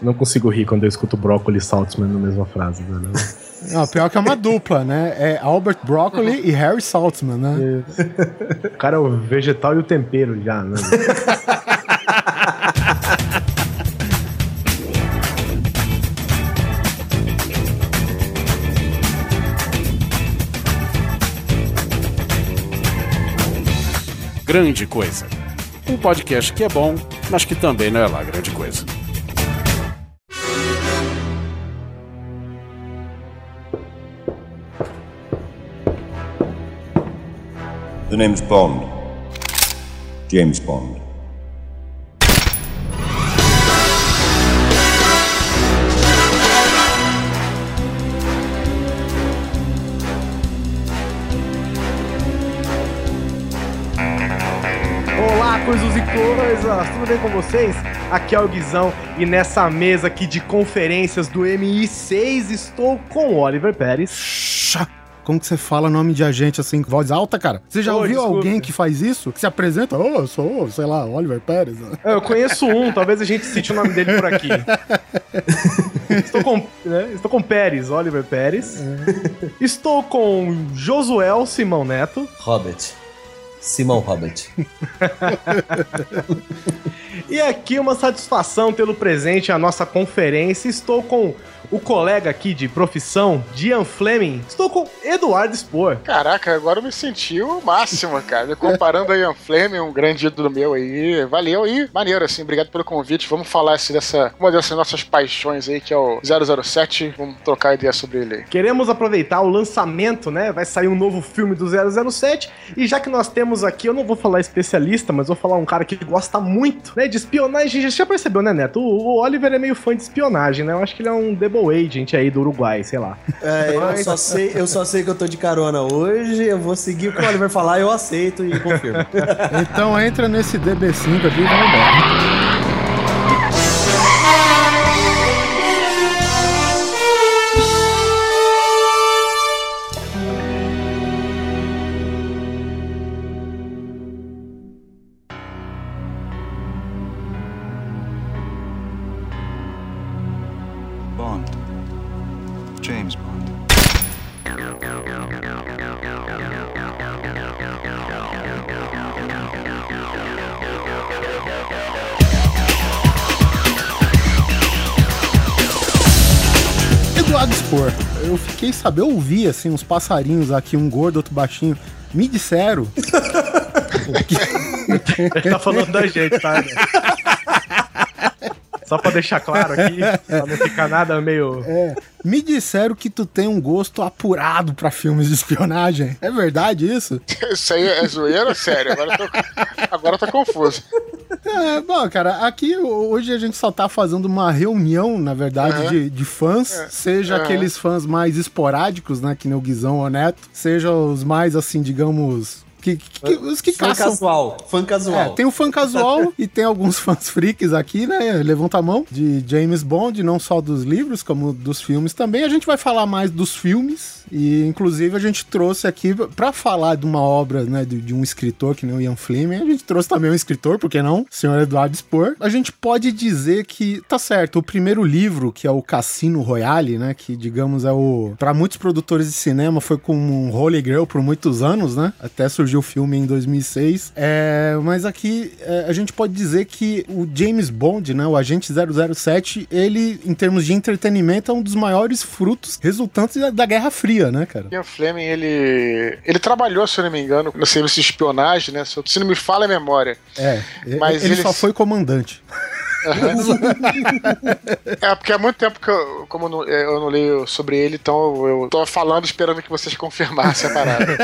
Não consigo rir quando eu escuto Broccoli e Saltzman na mesma frase, velho. Não, pior que é uma dupla, né? É Albert Broccoli e Harry Saltzman, né? O cara é o vegetal e o tempero já, né? Grande Coisa. Um podcast que é bom, mas que também não é lá grande coisa. Name's Bond. James Bond. Olá, coisas e coisas! Tudo bem com vocês? Aqui é o Guizão e nessa mesa aqui de conferências do MI6 estou com o Oliver Pérez. Como que você fala nome de agente assim, com voz alta, cara? Você já Ô, ouviu desculpa. alguém que faz isso? Que se apresenta, ô, eu sou, sei lá, Oliver Pérez. É, Eu conheço um, talvez a gente cite o nome dele por aqui. Estou com, né, estou com Pérez, Oliver Pérez. Estou com Josuel Simão Neto. Robert. Simão Robert. E aqui uma satisfação tê-lo presente à nossa conferência. Estou com o colega aqui de profissão, Dian Fleming. Estou com Eduardo Spor. Caraca, agora eu me senti o máximo, cara. Comparando a Ian Fleming, um grande ídolo meu aí. Valeu e maneiro, assim. Obrigado pelo convite. Vamos falar assim, dessa uma dessas nossas paixões aí, que é o 007. Vamos trocar ideia sobre ele aí. Queremos aproveitar o lançamento, né? Vai sair um novo filme do 007. E já que nós temos aqui, eu não vou falar especialista, mas vou falar um cara que gosta muito, né? De espionagem. Já percebeu, né, Neto? O, Oliver é meio fã de espionagem, né? Eu acho que ele é um double agent aí do Uruguai, sei lá. É, eu só, sei, eu só sei que eu tô de carona hoje, eu vou seguir o que o Oliver falar, eu aceito e confirmo. Então entra nesse DB5 aqui e vai embora. Saber, eu ouvi assim uns passarinhos aqui, um gordo, outro baixinho. Me disseram Ele tá falando da gente, tá? né? Só pra deixar claro aqui, pra não ficar nada meio. É, me disseram que tu tem um gosto apurado pra filmes de espionagem. É verdade isso? Isso aí é zoeira? Sério, agora eu tô, agora eu tô confuso. É, bom, cara, aqui hoje a gente só tá fazendo uma reunião, na verdade, Aham. de, de fãs, seja Aham. aqueles fãs mais esporádicos, né, que nem o Guizão ou Neto, seja os mais, assim, digamos, que, que- os que Fã caçam... casual. Fã casual. É, tem o fã casual e tem alguns fãs freaks aqui, né? Levanta a mão de James Bond, não só dos livros, como dos filmes também. A gente vai falar mais dos filmes e, inclusive, a gente trouxe aqui pra falar de uma obra, né, de, de um escritor que nem o Ian Fleming. A gente trouxe também um escritor, por que não? O senhor Eduardo Spor. A gente pode dizer que tá certo. O primeiro livro, que é o Cassino Royale, né, que digamos é o Pra muitos produtores de cinema foi como um Holy Grail por muitos anos, né? Até surgiu o filme em 2006. É, mas aqui é, a gente pode dizer que o James Bond, né, o agente 007, ele, em termos de entretenimento, é um dos maiores frutos resultantes da, da Guerra Fria, né, cara? Ian Fleming, ele. Ele trabalhou, se eu não me engano, no serviço de espionagem, né? Se não me falha a memória. É, Mas ele, ele- só foi comandante. É, porque há muito tempo que eu, como eu não, eu não leio sobre ele, então eu, eu tô falando esperando que vocês confirmassem a parada.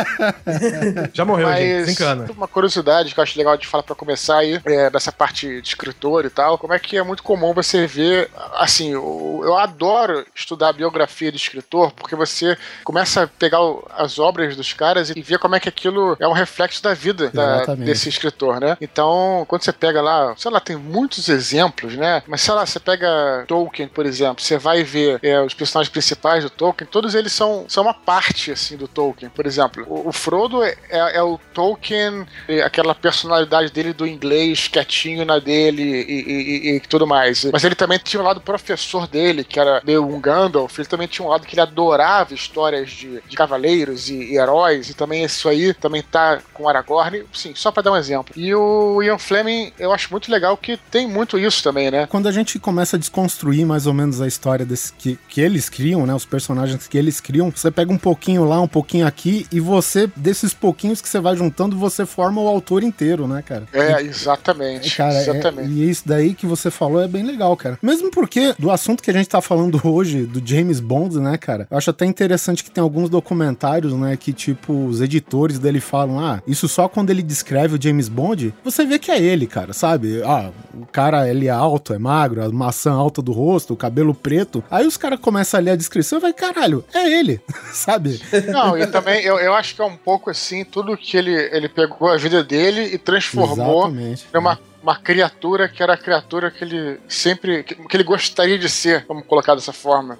Já morreu, gente. Mas Desencana. uma curiosidade que eu acho legal de falar pra começar aí, é, dessa parte de escritor e tal, como é que é muito comum você ver, assim, eu, eu adoro estudar a biografia de escritor, porque você começa a pegar o- as obras dos caras e ver como é que aquilo é um reflexo da vida da- desse escritor, né? Então, quando você pega lá, sei lá, tem muitos exemplos exemplos, né? Mas sei lá, você pega Tolkien, por exemplo, você vai ver é, os personagens principais do Tolkien, todos eles são, são uma parte, assim, do Tolkien. Por exemplo, o, o Frodo é, é, é o Tolkien, aquela personalidade dele do inglês, quietinho na dele e, e, e, tudo mais. Mas ele também tinha o lado professor dele, que era meio um Gandalf, ele também tinha um lado que ele adorava histórias de, de cavaleiros e, e heróis, e também isso aí também tá com Aragorn, sim, só para dar um exemplo. E o Ian Fleming, eu acho muito legal que tem muito isso também, né? Quando a gente começa a desconstruir mais ou menos a história desse, que, que eles criam, né? Os personagens que eles criam, você pega um pouquinho lá, um pouquinho aqui, e você, desses pouquinhos que você vai juntando, você forma o autor inteiro, né, cara? É, exatamente. Cara, é- exatamente. e isso daí que você falou é bem legal, cara. Mesmo porque do assunto que a gente tá falando hoje, do James Bond, né, cara? Eu acho até interessante que tem alguns documentários, né, que tipo, os editores dele falam, ah, isso só quando ele descreve o James Bond, você vê que é ele, cara, sabe? Ah, o cara, ele é alto, é magro, a maçã alta do rosto, o cabelo preto. Aí os caras começam a ler a descrição e vai, caralho, é ele, sabe? Não, e também eu, eu acho que é um pouco assim, tudo que ele, ele pegou a vida dele e transformou Exatamente. numa uma criatura que era a criatura que ele sempre. que, que ele gostaria de ser, vamos colocar dessa forma.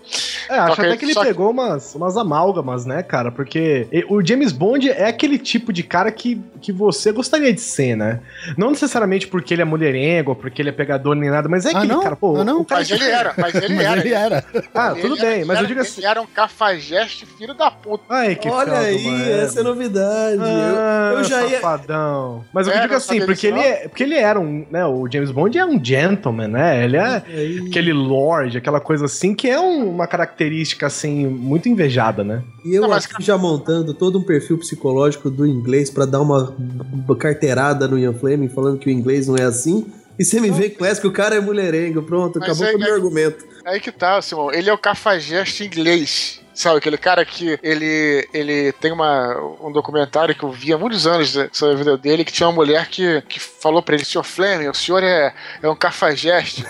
É, acho que- até que ele só que- pegou umas, umas amálgamas, né, cara? Porque o James Bond é aquele tipo de cara que, que você gostaria de ser, né? Não necessariamente porque ele é mulherengo, porque ele é pegador nem nada, mas é Ah, aquele não? cara, pô, Ah, não? o cara Mas que- ele era, mas ele Mas era. ele era. Ah, Ele tudo era- bem, mas eu era- digo assim. Ele era um cafajeste filho da puta. Ai, que Olha aí, mano. essa é novidade. Ah, eu, eu já ia. safadão. Mas eu digo assim, porque ele, é, porque ele era um, né, o James Bond é um gentleman, né? Ele é aquele lord, aquela coisa assim, que é um- uma característica, assim, muito invejada, né? E eu Não, mas- aqui já montando todo um perfil psicológico do inglês pra dar uma, uma carteirada no Ian Fleming, falando que o inglês não é assim. E você me vê com essa que o cara é mulherengo. Pronto, Mas acabou é- com o meu é- argumento. Aí que tá, Simão. Ele é o cafajeste inglês. Sabe, aquele cara que ele, ele tem uma, um documentário que eu vi há muitos anos né, sobre a vida dele, que tinha uma mulher que, que falou pra ele, senhor Fleming, o senhor é, é um cafajeste.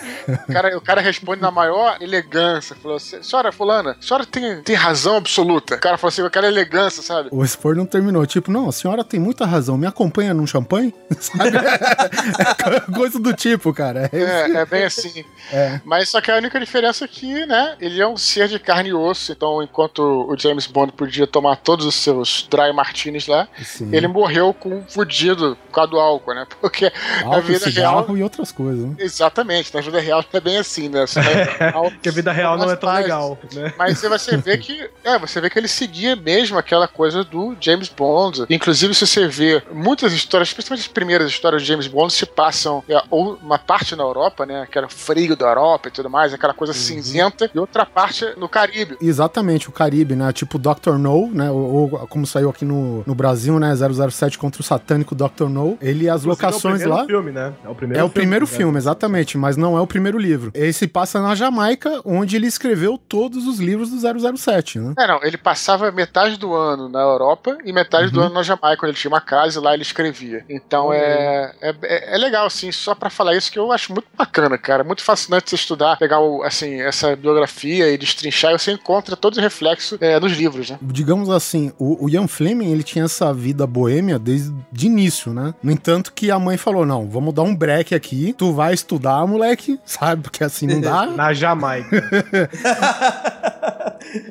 o, cara, o cara responde na maior elegância, falou, senhora fulana, a senhora tem, tem razão absoluta. O cara falou assim, aquela elegância, sabe? O expor não terminou. Tipo, não, a senhora tem muita razão. Me acompanha num champanhe? Sabe? É coisa do tipo, cara. É É, é bem assim. É. Mas só que a única diferença é que, né, ele é um ser de carne e osso, então enquanto o James Bond podia tomar todos os seus dry martinis lá, Sim. ele morreu com um fudido por causa do álcool, né? Porque na Álcool, vida cigarro real. e outras coisas, né? Exatamente, na vida real é bem assim, né? Vai- Porque a vida real não é tão Mas- legal, né? Mas você vê que. É, você vê que ele seguia mesmo aquela coisa do James Bond. Inclusive, se você vê muitas histórias, principalmente as primeiras histórias de James Bond, se passam é, ou uma parte na Europa, né? Que era o frio da Europa e tudo mais, aquela coisa cinzenta, e outra parte no Caribe. Exatamente, o Caribe, né? Tipo Dr. No, né? Ou, ou como saiu aqui no, no Brasil, né? 007 contra o satânico Dr. No. Ele, as locações é o primeiro lá. filme, né? É o primeiro É o primeiro né? filme, exatamente, mas não é o primeiro livro. Ele se passa na Jamaica, onde ele escreveu todos os livros do 007, né? É, não, ele passava metade do ano na Europa e metade do ano na Jamaica, quando ele tinha uma casa e lá ele escrevia. Então é, é, é, é legal, assim, só pra falar isso que eu acho muito bacana, cara. Muito fascinante você estudar, pegar, o, assim, essa biografia e destrinchar e você encontra todo o reflexo é, nos livros, né? Digamos assim, o, o Ian Fleming, ele tinha essa vida boêmia desde de início, né? No entanto que a mãe falou, não, vamos dar um break aqui, tu vai estudar, moleque, sabe? Porque assim não dá. Na Jamaica.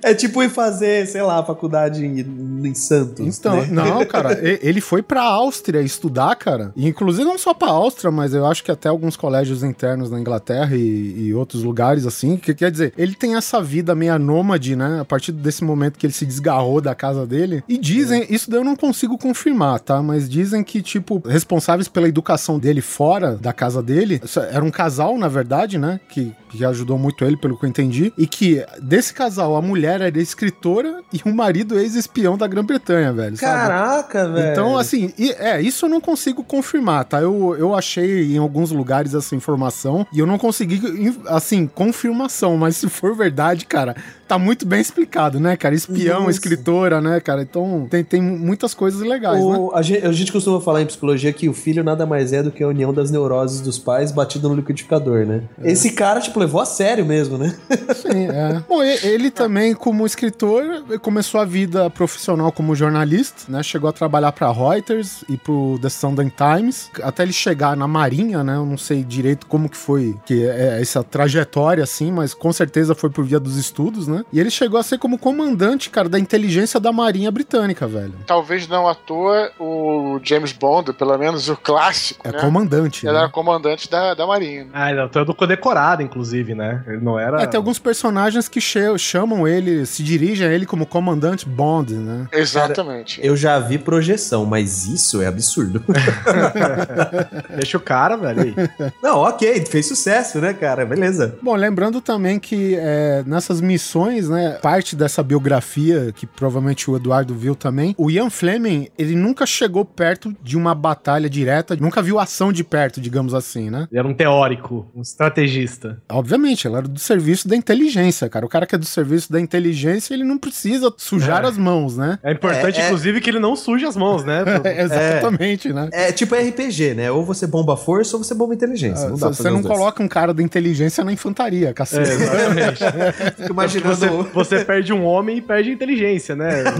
É tipo ir fazer, sei lá, faculdade em, em Santos. Então, né? não, cara, ele foi pra Áustria estudar, cara. E, inclusive não só pra Áustria, mas eu acho que até alguns colégios internos na Inglaterra e, e outros lugares assim. Que quer dizer, ele tem essa vida meio nômade, né? A partir desse momento que ele se desgarrou da casa dele. E dizem, isso daí eu não consigo confirmar, tá? Mas dizem que, tipo, responsáveis pela educação dele fora da casa dele, era um casal, na verdade, né? Que, que ajudou muito ele, pelo que eu entendi. E que desse casal, a mulher era escritora e o marido ex-espião da Grã-Bretanha, velho. sabe? Caraca, velho. Então, assim, e- é, isso eu não consigo confirmar, tá? Eu, eu achei em alguns lugares essa informação e eu não consegui, assim, confirmação, mas se for verdade, cara, tá muito bem explicado, né, cara? Espião, Nossa. escritora, né, cara? Então, tem, tem muitas coisas legais, né? O- a, gente, a gente costuma falar em psicologia que o filho nada mais é do que a união das neuroses dos pais batido no liquidificador, né? É. Esse cara, tipo, levou a sério mesmo, né? Sim, é. Bom, ele também como escritor, começou a vida profissional como jornalista, né? Chegou a trabalhar para Reuters e pro The Sunday Times, até ele chegar na Marinha, né? Eu não sei direito como que foi que é essa trajetória, assim, mas com certeza foi por via dos estudos, né? E ele chegou a ser como comandante, cara, da inteligência da Marinha Britânica, velho. Talvez não à toa o James Bond, pelo menos o clássico, É né? comandante. Ele né? era comandante da, da Marinha. Ah, ele é todo condecorado, inclusive, né? Ele não era. É, tem alguns personagens que chamam ele, se dirigem a ele como comandante Bond, né? Exatamente. Eu já vi projeção, mas isso é absurdo. Deixa o cara, velho. Não, ok, fez sucesso, né, cara? Beleza. Bom, lembrando também que é, nessas missões, né, parte dessa biografia, que provavelmente o Eduardo viu também, o Ian Fleming, ele nunca chegou perto de uma batalha direta, nunca viu ação de perto, digamos assim, né? Ele era um teórico, um estrategista. Obviamente, ele era do serviço da inteligência, cara. O cara que é do serviço da inteligência, ele não precisa sujar É. as mãos, né? É importante, É, é- inclusive, que ele não suje as mãos, né? Exatamente, né? É tipo RPG, né? Ou você bomba força ou você bomba inteligência. não dá pra Ah, Você não os dois. coloca um cara da inteligência na infantaria, É, cacete. exatamente. Fico imaginando. Você, você perde um homem e perde a inteligência, né?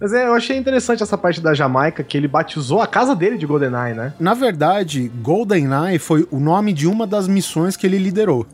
Mas é, eu achei interessante essa parte da Jamaica, que ele batizou a casa dele de GoldenEye, né? Na verdade, GoldenEye foi o nome de uma das missões que ele liderou.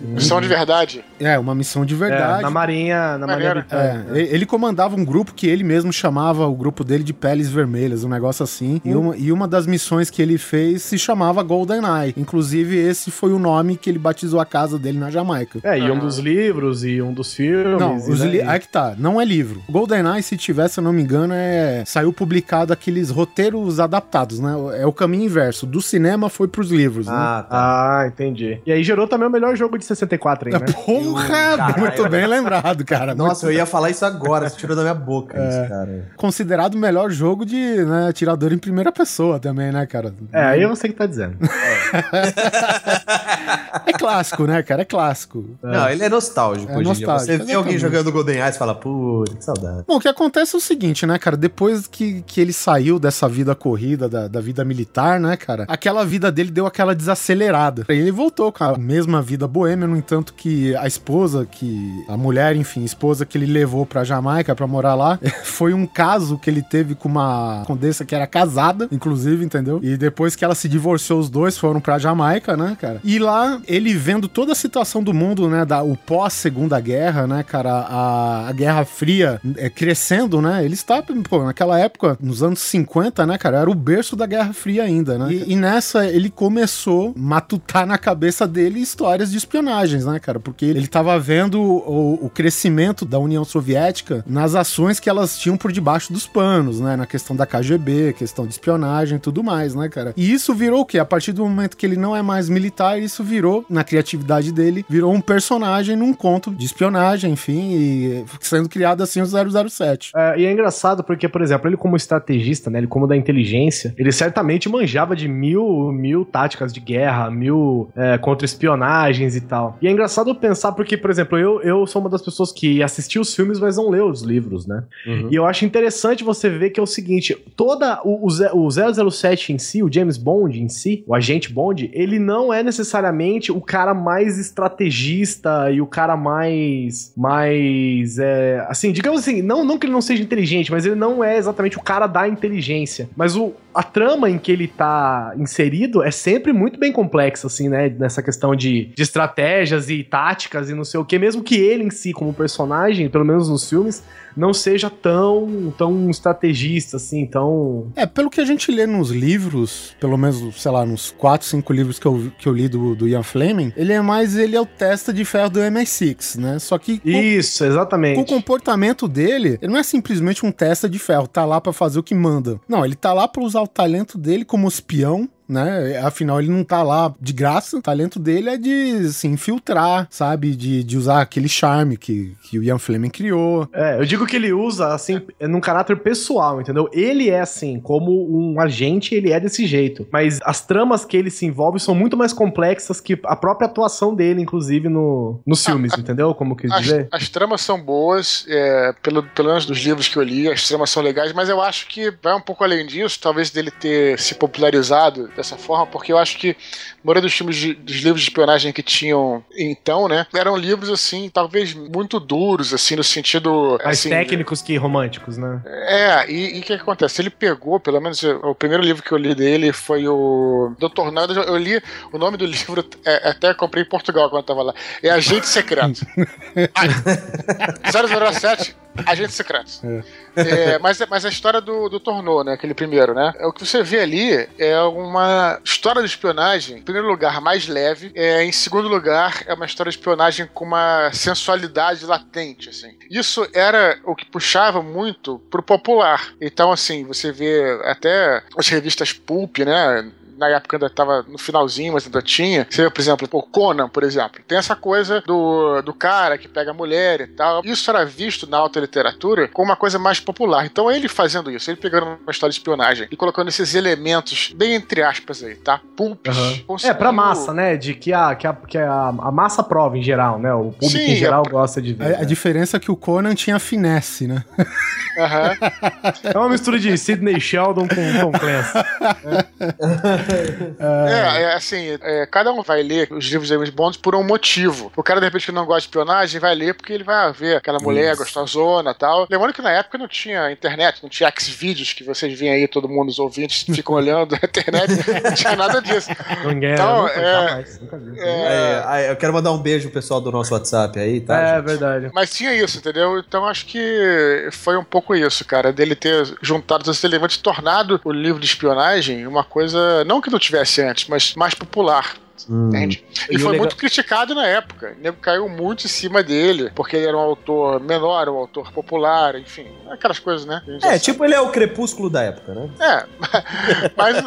Missão de verdade. É, uma missão de É, verdade. na Marinha, na Marinha. Britânica. É, ele comandava um grupo que ele mesmo chamava o grupo dele de Peles Vermelhas, um negócio assim. E, uma, e uma das missões que ele fez se chamava GoldenEye. Inclusive, esse foi o nome que ele batizou a casa dele na Jamaica. É, e um dos livros e um dos filmes. Não, os né, li... aí que tá, não é livro. GoldenEye, se tivesse, se eu não me engano, é... saiu publicado aqueles roteiros adaptados, né? É o caminho inverso. Do cinema foi pros livros, né? Ah, tá. Ah, entendi. E aí gerou também o melhor jogo de 64 aí, né? Porra! Caralho. Muito bem lembrado, cara. Nossa, eu ia falar isso agora, você tirou da minha boca É. isso, cara. considerado o melhor jogo de né, atirador em primeira pessoa também, né, cara? É, aí você que tá dizendo. É clássico, né, cara? É clássico. Não, ele é nostálgico É hoje nostálgico. Você vê alguém exatamente. jogando GoldenEye e fala, puta, que saudade. Bom, o que acontece é o seguinte, né, cara? Depois que, que ele saiu dessa vida corrida, da, da vida militar, né, cara? Aquela vida dele deu aquela desacelerada. Ele voltou com a mesma vida boêmia, no entanto que a esposa, que... A mulher, enfim, esposa que ele levou pra Jamaica pra morar lá, foi um caso que ele teve com uma condessa que era casada, inclusive, entendeu? E depois que ela se divorciou, os dois foram pra Jamaica, né, cara? E lá, ele vendo toda a situação do mundo, né, da, o pós-segunda guerra, né, cara, a, a Guerra Fria é, crescendo, né, ele está, pô, naquela época, nos anos 50, né, cara, era o berço da Guerra Fria ainda, né? E, e nessa, ele começou a matutar na cabeça dele histórias de espionagens, né, cara? Porque ele tava vendo o, o crescimento da União Soviética nas ações que elas tinham por debaixo dos panos, né? Na questão da KGB, questão de espionagem e tudo mais, né, cara? E isso virou o quê? A partir do momento que ele não é mais militar, isso virou, na criatividade dele, virou um personagem num conto de espionagem, enfim, e sendo criado assim o 007. É, e é engraçado porque, por exemplo, ele como estrategista, né, ele como da inteligência, ele certamente manjava de mil, mil táticas de guerra, mil é, contra-espionagens e tal. E é engraçado pensar porque, por exemplo, eu, eu sou uma das pessoas que assistiu os filmes, mas não leu os livros, né? E eu acho interessante você ver que é o seguinte, toda o, o, o 007 em si, o James Bond em si, o agente Bond, ele não é necessariamente o cara mais estrategista e o cara mais mais é, assim, digamos assim, não, não que ele não seja inteligente, mas ele não é exatamente o cara da inteligência. Mas o, a trama em que ele tá inserido é sempre muito bem complexa, assim, né? Nessa questão de, de estratégias e táticas e não sei o que, mesmo que ele em si, como personagem, pelo menos nos filmes, não seja tão, tão estrategista, assim, tão. É, pelo que a gente lê nos livros, pelo menos, sei lá, nos 4, 5 livros que eu, que eu li do, do Ian Fleming, ele é mais, ele é o testa de ferro do MI6, né? Só que com, Isso, com o exatamente. comportamento dele, ele não é simplesmente um testa de ferro, tá lá pra fazer o que manda. Não, ele tá lá pra usar o talento dele como espião, né? Afinal, ele não tá lá de graça. O talento dele é de se infiltrar, sabe? De, de usar aquele charme que, que o Ian Fleming criou. É, eu digo que ele usa, assim, num caráter pessoal, entendeu? Ele é assim, como um agente, ele é desse jeito. Mas as tramas que ele se envolve são muito mais complexas que a própria atuação dele, inclusive, no, nos filmes, entendeu? Como eu quis As, dizer. as tramas são boas, é, pelo, pelo menos dos livros que eu li, as tramas são legais, mas eu acho que vai um pouco além disso, talvez dele ter se popularizado dessa forma, porque eu acho que a maioria dos filmes de, dos livros de espionagem que tinham então, né, eram livros assim, talvez muito duros, assim, no sentido. Mais assim, técnicos que românticos, né? É, e o que, que acontece? Ele pegou, pelo menos o primeiro livro que eu li dele foi o do Tornado. Eu li o nome do livro, é, até comprei em Portugal quando eu tava lá. É Agente Secreto. Ah, 007, Agente Secreto. É, mas, mas a história do, do Tornô, né? Aquele primeiro, né? O que você vê ali é uma história de espionagem, em primeiro lugar, mais leve. É, em segundo lugar, é uma história de espionagem com uma sensualidade latente, assim. Isso era o que puxava muito pro popular. Então, assim, você vê até as revistas Pulp, né? Na época ainda tava no finalzinho, mas ainda tinha. Você vê, por exemplo, o Conan, por exemplo. Tem essa coisa do, do cara que pega a mulher e tal. Isso era visto na alta literatura como uma coisa mais popular. Então ele fazendo isso, ele pegando uma história de espionagem e colocando esses elementos, bem entre aspas aí, tá? Pulps. Uhum. É, pra massa, né? De que a, que a, que a, a massa prova em geral, né? O público Sim, em geral é... gosta de ver. A, né? a, diferença é que o Conan tinha finesse, né? Uhum. é uma mistura de Sidney Sheldon com Tom Clancy. É, é, é assim, é, cada um vai ler os livros de James Bond por um motivo. O cara, de repente, que não gosta de espionagem, vai ler porque ele vai ver aquela mulher Isso. gostosona e tal. Lembrando que na época não tinha internet, não tinha X-Vídeos que vocês veem aí, todo mundo, os ouvintes, ficam olhando a internet, não tinha nada disso. Ninguém, então, nunca, é, jamais, nunca vi. É, eu quero mandar um beijo pro pessoal do nosso WhatsApp aí, tá? É, gente? verdade. Mas tinha isso, entendeu? Então acho que foi um pouco isso, cara, dele ter juntado esses elementos, tornado o livro de espionagem uma coisa, não que não tivesse antes, mas mais popular. Hum. Entende? E, e foi legal... muito criticado na época. O nego caiu muito em cima dele, porque ele era um autor menor, um autor popular, enfim, aquelas coisas, né? É, tipo, ele é o crepúsculo da época, né? É, mas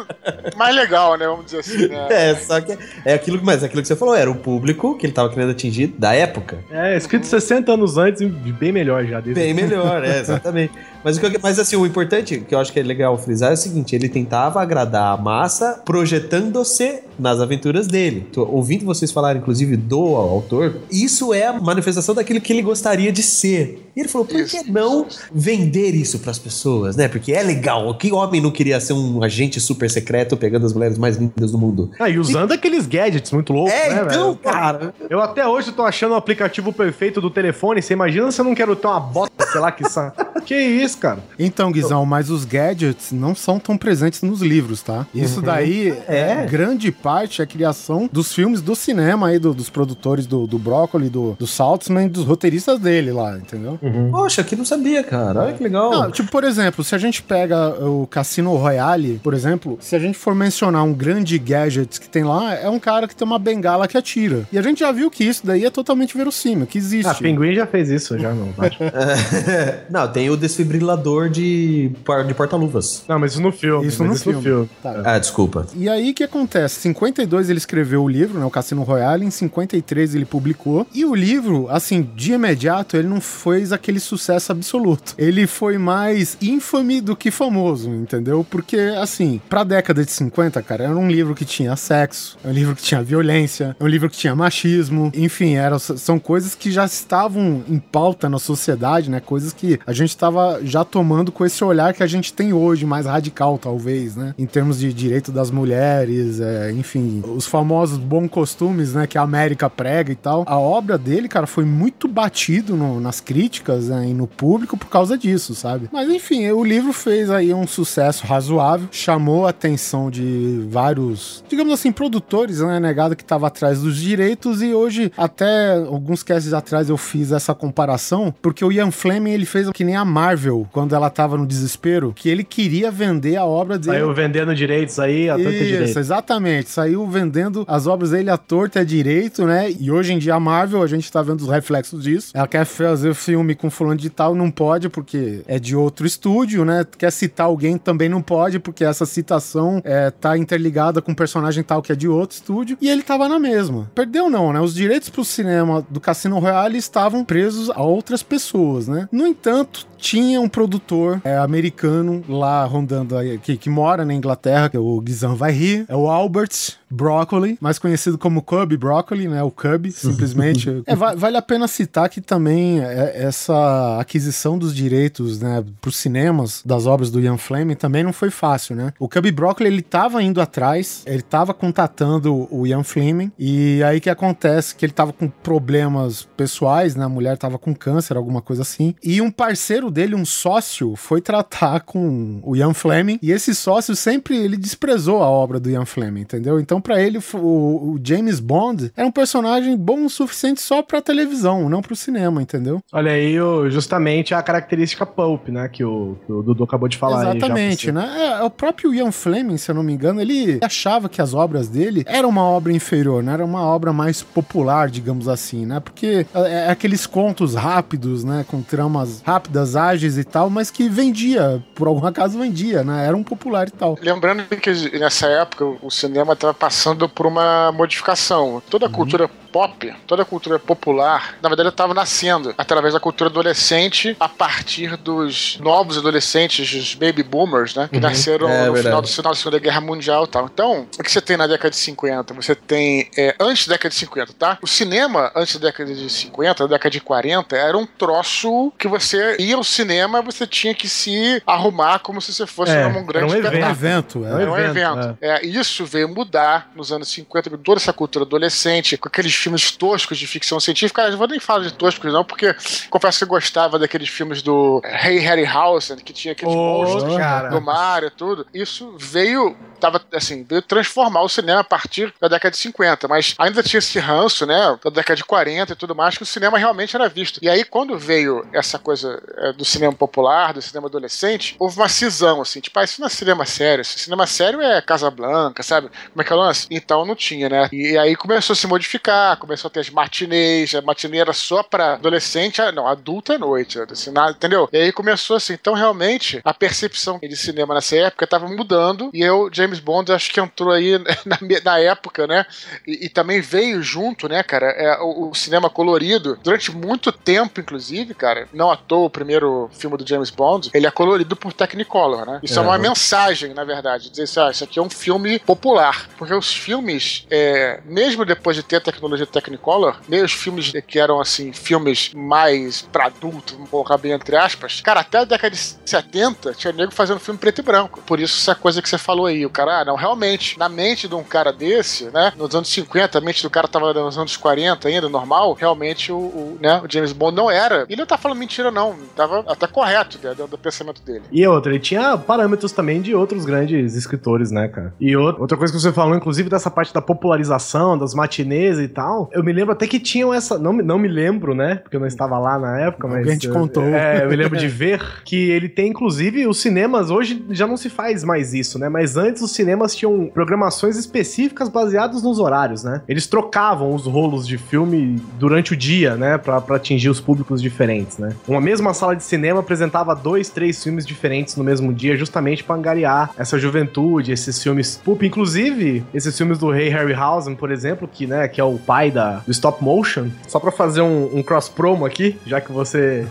mais legal, né? Vamos dizer assim, né? É, só que é aquilo, mas é aquilo que você falou, era o público que ele tava querendo atingir da época. É, escrito 60 anos antes e bem melhor já. Desde bem melhor, é, exatamente. Mas, mas assim, o importante que eu acho que é legal frisar é o seguinte: ele tentava agradar a massa projetando-se nas aventuras dele. Tô ouvindo vocês falarem, inclusive, do autor, isso é a manifestação daquilo que ele gostaria de ser. E ele falou: por que não vender isso para as pessoas, né? Porque é legal. Que homem não queria ser um agente super secreto pegando as mulheres mais lindas do mundo? Ah, e usando e... aqueles gadgets muito loucos, é, né, então, velho? cara. Eu até hoje tô achando o aplicativo perfeito do telefone. Você imagina se eu não quero ter uma bota, sei lá, que. que isso, cara? Então, Guizão, mas os gadgets não são tão presentes nos livros, tá? Isso uhum. daí é. é. grande parte a criação dos filmes do cinema aí, do, dos produtores do, do Broccoli, do, do Saltzman, dos roteiristas dele lá, entendeu? Uhum. Poxa, aqui não sabia, cara. Olha que legal. Não, tipo, por exemplo, se a gente pega o Cassino Royale, por exemplo, se a gente for mencionar um grande gadget que tem lá, é um cara que tem uma bengala que atira. E a gente já viu que isso daí é totalmente verossímil, que existe. Ah, Pinguim já fez isso, já não. não, tem o desfibrilador de, de porta-luvas. Não, mas isso no filme. Isso, no, isso filme. no filme. Tá. Ah, desculpa. E aí o que acontece? Em 52 ele escreveu o livro, né, o Cassino Royale, em 53 ele publicou. E o livro, assim, de imediato, ele não fez aquele sucesso absoluto. Ele foi mais infame do que famoso, entendeu? Porque, assim, pra década de 50, cara, era um livro que tinha sexo, é um livro que tinha violência, é um livro que tinha machismo, enfim, eram, são coisas que já estavam em pauta na sociedade, né? Coisas que a gente estava já tomando com esse olhar que a gente tem hoje, mais radical, talvez, né? Em termos de direito das mulheres, é, enfim, os famosos bons costumes, né? Que a América prega e tal. A obra dele, cara, foi muito batido no, nas críticas né, e no público por causa disso, sabe? Mas enfim, o livro fez aí um sucesso razoável, chamou a atenção de vários, digamos assim, produtores, né? Negado que estava atrás dos direitos e hoje, até alguns casts atrás, eu fiz essa comparação, porque o Ian Fleming ele fez que nem a Marvel, quando ela tava no desespero, que ele queria vender a obra dele. Saiu vendendo direitos aí a torta e direito. exatamente. Saiu vendendo as obras dele a torta e direito, né? E hoje em dia a Marvel, a gente tá vendo os reflexos disso. Ela quer fazer filme com fulano de tal, não pode porque é de outro estúdio, né? Quer citar alguém também não pode porque essa citação é, tá interligada com um personagem tal que é de outro estúdio. E ele tava na mesma. Perdeu não, né? Os direitos pro cinema do Cassino Royale estavam presos a outras pessoas, né? No entanto, tinha um produtor é, americano lá rondando que, que mora na Inglaterra, que é o Guizão vai rir, é o Albert Broccoli, mais conhecido como Cub Broccoli, né? O Cub, simplesmente. é, va- vale a pena citar que também é, essa aquisição dos direitos, né, para os cinemas das obras do Ian Fleming também não foi fácil, né? O Cub Broccoli ele tava indo atrás, ele tava contatando o Ian Fleming e aí que acontece que ele tava com problemas pessoais, né? A mulher tava com câncer, alguma coisa assim. E um parceiro dele, um sócio, foi tratar com o Ian Fleming e esse sócio sempre ele desprezou a obra do Ian Fleming, entendeu? Então pra ele o, o James Bond era um personagem bom o suficiente só pra televisão, não pro cinema, entendeu? Olha aí, justamente a característica pulp, né? Que o, que o Dudu acabou de falar aí Exatamente, você. né? É, o próprio Ian Fleming, se eu não me engano, ele achava que as obras dele eram uma obra inferior, né? Era uma obra mais popular, digamos assim, né? Porque é, é aqueles contos rápidos, né? Com tramas rápidas, ágeis e tal, mas que vendia, por algum acaso vendia, né? Era um popular e tal. Lembrando que nessa época o cinema estava passando por uma modificação. Toda a cultura pop, toda a cultura popular, na verdade estava nascendo através da cultura adolescente a partir dos novos adolescentes, os baby boomers, né? Que nasceram É, no verdade. final, do, final da Segunda Guerra Mundial e tal. Então, o que você tem na década de 50? Você tem, é, antes da década de 50, tá? O cinema, antes da década de 50, da década de 40, era um troço que você ia ao cinema você tinha que se arrumar como se você fosse É, num grande era um Era um evento, É um é. É um evento, evento. É, isso veio mudar nos anos 50, com toda essa cultura adolescente, com aqueles filmes toscos de ficção científica. Ah, Eu não vou nem falar de toscos, não, porque confesso que eu gostava daqueles filmes do Hey Harryhausen, que tinha aqueles Ô, monstros cara. do mar e tudo. Isso veio, tava assim, veio transformar o cinema a partir da década de 50, mas ainda tinha esse ranço, né, da década de 40 e tudo mais, que o cinema realmente era visto. E aí, quando veio essa coisa é, do cinema popular, do cinema adolescente, houve uma cisão, assim, tipo, ah, isso não é cinema sério, esse cinema sério é Casablanca, sabe? Como é que é o lance? Então não tinha, né? E aí começou a se modificar, começou a ter as matinês, a matinê era só pra adolescente, ah, não, adulto à noite, assim, nada, entendeu? E aí começou assim, então realmente a percepção de cinema nessa época tava mudando, e eu, James Bond, acho que entrou aí na, na época, né? E, e também veio junto, né, cara, é, o, o cinema colorido, durante muito tempo, inclusive, cara, não à toa o primeiro filme do James Bond, ele é colorido por Technicolor, né? Isso é, uma mensagem, na verdade, dizer assim, ah, isso aqui é um filme popular, porque os filmes, é, mesmo depois de ter a tecnologia Technicolor, meio os filmes que eram, assim, filmes mais pra adulto, vamos colocar bem entre aspas, cara, até a década de 70 tinha nego fazendo filme preto e branco. Por isso essa coisa que você falou aí, o cara, ah, não, realmente, na mente de um cara desse, né, nos anos 50, a mente do cara tava nos anos 40 ainda, normal, realmente o, o, né, o James Bond não era. E ele não tá falando mentira, não. Tava até correto né, do, pensamento dele. E outra, ele tinha parâmetros também de outros grandes escritores, né, cara? E outra, coisa que você falou, inclusive, dessa parte da popularização, das matinês e tal, eu me lembro até que tinham essa. Não, me- não me lembro, né? Porque eu não estava lá na época, mas. Alguém te eu- contou. É, eu me lembro de ver que ele tem, inclusive, os cinemas hoje já não se faz mais isso, né? Mas antes os cinemas tinham programações específicas baseadas nos horários, né? Eles trocavam os rolos de filme durante o dia, né? Pra, pra atingir os públicos diferentes, né? Uma mesma sala de cinema apresentava dois, três filmes diferentes no mesmo dia, justamente pra angariar essa juventude, esses filmes pulp. Inclusive, esses filmes do Ray Harryhausen, por exemplo, que, né, que é o pai da, do stop motion, só pra fazer um, um cross promo aqui, já que você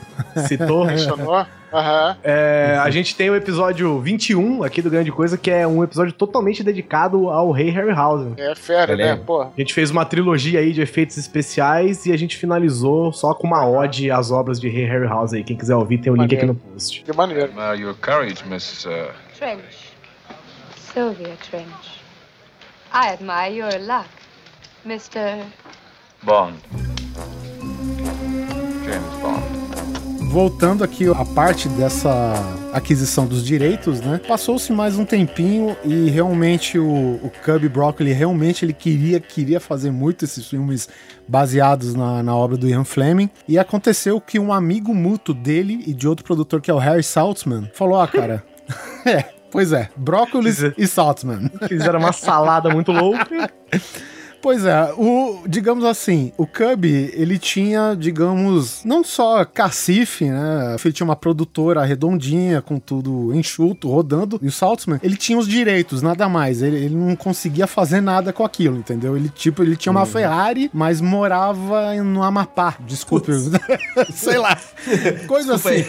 citou. Aham. É, a gente tem o episódio 21 aqui do Grande Coisa, que é um episódio totalmente dedicado ao Rei Harryhausen. É fera, Ele é- né? Pô. A gente fez uma trilogia aí de efeitos especiais e a gente finalizou só com uma ode às obras de Rei Harryhausen aí. Quem quiser ouvir, tem o link aqui no post. Que maneiro. Your courage, Miss. Uh, Trench. Sylvia Trench. I admire your luck, Mr. Bond. James Bond. Voltando aqui a parte dessa aquisição dos direitos, né? Passou-se mais um tempinho e realmente o, o Cubby Broccoli realmente ele queria queria fazer muito esses filmes baseados na, na obra do Ian Fleming e aconteceu que um amigo mútuo dele e de outro produtor que é o Harry Saltzman falou: "Ah, cara, é, pois é, brócolis e Saltzman. Fizeram uma salada muito louca. Pois é, o, digamos assim, o Cubby, ele tinha, digamos, não só cacife, né? Ele tinha uma produtora redondinha, com tudo enxuto, rodando, e o Saltzman, ele tinha os direitos, nada mais. Ele, ele não conseguia fazer nada com aquilo, entendeu? Ele, tipo, ele tinha uma Ferrari, mas morava no Amapá, desculpe. Sei lá. Coisa Desculpa assim.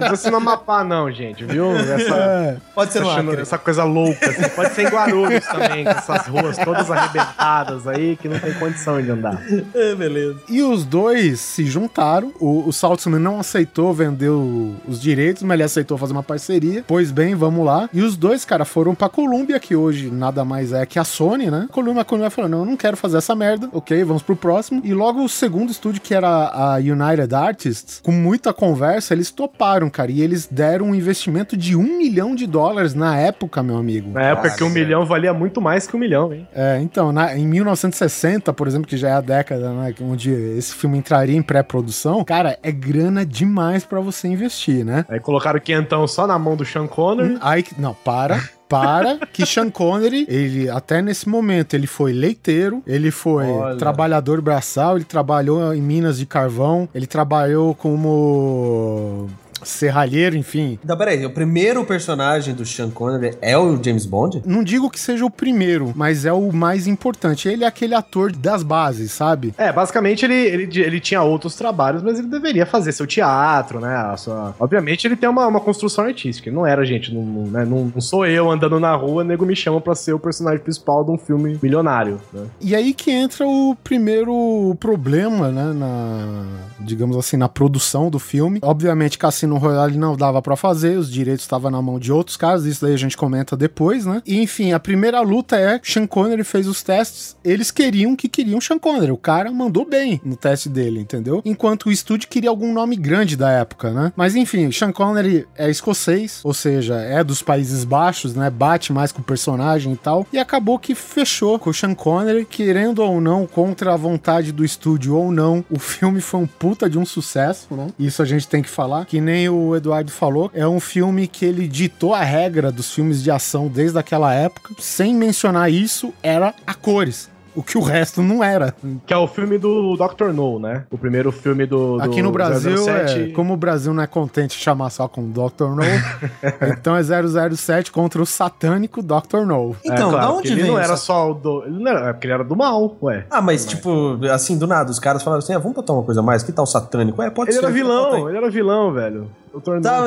Não fosse no Amapá, não, gente, viu? Essa, Pode ser no essa, Acre. essa coisa louca. assim. Pode ser em Guarulhos também, com essas ruas todas arrebentadas aí, que não tem condição de andar. É, beleza. E os dois se juntaram. O, o Saltzman não aceitou vender o- os direitos, mas ele aceitou fazer uma parceria. Pois bem, vamos lá. E os dois, cara, foram pra Columbia, que hoje nada mais é que a Sony, né? Columbia, a Columbia falou: não, eu não quero fazer essa merda. Ok, vamos pro próximo. E logo o segundo estúdio, que era a United Artists, com muita conversa, eles toparam, cara. E eles deram um investimento de um milhão de dólares na época, meu amigo. Na época que um milhão valia muito mais que um milhão, hein? É, então, na- em 1960, por exemplo, que já é a década, né, onde esse filme entraria em pré-produção, cara, é grana demais pra você investir, né? Aí colocaram o quentão só na mão do Sean Connery. Aí, que- não, para. Para que Sean Connery, ele até nesse momento, ele foi leiteiro, ele foi Olha. trabalhador braçal, ele trabalhou em minas de carvão, ele trabalhou como serralheiro, enfim. Então, peraí, o primeiro personagem do Sean Connery é o James Bond? Não digo que seja o primeiro, mas é o mais importante. Ele é aquele ator das bases, sabe? É, basicamente ele, ele, ele tinha outros trabalhos, mas ele deveria fazer seu teatro, né? sua- Obviamente ele tem uma, uma construção artística. Ele não era, gente, não, não, né? não, não sou eu andando na rua, nego me chama pra ser o personagem principal de um filme milionário. Né? E aí que entra o primeiro problema, né, na, digamos assim, na produção do filme. Obviamente, Cassino Royale não dava pra fazer, os direitos estavam na mão de outros caras, isso daí a gente comenta depois, né? E enfim, a primeira luta é Sean Connery fez os testes, eles queriam que queriam Sean Connery, o cara mandou bem no teste dele, entendeu? Enquanto o estúdio queria algum nome grande da época, né? Mas enfim, Sean Connery é escocês, ou seja, é dos Países Baixos, né? Bate mais com o personagem e tal. E acabou que fechou com o Sean Connery, querendo ou não, contra a vontade do estúdio ou não, o filme foi um puta de um sucesso, né? Isso a gente tem que falar. Que nem o Eduardo falou, é um filme que ele ditou a regra dos filmes de ação desde aquela época. Sem mencionar isso, era a cores. O que o resto não era. Que é o filme do Dr. No, né? O primeiro filme do. do Aqui no Brasil, 007. é, como o Brasil não é contente de chamar só com Dr. No, então é 007 contra o satânico Dr. No. É, Então, claro, da onde ele vem não era só o do. Ele não era, é porque ele era do mal, ué. Ah, mas tipo, assim, do nada, os caras falaram assim, ah, vamos botar uma coisa a mais, que tal satânico? É, pode Ele ser. era bota vilão, ele era vilão, velho. O Dr. No- Tá,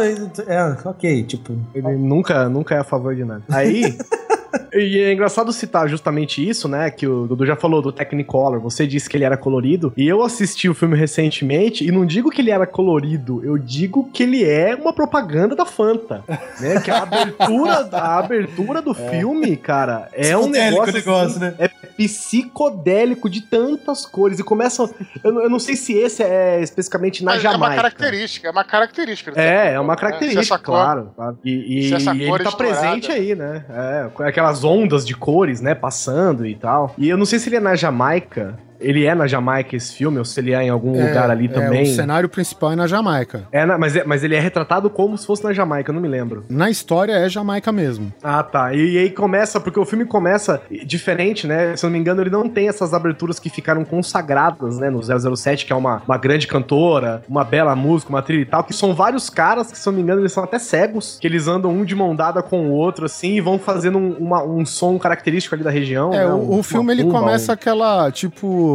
é, ok, tipo... Ele nunca, nunca é a favor de nada. Aí. E é engraçado citar justamente isso, né? Que o Dudu já falou do Technicolor. Você disse que ele era colorido. E eu assisti o filme recentemente. E não digo que ele era colorido, eu digo que ele é uma propaganda da Fanta. Né? Que a abertura, a abertura do filme, cara, é um negócio. o negócio, assim, né? É psicodélico de tantas cores. E começa. Eu, não- eu não sei se esse é especificamente na Mas é uma Jamaica. característica, é uma característica. É, é uma né? característica, cor- claro. claro. E, e- e cor ele tá presente aí, né? É, com aquelas ondas de cores, né? Passando e tal. E eu não sei se ele é na Jamaica. Ele é na Jamaica esse filme, ou se ele é em algum lugar ali é, também. o cenário principal é na Jamaica. É, na- mas, é- mas ele é retratado como se fosse na Jamaica, eu não me lembro. Na história é Jamaica mesmo. Ah, tá. E, e aí começa, porque o filme começa diferente, né? Se eu não me engano, ele não tem essas aberturas que ficaram consagradas, né? No 007, que é uma, uma grande cantora, uma bela música, uma trilha e tal, que são vários caras que, se eu não me engano, eles são até cegos, que eles andam um de mão dada com o outro, assim, e vão fazendo um, uma- um som característico ali da região. É, né? o, o filme ele começa um- aquela, tipo,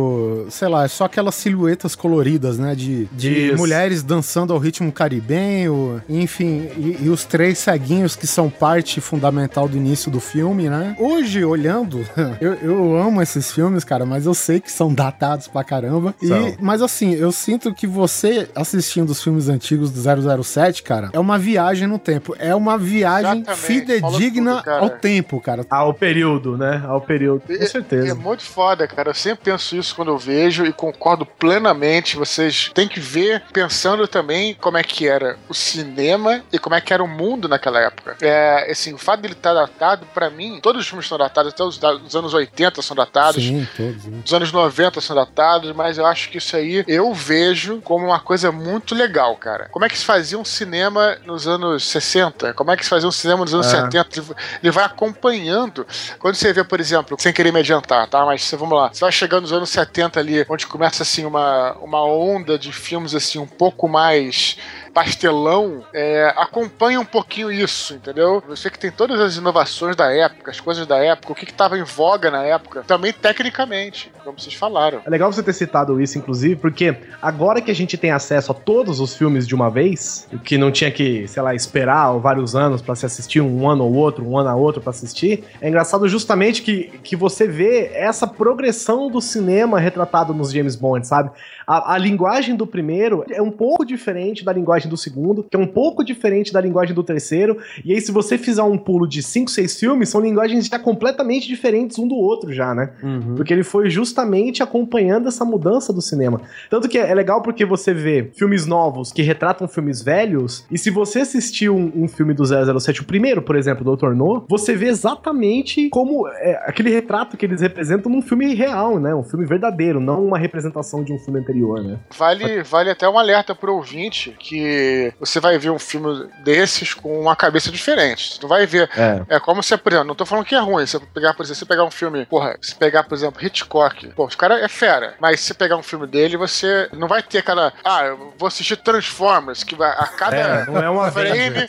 sei lá, é só aquelas silhuetas coloridas, né? De, de Isso. mulheres dançando ao ritmo caribenho, enfim, e, e os três ceguinhos que são parte fundamental do início do filme, né? Hoje, olhando, eu, eu amo esses filmes, cara, mas eu sei que são datados pra caramba. E, mas assim, eu sinto que você assistindo os filmes antigos do 007, cara, é uma viagem no tempo. É uma viagem Exatamente, fidedigna tudo, ao tempo, cara. Ao período, né? Ao período. Com certeza. É muito foda, cara. Eu sempre penso isso isso quando eu vejo e concordo plenamente. Vocês têm que ver pensando também como é que era o cinema e como é que era o mundo naquela época. É, assim, o fato dele estar datado, pra mim, todos os filmes são datados, até os, os anos 80 são datados. Sim, todos. né? Os anos 90 são datados, mas eu acho que isso aí eu vejo como uma coisa muito legal, cara. Como é que se fazia um cinema nos anos 60? Como é que se fazia um cinema nos anos É. 70? Ele- vai acompanhando. Quando você vê, por exemplo, sem querer me adiantar, tá? Mas vamos lá. Você vai chegando nos anos 70 ali, onde começa assim uma, uma onda de filmes assim um pouco mais pastelão, é, acompanha um pouquinho isso, entendeu? Você que tem todas as inovações da época, as coisas da época, o que estava em voga na época, também tecnicamente, como vocês falaram. É legal você ter citado isso, inclusive, porque agora que a gente tem acesso a todos os filmes de uma vez, que não tinha que, sei lá, esperar vários anos pra se assistir um ano ou outro, um ano a outro pra assistir, é engraçado justamente que, que você vê essa progressão do cinema retratado nos James Bond, sabe? A, a linguagem do primeiro é um pouco diferente da linguagem do segundo, que é um pouco diferente da linguagem do terceiro, e aí se você fizer um pulo de 5, 6 filmes, são linguagens já completamente diferentes um do outro já, né? Porque ele foi justamente acompanhando essa mudança do cinema. Tanto que é legal porque você vê filmes novos que retratam filmes velhos, e se você assistiu um, um filme do 007, o primeiro, por exemplo, do Dr. No, você vê exatamente como é, aquele retrato que eles representam num filme real, né? Um filme verdadeiro, não uma representação de um filme anterior, né? Vale, vale até um alerta pro ouvinte que você vai ver um filme desses com uma cabeça diferente. Você não vai ver. É. É como se, por exemplo, não tô falando que é ruim. Se você pegar, por exemplo, se você pegar um filme, porra, se pegar, por exemplo, Hitchcock, pô, o cara é fera. Mas se pegar um filme dele, você não vai ter aquela. Ah, eu vou assistir Transformers, que vai a cada. É, não é uma frame. Né?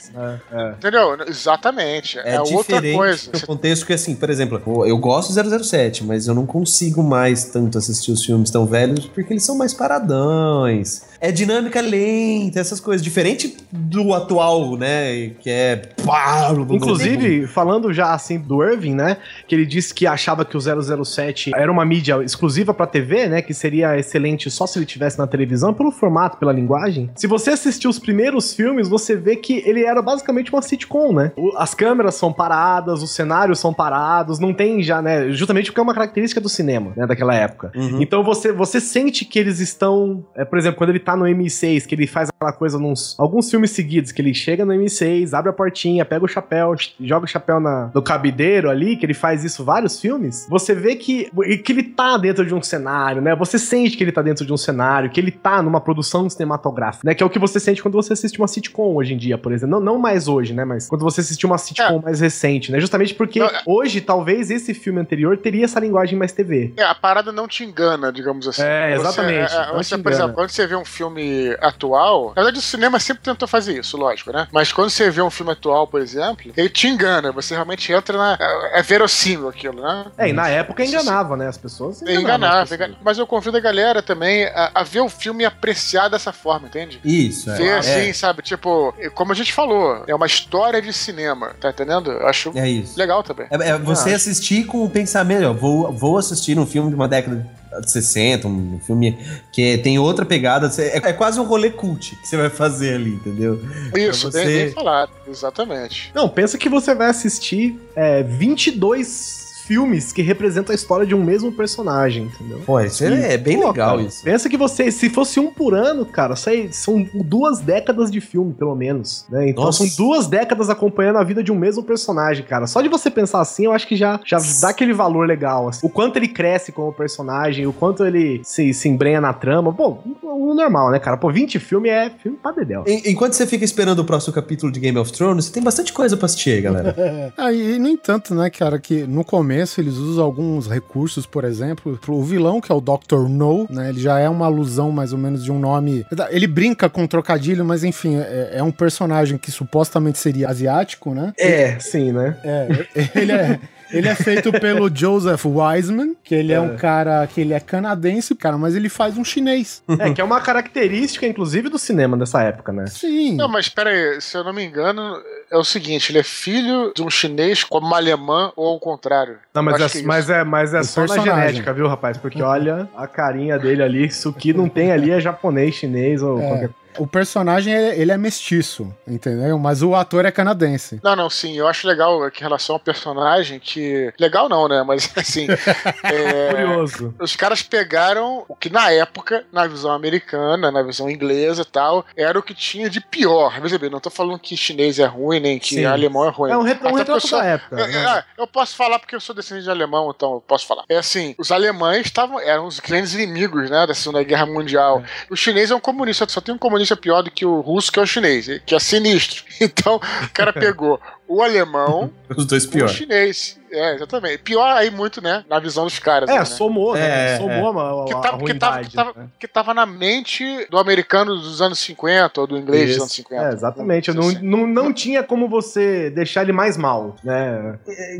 É. Entendeu? Exatamente. É, É, outra coisa. no contexto que, assim, por exemplo, eu- eu gosto do 007, mas eu não consigo mais tanto assistir os filmes tão velhos porque eles são mais paradões. É dinâmica lenta, essas coisas. Diferente do atual, né? Que é. Inclusive, falando já assim do Irving, né? Que ele disse que achava que o 007 era uma mídia exclusiva pra TV, né? Que seria excelente só se ele tivesse na televisão, pelo formato, pela linguagem. Se você assistir os primeiros filmes, você vê que ele era basicamente uma sitcom, né? As câmeras são paradas, os cenários são parados, não tem já, né? Justamente porque é uma característica do cinema, né? Daquela época. Uhum. Então você, você sente que eles estão. é, por exemplo, quando ele tá no M6, que ele faz aquela coisa nos. Alguns filmes seguidos, que ele chega no M6, abre a portinha, pega o chapéu, joga o chapéu na, no cabideiro ali, que ele faz isso vários filmes. Você vê que, que ele tá dentro de um cenário, né? Você sente que ele tá dentro de um cenário, que ele tá numa produção cinematográfica, né? Que é o que você sente quando você assiste uma sitcom hoje em dia, por exemplo. Não, não mais hoje, né? Mas quando você assiste uma sitcom mais recente, né? Justamente porque Não, é- hoje, talvez, esse filme anterior teria essa linguagem mais TV. É, a parada não te engana, digamos assim. É, exatamente, Você, é, você, por exemplo, quando você vê um filme atual, na verdade o cinema sempre tentou fazer isso, lógico, né? Mas quando você vê um filme atual, por exemplo, ele te engana, você realmente entra na. É, é verossímil aquilo, né? É, e na época enganava, né? As pessoas É enganavam enganar, as pessoas. mas eu convido a galera também a, a ver o filme e apreciar dessa forma, entende? Isso, é. Ver É. assim, sabe? Tipo, como a gente falou, é uma história de cinema, tá entendendo? Eu acho É isso. legal também. É, é você assistir com o pensamento, ó, vou, vou assistir um filme de uma década de 60, um filme que tem outra pegada, é, é quase um rolê cult que você vai fazer ali, entendeu? Isso, Pra bem, você- bem falado, exatamente. Não, pensa que você vai assistir é, 22 filmes que representam a história de um mesmo personagem, entendeu? Pô, isso é, é bem Pô, legal cara, isso. Pensa que você, se fosse um por ano, cara, sai- são duas décadas de filme, pelo menos. Né? Então Nossa. são duas décadas acompanhando a vida de um mesmo personagem, cara. Só de você pensar assim, eu acho que já, já dá aquele valor legal. assim. O quanto ele cresce como personagem, o quanto ele se, se embrenha na trama. Pô, o normal, né, cara? Pô, 20 filmes é filme pra dedéu. En- Enquanto você fica esperando o próximo capítulo de Game of Thrones, você tem bastante coisa pra assistir aí, galera. Ah, e no entanto, né, cara, que no começo eles usam alguns recursos, por exemplo, o vilão, que é o Dr. No, né, ele já é uma alusão mais ou menos de um nome. Ele brinca com trocadilho, mas enfim, é, é um personagem que supostamente seria asiático, né? É, sim, né? É, ele é. Ele é feito pelo Joseph Wiseman, que ele é. um cara que ele é canadense, cara, mas ele faz um chinês. É, que é uma característica, inclusive, do cinema dessa época, né? Sim. Não, mas pera aí, se eu não me engano, é o seguinte, ele é filho de um chinês como uma alemã ou ao contrário. Não, mas é, isso. mas é, mas é O só na genética, viu, rapaz? Porque olha a carinha dele ali, isso que não tem ali é japonês, chinês ou É. qualquer O personagem, ele ele é mestiço, entendeu? Mas o ator é canadense. Não, não, sim, eu acho legal que em relação ao personagem que. Legal não, né? Mas assim. é, Curioso. Os caras pegaram o que na época, na visão americana, na visão inglesa e tal, era o que tinha de pior. Bem, não tô falando que chinês é ruim, nem que Sim. alemão é ruim. É um retro- um retrato sou- da época, É, né? é, eu posso falar porque eu sou descendente de alemão, então eu posso falar. É assim, os alemães estavam, eram os grandes inimigos, né, da Segunda Guerra Mundial. O chinês é um comunista, só tem um comunista pior do que o russo, que é o chinês, que é sinistro. Então, o cara pegou o alemão, Os dois o pior. chinês. É, exatamente. Pior aí muito, né, na visão dos caras. É, né? somou, né? É, somou a, a, que que, tava, que, tava, né? que tava na mente do americano dos anos 50 ou do inglês dos Isso. anos 50. É, exatamente. Não, não, não tinha como você deixar ele mais mal, né?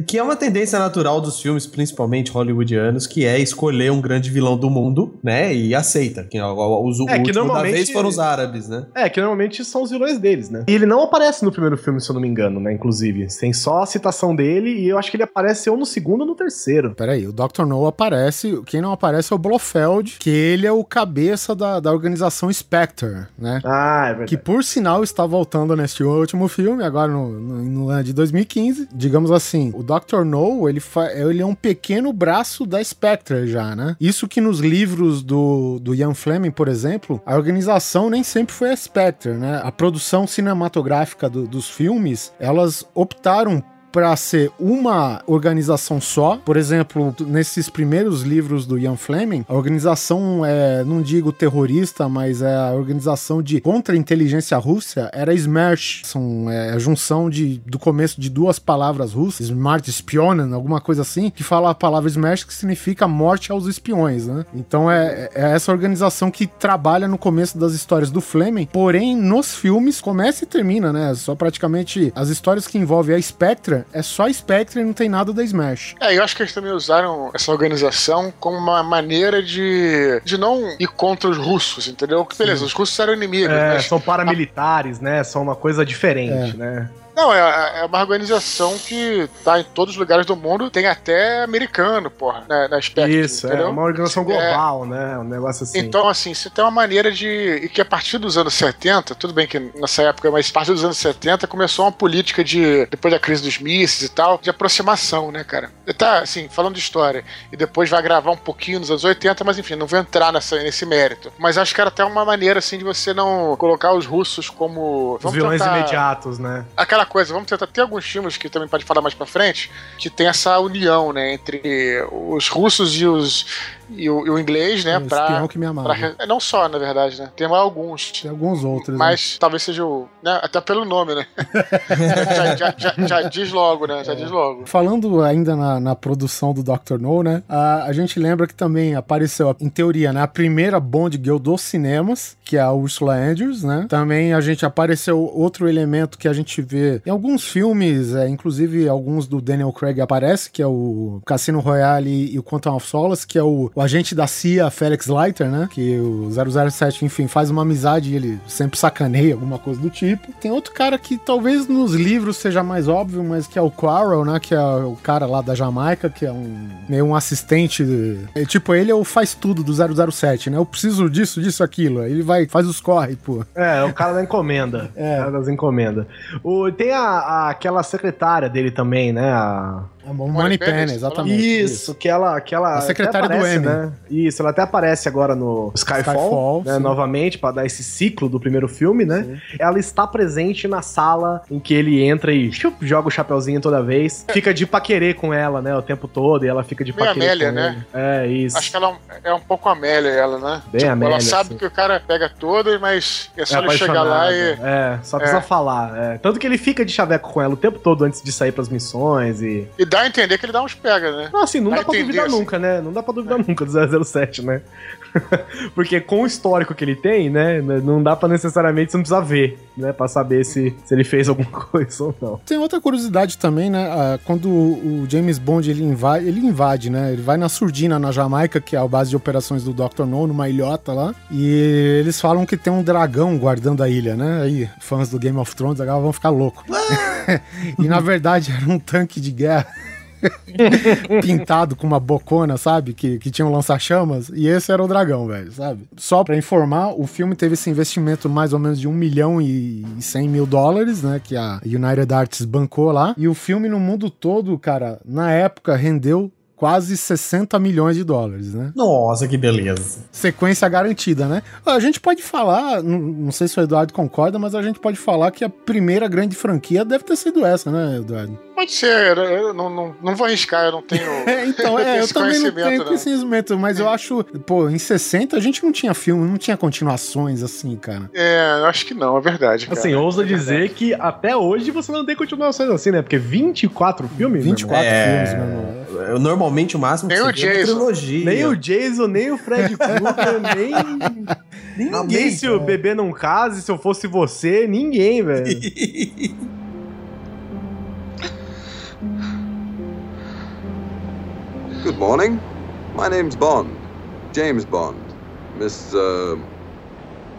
Que é uma tendência natural dos filmes, principalmente hollywoodianos, que é escolher um grande vilão do mundo, né? E aceita. Que, o, o, os- o É, que último da normalmente- vez foram os árabes, né? É, que normalmente são os vilões deles, né? E ele não aparece no primeiro filme, se eu não me engano, né? Inclusive. Tem só a citação dele e eu acho que ele aparece ou no segundo ou no terceiro. Peraí, o Dr. No aparece, quem não aparece é o Blofeld, que ele é o cabeça da, da organização Spectre, né? Ah, é verdade. Que por sinal está voltando neste último filme, agora no, no, no ano de 2015. Digamos assim, o Dr. No, ele, fa- ele é um pequeno braço da Spectre já, né? Isso que nos livros do, do Ian Fleming, por exemplo, a organização nem sempre foi a Spectre, né? A produção cinematográfica do- dos filmes, elas optaram para ser uma organização só. Por exemplo, nesses primeiros livros do Ian Fleming, a organização é, não digo terrorista, mas é a organização de contra-inteligência russa era SMERSH. São é, a junção de, do começo de duas palavras russas, Smart Spionen, alguma coisa assim, que fala a palavra SMERSH que significa morte aos espiões, né? Então é, é essa organização que trabalha no começo das histórias do Fleming, porém nos filmes começa e termina, né? Só praticamente as histórias que envolvem a Spectre é só Spectre e não tem nada da Smash. É, eu acho que eles também usaram essa organização como uma maneira de, de não ir contra os russos, entendeu? Que beleza, os russos eram inimigos, É, mas são paramilitares, né? São uma coisa diferente, né? Não, é, é uma organização que tá em todos os lugares do mundo, tem até americano, porra, na, na Spectre, Isso, é entendeu? uma organização global, né? Um negócio assim. Então, assim, você tem uma maneira de. E que a partir dos anos 70, tudo bem que nessa época, mas a partir dos anos 70 começou uma política de. Depois da crise dos mísseis e tal, de aproximação, né, cara? E Tá, assim, falando de história. E depois vai gravar um pouquinho nos anos 80, mas enfim, não vou entrar nessa, nesse mérito. Mas acho que era até uma maneira, assim, de você não colocar os russos como. Os vilões tentar- imediatos, né? aquela coisa, vamos tentar ter alguns filmes que também pode falar mais pra frente, que tem essa união, né, entre os russos e os e o, e o inglês, né, O pra, que me amava. pra- não só, na verdade, né, tem alguns, Tem alguns outros. né? mas talvez seja o, né, até pelo nome, né, já, já- já- já diz logo, né, já diz logo. Falando ainda na, na produção do Dr. No, né? A, a gente lembra que também apareceu, em teoria, né, a primeira Bond Girl dos cinemas, que é a Ursula Andrews, né? Também a gente apareceu outro elemento que a gente vê em alguns filmes, é, inclusive alguns do Daniel Craig aparece, que é o Cassino Royale e o Quantum of Solace, que é o, o agente da CIA, Felix Leiter, né? Que o 007, enfim, faz uma amizade e ele sempre sacaneia, alguma coisa do tipo. Tem outro cara que talvez nos livros seja mais óbvio, mas que é o Quarrel, né? Que é o cara lá da Jamaica, que é um meio um assistente. é, tipo, ele é o faz tudo do 007, né? Eu preciso disso, disso, aquilo. Ele vai, faz os corre, pô. É, o cara da encomenda. É. O cara das encomendas. O, tem a, a- aquela secretária dele também, né? A... É um Money Penny, Penny, exatamente. Isso, que ela. Que ela A secretária até do aparece, M. Né? Isso, ela até aparece agora no Skyfall, Skyfall, né, sim. novamente, pra dar esse ciclo do primeiro filme, né? Ela está presente na sala em que ele entra e chup, joga o chapeuzinho toda vez. Fica de paquerê com ela, né? O tempo todo, e ela fica de Meio paquerê Amélia, com né? ele. É, isso. Acho que ela é um pouco Amélia, ela, né? Bem Amélia, Ela sabe assim. que o cara pega todas, mas é só É ele chegar lá e... É, só precisa É. falar. é. Tanto que ele fica de chaveco com ela o tempo todo antes de sair pras missões e. E dá a entender que ele dá uns pega, né? Não, assim, não Dá dá pra duvidar assim. nunca, né? Não dá pra duvidar nunca do 007, né? Porque com o histórico que ele tem, né? Não dá pra necessariamente, você não precisa ver, né? Pra saber se, se ele fez alguma coisa ou não. Tem outra curiosidade também, né? Ah, Quando o James Bond ele invade, ele invade, né? Ele vai na Surdina, na Jamaica, que é a base de operações do Dr. No, numa ilhota lá. E eles falam que tem um dragão guardando a ilha, né? Aí, fãs do Game of Thrones agora vão ficar loucos. e na verdade era um tanque de guerra. pintado com uma bocona, sabe? Que, que tinha um lança-chamas. E esse era o dragão, velho, sabe? Só pra informar, o filme teve esse investimento mais ou menos de 1 milhão e 100 mil dólares, né? Que a United Arts bancou lá. E o filme no mundo todo, cara, na época rendeu quase 60 milhões de dólares, né? Nossa, que beleza. Sequência garantida, né? A gente pode falar, não, não sei se o Eduardo concorda, mas a gente pode falar que a primeira grande franquia deve ter sido essa, né, Eduardo? Pode ser, eu não, não, não vou arriscar, eu não tenho. É, então, é, eu esse também não conhecimento, tenho não. conhecimento, mas eu acho, pô, em 60 a gente não tinha filme, não tinha continuações assim, cara. É, eu acho que não, é verdade. Cara. Assim, ousa É dizer verdade. que até hoje você não tem continuações assim, né? Porque 24 filmes? meu 24 É. filmes, meu irmão. Eu, normalmente o máximo Nem que o é uma Jason. Nem o Jason, nem o Fred Krueger, nem. Ninguém, nem se o bebê não case, se eu fosse você, ninguém, velho. Good morning. My name's Bond. James Bond. Miss, uh.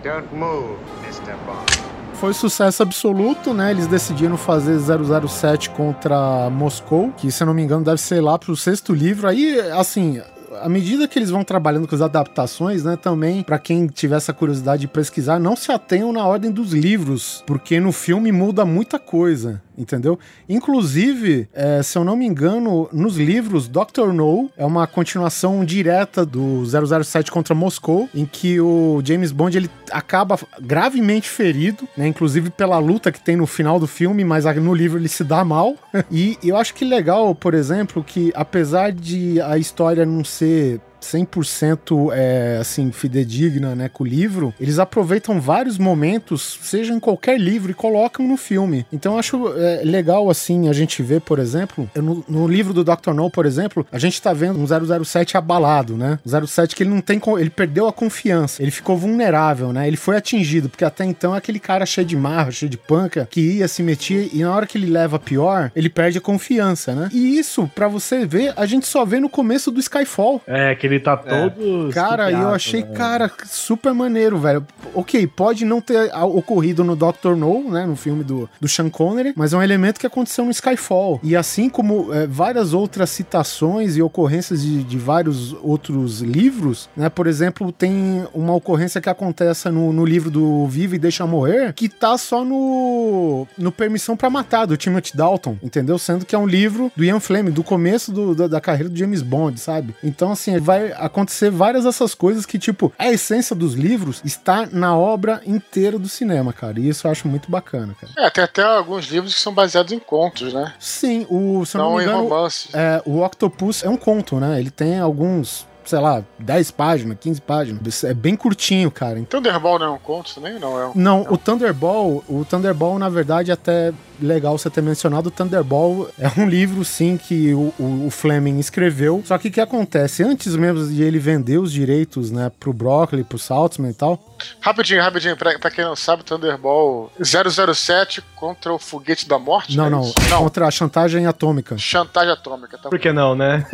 Don't move, Mr. Bond. Foi sucesso absoluto, né? Eles decidiram fazer 007 contra Moscou, que se eu não me engano deve ser lá pro sexto livro. Aí, assim, à medida que eles vão trabalhando com as adaptações, né, também, pra quem tiver essa curiosidade de pesquisar, não se atenham na ordem dos livros, porque no filme muda muita coisa. Entendeu? Inclusive, é, se eu não me engano, nos livros, Dr. No é uma continuação direta do 007 contra Moscou, em que o James Bond ele acaba gravemente ferido, né? Inclusive pela luta que tem no final do filme, mas no livro ele se dá mal. e eu acho que legal, por exemplo, que apesar de a história não ser 100% é, assim, fidedigna, né, com o livro, eles aproveitam vários momentos, seja em qualquer livro, e colocam no filme. Então eu acho é, legal, assim, a gente ver, por exemplo, no, no livro do Dr. No, por exemplo, a gente tá vendo um 007 abalado, né? 007 que ele não tem, ele perdeu a confiança, ele ficou vulnerável, né? Ele foi atingido, porque até então é aquele cara cheio de marra, cheio de panca, que ia se meter e na hora que ele leva pior, ele perde a confiança, né? E isso, pra você ver, a gente só vê no começo do Skyfall. É, que ele tá todo. Cara, eu achei, né? cara, super maneiro, velho. Ok, pode não ter ocorrido no Doctor No, né, no filme do, do Sean Connery, mas é um elemento que aconteceu no Skyfall. E assim como é, várias outras citações e ocorrências de, de vários outros livros, né, por exemplo, tem uma ocorrência que acontece no, no livro do Vive e Deixa Morrer, que tá só no, no Permissão pra Matar, do Timothy Dalton, entendeu? Sendo que é um livro do Ian Fleming, do começo do- da, da carreira do James Bond, sabe? Então, assim, vai acontecer várias dessas coisas que, tipo, a essência dos livros está na obra inteira do cinema, cara. E isso eu acho muito bacana, cara. É, tem até alguns livros que são baseados em contos, né? Sim, o, se não, Não me em engano, romance. é, o Octopus é um conto, né? Ele tem alguns, sei lá, 10 páginas, 15 páginas. É bem curtinho, cara. Thunderball não é um conto também? Não, é um. Não, o Thunderball, o Thunderball, na verdade, até legal você ter mencionado, o Thunderball é um livro, sim, que o, o, o Fleming escreveu. Só que o que acontece? Antes mesmo de ele vender os direitos, né, pro Broccoli, pro Saltzman e tal, Rapidinho, rapidinho, pra, pra quem não sabe, Thunderball 007 contra o foguete da morte? não, é não? Não, contra a chantagem atômica. chantagem atômica. Tá? Por que não, né?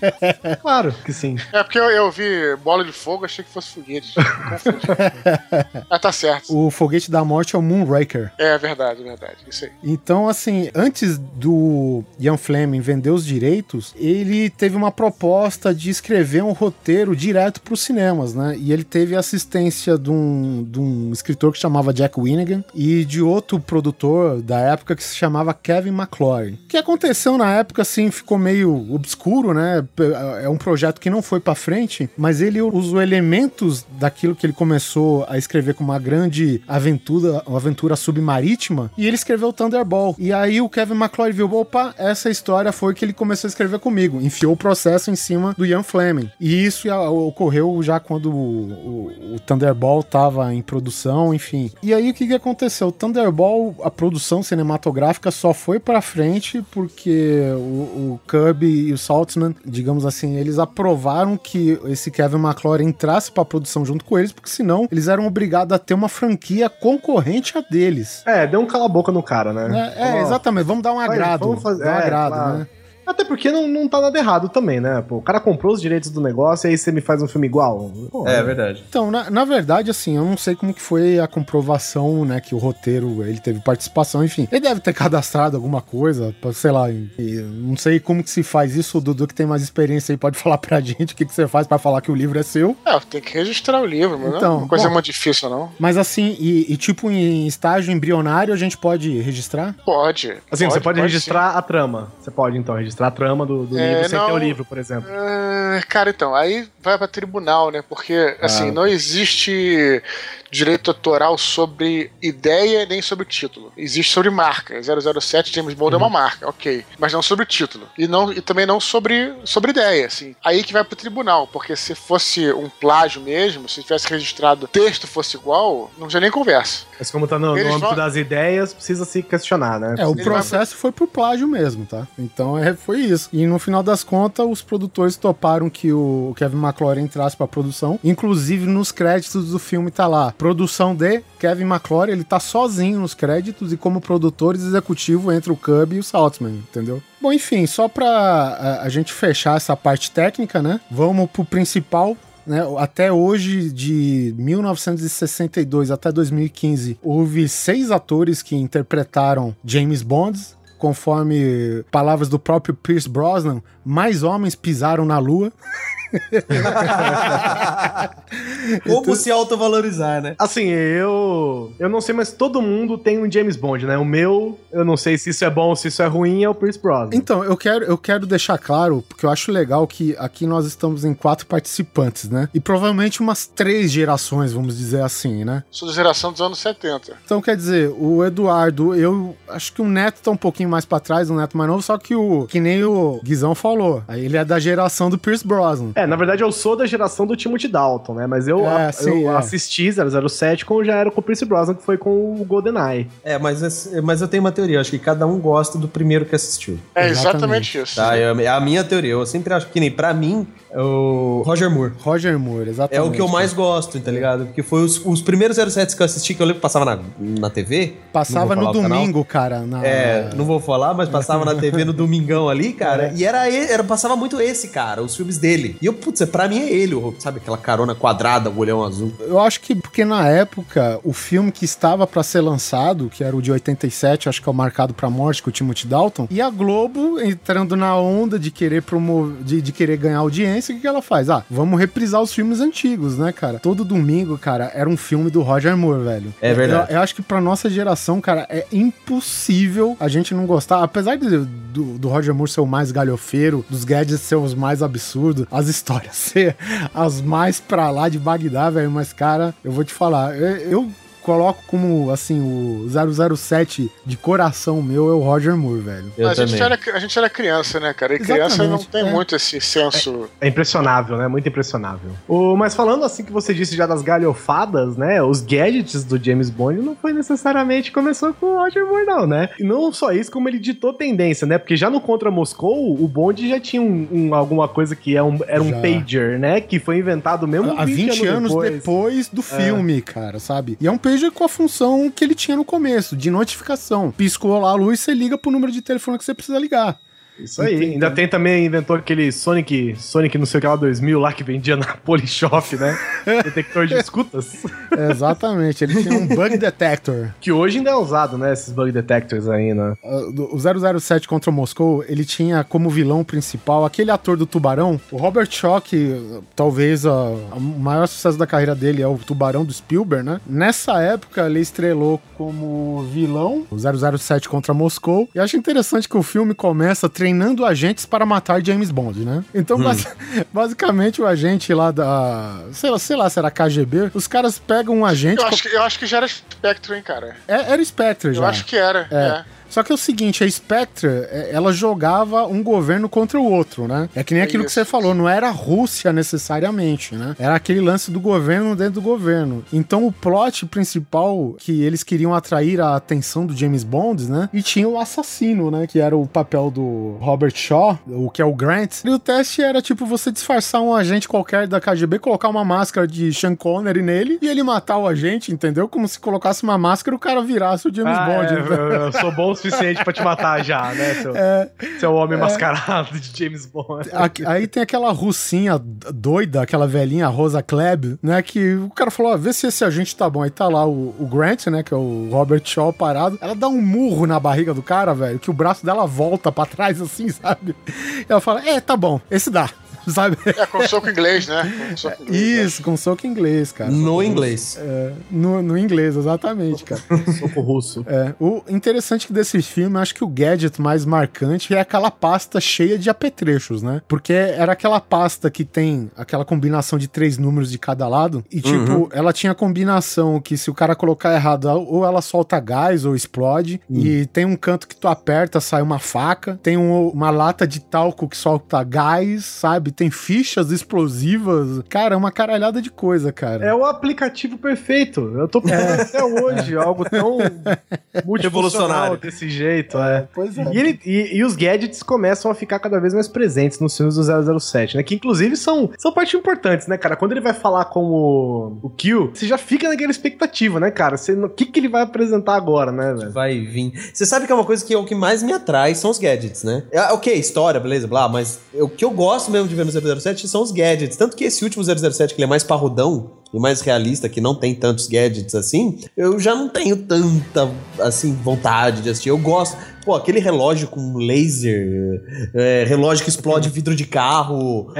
claro que sim. É porque eu, eu vi bola de fogo, achei que fosse foguete. Confundi. Mas tá certo. O foguete da morte é o Moonraker. É verdade, verdade. Isso aí. Então, assim, antes do Ian Fleming vender os direitos, ele teve uma proposta de escrever um roteiro direto para os cinemas, né? E ele teve assistência de um, de um escritor que chamava Jack Winnigan e de outro produtor da época que se chamava Kevin McClory. O que aconteceu na época, assim, ficou meio obscuro, né? É um projeto que não foi para frente, mas ele usou elementos daquilo que ele começou a escrever como uma grande aventura, uma aventura submarítima, e ele escreveu Thunderball. E aí o Kevin McClory viu, opa, essa história foi que ele começou a escrever comigo. Enfiou o processo em cima do Ian Fleming. E isso ocorreu já quando o, o- o Thunderball tava em produção, enfim. E aí o que que aconteceu? O Thunderball, a produção cinematográfica só foi pra frente porque o, o Kirby e o Saltzman, digamos assim, eles aprovaram que esse Kevin McClory entrasse pra produção junto com eles, porque senão eles eram obrigados a ter uma franquia concorrente a deles. É, deu um cala-boca no cara, né? É, é, Ó, exatamente. Vamos dar um agrado. vamos fazer- dar um é, agrado, claro. né? Até porque não, não tá nada errado também, né? Pô, o cara comprou os direitos do negócio e aí você me faz um filme igual. Pô, É verdade. Então, na, na verdade, assim, eu não sei como que foi a comprovação, né, que o roteiro, ele teve participação, enfim. Ele deve ter cadastrado alguma coisa, pra, sei lá, e- não sei como que se faz isso, o Dudu que tem mais experiência aí pode falar pra gente o que, que você faz pra falar que o livro é seu. É, tem que registrar o livro, mas não é Então, uma coisa bom. muito difícil, não. Mas assim, e, e tipo em estágio embrionário, a gente pode registrar? Pode. Assim, você pode, sim. registrar a trama. Você pode, então, registrar a trama do, do É, livro sem não- ter o livro, por exemplo. Ah, cara, então, aí vai pra tribunal, né? Porque, assim, não existe direito autoral sobre ideia nem sobre título. Existe sobre marca. 007 James Bond é uma marca, ok. Mas não sobre título. E, não, e também não sobre, sobre ideia, assim. Aí que vai pro tribunal, porque se fosse um plágio mesmo, se tivesse registrado o texto fosse igual, não tinha nem conversa. Mas como tá no, no âmbito vão- das ideias, precisa se questionar, né? É, o Ele processo foi pro plágio mesmo, tá? Então é, foi isso. E no final das contas, os produtores toparam que o Kevin McClory entrasse pra produção. Inclusive, nos créditos do filme tá lá, produção de Kevin McClory, ele tá sozinho nos créditos e como produtor executivo entre o Cub e o Saltzman, entendeu? Bom, enfim, só pra a, a gente fechar essa parte técnica, né? Vamos pro principal, né, até hoje, de 1962 até 2015, houve seis atores que interpretaram James Bond. Conforme palavras do próprio Pierce Brosnan, mais homens pisaram na lua. Como se autovalorizar, né? Assim, eu. Eu não sei, mas todo mundo tem um James Bond, né? O meu, eu não sei se isso é bom ou se isso é ruim, é o Pierce Brosnan. Então, eu quero, eu quero deixar claro, porque eu acho legal que aqui nós estamos em quatro participantes, né? E provavelmente umas três gerações, vamos dizer assim, né? Sou da geração dos anos 70. Então, quer dizer, o Eduardo, eu acho que o Neto tá um pouquinho mais pra trás, o Neto mais novo, só que o que nem o Guizão falou, aí ele é da geração do Pierce Brosnan. É, na verdade eu sou da geração do Timothy Dalton, né? Mas eu, É, a- sim, eu é. assisti 007 quando já era com o Pierce Brosnan, que foi com o GoldenEye. É, mas, mas eu tenho uma teoria. Acho que cada um gosta do primeiro que assistiu. É Exatamente. exatamente isso. Tá, eu- é a minha teoria. Eu sempre acho que nem pra mim, é o Roger Moore. Roger Moore, É exatamente. o que eu mais gosto, tá ligado? Porque foi os, os primeiros 07 que eu assisti, que eu lembro que passava na, na TV. Passava no domingo, cara. na- É, não vou falar, mas passava na TV no domingão ali, cara. E era, era passava muito esse, cara, os filmes dele. E eu, putz, pra mim é ele, o- sabe? Aquela carona quadrada, o olhão azul. Eu acho que porque na época o filme que estava pra ser lançado, que era o de 87, acho que é o Marcado pra Morte com o Timothy Dalton, e a Globo entrando na onda de querer promover, de, de querer ganhar audiência, o que, que ela faz? Ah, vamos reprisar os filmes antigos, né, cara? Todo domingo, cara, era um filme do Roger Moore, velho. É verdade. Eu, eu acho que pra nossa geração, cara, é impossível a gente não gostar, apesar de- do, do Roger Moore ser o mais galhofeiro, dos gadgets ser os mais absurdos, as histórias ser as mais pra lá de Bagdá, velho, mas, cara, eu vou te falar, eu, eu coloco como, assim, o 007 de coração meu é o Roger Moore, velho. Eu a, gente era, a gente era criança, né, cara? E criança não Exatamente, tem é. muito esse senso. É impressionável, né? Muito impressionável. O, mas falando assim que você disse já das galhofadas, né? Os gadgets do James Bond não foi necessariamente começou com o Roger Moore, não, né? E não só isso, como ele ditou tendência, né? Porque já no Contra Moscou, o Bond já tinha um, um- alguma coisa que é um, era um Já. pager, né? Que foi inventado mesmo Há 20 anos depois, do filme, cara, sabe? E é um pager com a função que ele tinha no começo, de notificação. Piscou lá a luz, você liga pro número de telefone que você precisa ligar. Isso aí. Ainda tem também, inventou aquele Sonic, Sonic não sei o que lá 2000 lá que vendia na Polishop, né? Detector de escutas. Exatamente, ele tinha um bug detector. Que hoje ainda é usado, né? Esses bug detectors aí, né? Do- O 007 contra o Moscou, ele tinha como vilão principal aquele ator do Tubarão, o Robert Shaw, que talvez o maior sucesso da carreira dele é o Tubarão do Spielberg, né? Nessa época, ele estrelou como vilão o 007 contra Moscou. E acho interessante que o filme começa treinando agentes para matar James Bond, né? Então, basi- basicamente, o agente lá da. Sei lá, sei lá, será KGB? Os caras pegam um agente. Eu acho, que, eu acho que já era Spectre, hein, cara? É, era Spectre já. Eu acho que era. É. Só que é o seguinte, a Spectre, é, ela jogava um governo contra o outro, né? É que nem aquilo que Isso. você falou, não era a Rússia necessariamente, né? Era aquele lance do governo dentro do governo. Então o plot principal que eles queriam atrair a atenção do James Bond, né? E tinha o assassino, né? Que era o papel do Robert Shaw, o que é o Grant. E o teste era tipo você disfarçar um agente qualquer da KGB, colocar uma máscara de Sean Connery nele e ele matar o agente, entendeu? Como se colocasse uma máscara e o cara virasse o James Ah, Bond. é, entendeu? eu, eu sou bom suficiente pra te matar já, né? Seu, É, seu homem mascarado de James Bond. Aqui- aí tem aquela russinha doida, aquela velhinha Rosa Klebb, né? Que o cara falou: ó, vê se esse agente tá bom. Aí tá lá o, o Grant, né? Que é o Robert Shaw parado. Ela dá um murro na barriga do cara, velho, que o braço dela volta pra trás, assim, sabe? E ela fala: é, tá bom, esse dá. Sabe? É, com soco inglês, né? Com soco inglês, Isso, com soco inglês, cara. No inglês. É, no, no inglês, exatamente, cara. Soco russo. É, o interessante desse filme, eu acho que o gadget mais marcante é aquela pasta cheia de apetrechos, né? Porque era aquela pasta que tem aquela combinação de três números de cada lado. E, tipo, ela tinha combinação que se o cara colocar errado, ou ela solta gás ou explode. E tem um canto que tu aperta, sai uma faca. Tem um- uma lata de talco que solta gás, sabe? Tem fichas explosivas. Cara, é uma caralhada de coisa, cara. É o aplicativo perfeito. Eu tô pensando até hoje, algo tão multifuncional Revolucionário. desse jeito. É. Pois é. E, ele- e- e os gadgets começam a ficar cada vez mais presentes nos filmes do 007, né? Que inclusive são, são partes importantes, né, cara? Quando ele vai falar com o, o Kill, você já fica naquela expectativa, né, cara? Você, o que, que ele vai apresentar agora, né, velho? Vai vir. Você sabe que é uma coisa que é o que mais me atrai são os gadgets, né? É, ok, história, beleza, blá, mas o que eu gosto mesmo de ver no 007 são os gadgets. Tanto que esse último 007, que ele é mais parrudão e mais realista, que não tem tantos gadgets assim, eu já não tenho tanta, assim, vontade de assistir. Eu gosto. Pô, aquele relógio com laser, é, relógio que explode vidro de carro.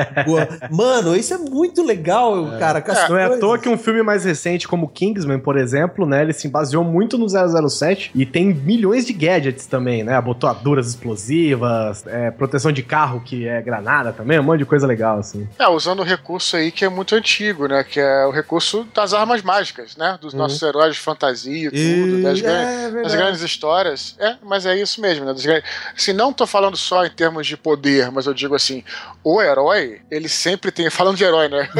Mano, isso é muito legal, cara. com as Não é à toa que um filme mais recente, como Kingsman, por exemplo, né? Ele se baseou muito no 007 e tem milhões de gadgets também, né? Abotoaduras explosivas, é, proteção de carro que é granada também, um monte de coisa legal, assim. É, usando o recurso aí que é muito antigo, né? Que é o recurso das armas mágicas, né? Dos nossos heróis de fantasia e tudo, E- das, é grandes, das grandes histórias. É, mas é isso mesmo, né? Assim, não tô falando só em termos de poder, mas eu digo assim, o herói, ele sempre tem. Falando de herói, né?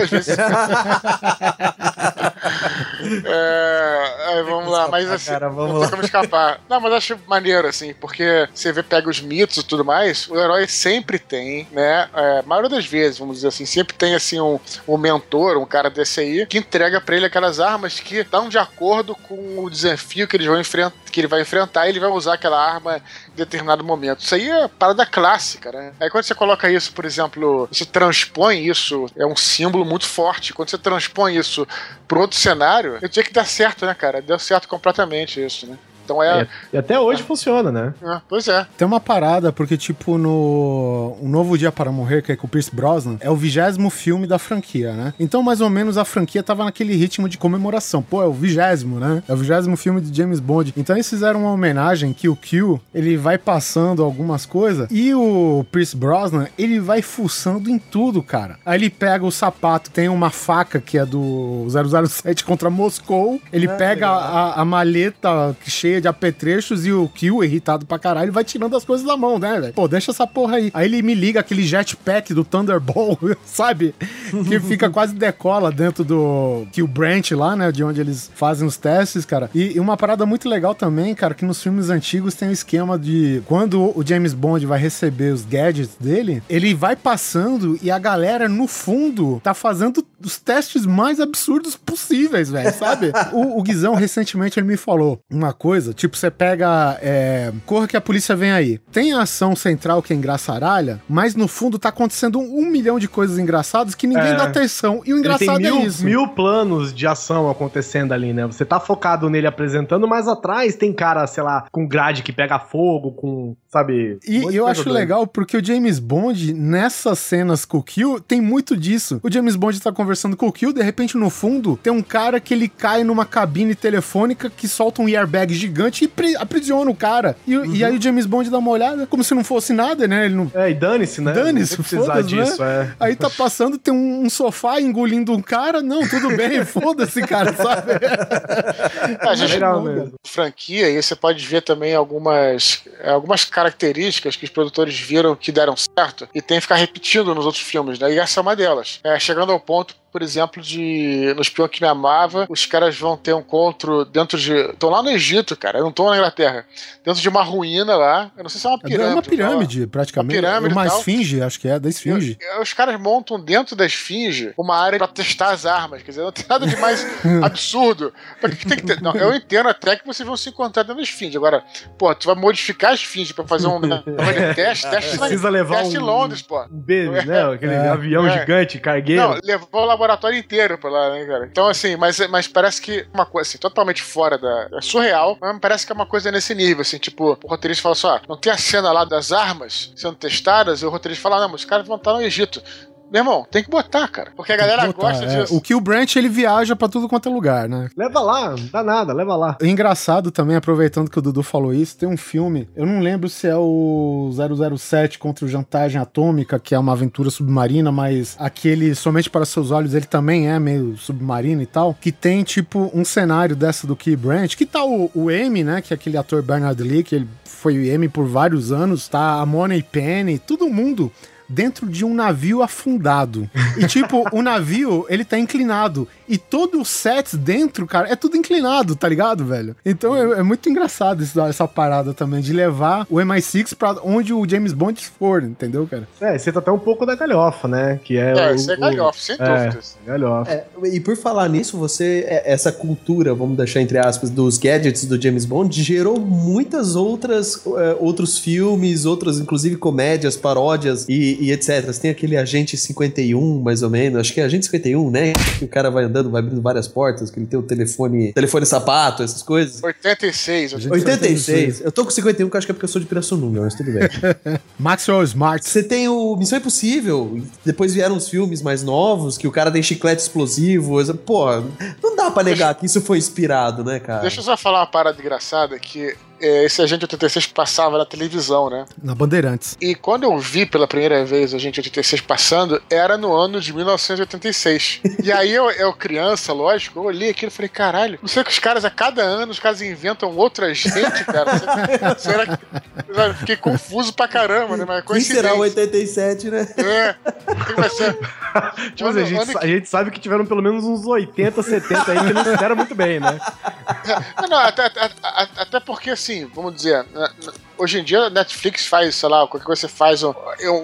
É, aí vamos lá, mas assim, cara, vamos não lá. tem como escapar. Não, mas acho maneiro, assim, porque você vê, pega os mitos e tudo mais, o herói sempre tem, né? É, a maioria das vezes, vamos dizer assim, sempre tem assim um, um mentor, um cara desse aí, que entrega pra ele aquelas armas que estão de acordo com o desafio que, eles vão enfrentar, que ele vai enfrentar ele vai usar aquela arma em determinado momento. Isso aí é parada clássica, né? Aí quando você coloca isso, por exemplo, você transpõe isso, é um símbolo muito forte. Quando você transpõe isso pro outro cenário, eu tinha que dar certo, né, cara? Deu certo completamente isso, né? Então é. É, e até hoje funciona, né? é, pois é. Tem uma parada, porque, tipo, no Um Novo Dia para Morrer, que é com o Pierce Brosnan, é o vigésimo filme da franquia, né? Então, mais ou menos, a franquia tava naquele ritmo de comemoração. Pô, é o vigésimo, né? É o vigésimo filme de James Bond. Então, eles fizeram uma homenagem que o Q, ele vai passando algumas coisas e o Pierce Brosnan, ele vai fuçando em tudo, cara. Aí ele pega o sapato, tem uma faca que é do 007 contra Moscou, ele pega a, a maleta cheia de apetrechos e o Kill, irritado pra caralho, vai tirando as coisas da mão, né, velho? Pô, deixa essa porra aí. Aí ele me liga aquele jetpack do Thunderbolt, sabe? Que fica quase decola dentro do Kill Branch lá, né? De onde eles fazem os testes, cara. E, e uma parada muito legal também, cara, que nos filmes antigos tem o esquema de quando o James Bond vai receber os gadgets dele, ele vai passando e a galera no fundo tá fazendo os testes mais absurdos possíveis, velho, sabe? o, o Guizão recentemente ele me falou uma coisa, tipo, você pega é, Corra que a polícia vem aí. Tem a ação central que é engraçaralha, mas no fundo tá acontecendo um, um milhão de coisas engraçadas que ninguém É. dá atenção. E o engraçado tem mil, é isso. mil planos de ação acontecendo ali, né? Você tá focado nele apresentando, mas atrás tem cara, sei lá, com grade que pega fogo, com, sabe... E um eu coisa acho doida. legal porque o James Bond, nessas cenas com o Kill, tem muito disso. O James Bond tá conversando com o Kill, de repente no fundo tem um cara que ele cai numa cabine telefônica que solta um airbag gigante e pri- aprisiona o cara. E, e aí o James Bond dá uma olhada, como se não fosse nada, né? Ele não. É, e dane-se, né? Dane-se, precisar né? disso, é. Aí tá passando, tem um, um sofá engolindo um cara. Não, tudo bem, foda-se, cara, sabe? A gente legal mesmo. franquia, e você pode ver também algumas, algumas características que os produtores viram que deram certo e tem que ficar repetindo nos outros filmes, né? E essa é uma delas. É, chegando ao ponto, por exemplo, de No Espião que Me Amava, os caras vão ter um encontro dentro de. Estão lá no Egito, cara, não estão na Inglaterra. Dentro de uma ruína lá. Eu não sei se é uma pirâmide. É uma pirâmide, praticamente. Uma pirâmide uma esfinge, acho que é, da esfinge. E Os caras montam dentro da esfinge uma área pra testar as armas. Quer dizer, não tem nada de mais absurdo. Pra que que tem que ter? Não, eu entendo até que vocês vão se encontrar dentro da esfinge. Agora, pô, tu vai modificar a esfinge pra fazer um né, teste, teste, Precisa levar teste em um- Londres, pô. Um beijo, né? Aquele É. avião É. gigante, cargueiro. Não, levou o laboratório inteiro pra lá, né, cara? Então, assim, mas, mas parece que uma coisa, assim, totalmente fora da. É surreal, mas parece que é uma coisa nesse nível, assim, tipo, o roteirista fala só, não tem a cena lá das armas sendo testadas, e o roteirista fala, não, mas os caras vão estar no Egito. Meu irmão, tem que botar, cara. Porque a galera Botar, gosta é. disso. O Kill Branch, ele viaja pra tudo quanto é lugar, né? Leva lá, não dá nada, leva lá. Engraçado também, aproveitando que o Dudu falou isso, tem um filme, eu não lembro se é o 007 contra o Jantagem Atômica, que é uma aventura submarina, mas aquele Somente para Seus Olhos, ele também é meio submarino e tal, que tem tipo um cenário dessa do Key Branch, que tá o, o M, né, que é aquele ator Bernard Lee, que ele foi o M por vários anos, tá a Money Penny, todo mundo dentro de um navio afundado. E tipo, o navio, ele tá inclinado. E todo o set dentro, cara, é tudo inclinado, tá ligado, velho? Então é, é muito engraçado isso, essa parada também, de levar o MI6 pra onde o James Bond for, entendeu, cara? É, você tá até um pouco da galhofa, né? Que é. É, o- isso é o- galhofa, sem é, dúvidas. Galhofa. É, e por falar nisso, você é, essa cultura, vamos deixar entre aspas, dos gadgets do James Bond gerou muitas outras é, outros filmes, outras inclusive comédias, paródias e, e etc. Você tem aquele Agente 51, mais ou menos, acho que é Agente 51, né? Que o cara vai andando, vai abrindo várias portas, que ele tem o telefone, telefone sapato, essas coisas. 86. 86. Eu tô com 51, que eu acho que é porque eu sou de Pirassununga, mas tudo bem. Maxwell Smart. Você tem o Missão Impossível, depois vieram os filmes mais novos, que o cara tem chiclete explosivo. Pô, não dá pra negar que isso foi inspirado, né, cara? Deixa eu só falar uma parada engraçada que esse Agente 86 passava na televisão, né? Na Bandeirantes. E quando eu vi pela primeira vez o Agente 86 passando, era no ano de 1986. e aí eu, eu criança, lógico, eu olhei aquilo e falei, caralho, não sei que os caras, a cada ano, os caras inventam outro agente, cara. Será- que. sabe, Fiquei confuso pra caramba, né? Mas Quem será o coincidência. 87, né? É, vai ser? Tipo assim, a, gente, a gente sabe que tiveram pelo menos uns 80, 70 aí que não se deram muito bem, né? Não, não, até, até- até- até porque, assim, vamos dizer, hoje em dia a Netflix faz, sei lá, qualquer coisa você faz um,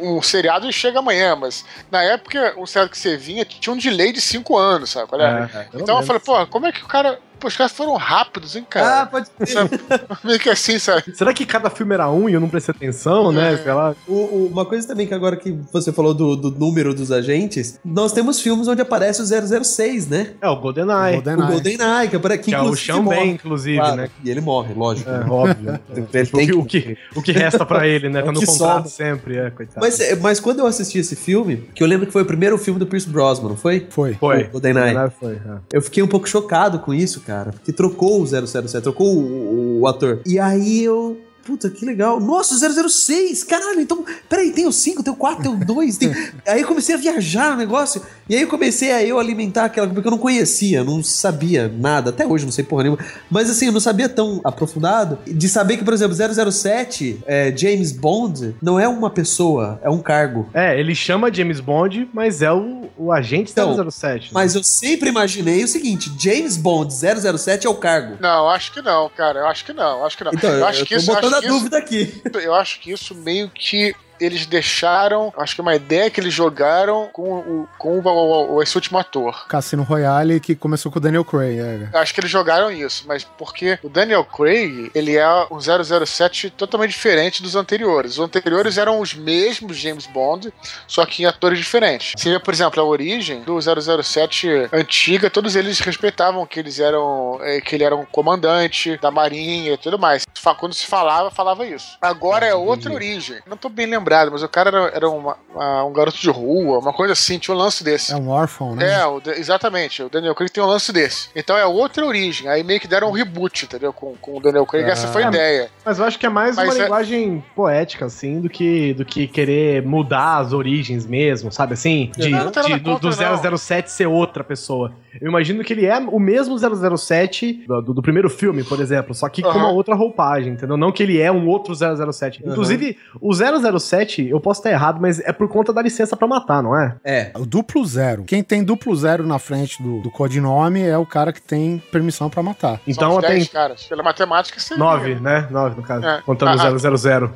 um seriado e chega amanhã, mas na época o seriado que você vinha tinha um delay de 5 anos, sabe? é? É, pelo então eu falei, pô, como é que o cara. Pô, os caras foram rápidos, hein, cara? Ah, pode ser. Meio que assim, sabe? Será que cada filme era um e eu não prestei atenção, né? Sei lá. O- o- uma coisa também que agora que você falou do, do número dos agentes, nós temos filmes onde aparece o 006, né? É, o GoldenEye. GoldenEye. O GoldenEye, que, apare- que, Que é o. Ben, inclusive, Claro, né? E ele morre, lógico. É, óbvio. Ele o, tem que, o, que, o que resta pra ele, né? É Tá o no que contrato sobra. sempre, é, coitado. Mas, é, mas quando eu assisti esse filme, que eu lembro que foi o primeiro filme do Pierce Brosnan, não foi? Foi. foi. o GoldenEye. foi. é. Eu fiquei um pouco chocado com isso, cara. Porque trocou o 007, trocou o, o- o ator. E aí eu. Puta, que legal. Nossa, 006! Caralho, então. Peraí, tem o 5, tem o 4, tem o 2. Tem... aí eu comecei a viajar no negócio. E aí eu comecei a eu alimentar aquela. Porque eu não conhecia, não sabia nada. Até hoje não sei porra nenhuma. Mas assim, eu não sabia tão aprofundado. De saber que, por exemplo, 007, é, James Bond, não é uma pessoa, é um cargo. É, ele chama James Bond, mas é o, o agente Então, 007. né? Mas eu sempre imaginei o seguinte: James Bond 007 é o cargo. Não, acho que não, cara. Eu acho que não, acho que não. Então, eu, eu acho eu que isso, botando acho a que isso- dúvida aqui. eu acho que isso meio que eles deixaram, acho que uma ideia que eles jogaram com o, com o, o- o- esse último ator. Cassino Royale, que começou com o Daniel Craig. É. Acho que eles jogaram isso, mas porque o Daniel Craig, ele é um 007 totalmente diferente dos anteriores. Os anteriores eram os mesmos James Bond, só que em atores diferentes. Se vê, por exemplo, a origem do 007 antiga, todos eles respeitavam que eles eram eh, que ele era um comandante da marinha e tudo mais. Quando se falava, falava isso. Agora é outra origem. Não tô bem lembrado, mas o cara era, era uma- uma- um garoto de rua, uma coisa assim, tinha um lance desse. É um órfão, né? É, o exatamente. O Daniel Craig tem um lance desse. Então é outra origem. Aí meio que deram um reboot, entendeu? Com, com o Daniel Craig. Essa foi a Ah. ideia. Mas eu acho que é mais Mas uma é- linguagem poética, assim, do que, do que querer mudar as origens mesmo, sabe? Assim, de, Não, de- do, contra, do 007 ser outra pessoa. Eu imagino que ele é o mesmo 007 do, do, do primeiro filme, por exemplo, só que uhum. com uma outra roupagem, entendeu? Não que ele é um outro 007. Uhum. Inclusive, o 007, eu posso estar errado, mas é por conta da licença para matar, não é? É. O duplo zero. Quem tem duplo zero na frente do, do codinome é o cara que tem permissão para matar. Então, São 10 caras. Pela matemática, seria. 9, né? né? 9, no caso. É. Contando ah, ah. o 000.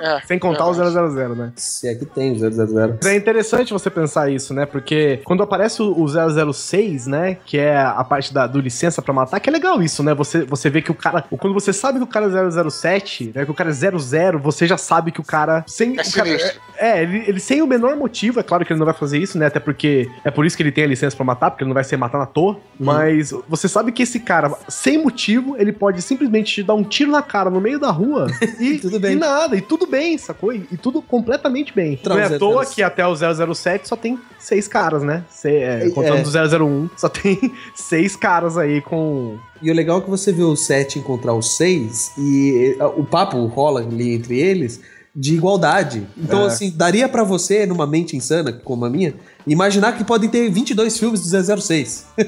É, Sem contar é o 000, né? Se é que tem 000. É interessante você pensar isso, né? Porque quando aparece o 006, 3, né? Que é a parte da, do licença para matar, que é legal isso, né? Você, você vê que o cara. Quando você sabe que o cara é 007, né? Que o cara é 00, você já sabe que o cara. Sem, é, o cara, é, ele, ele, sem o menor motivo, é claro que ele não vai fazer isso, né? Até porque é por isso que ele tem a licença para matar, porque ele não vai ser matar na toa. Hum. Mas você sabe que esse cara, sem motivo, ele pode simplesmente te dar um tiro na cara no meio da rua e, tudo bem. E nada, e tudo bem, sacou? E, e tudo completamente bem. Não é à toa que até o 007 só tem seis caras, né? Se, é, contando é. do 001 só tem seis caras aí com. E o legal é que você vê o 7 encontrar o 6 e o papo rola ali entre eles de igualdade. Então, É. assim, daria pra você, numa mente insana como a minha, imaginar que podem ter 22 filmes do 006.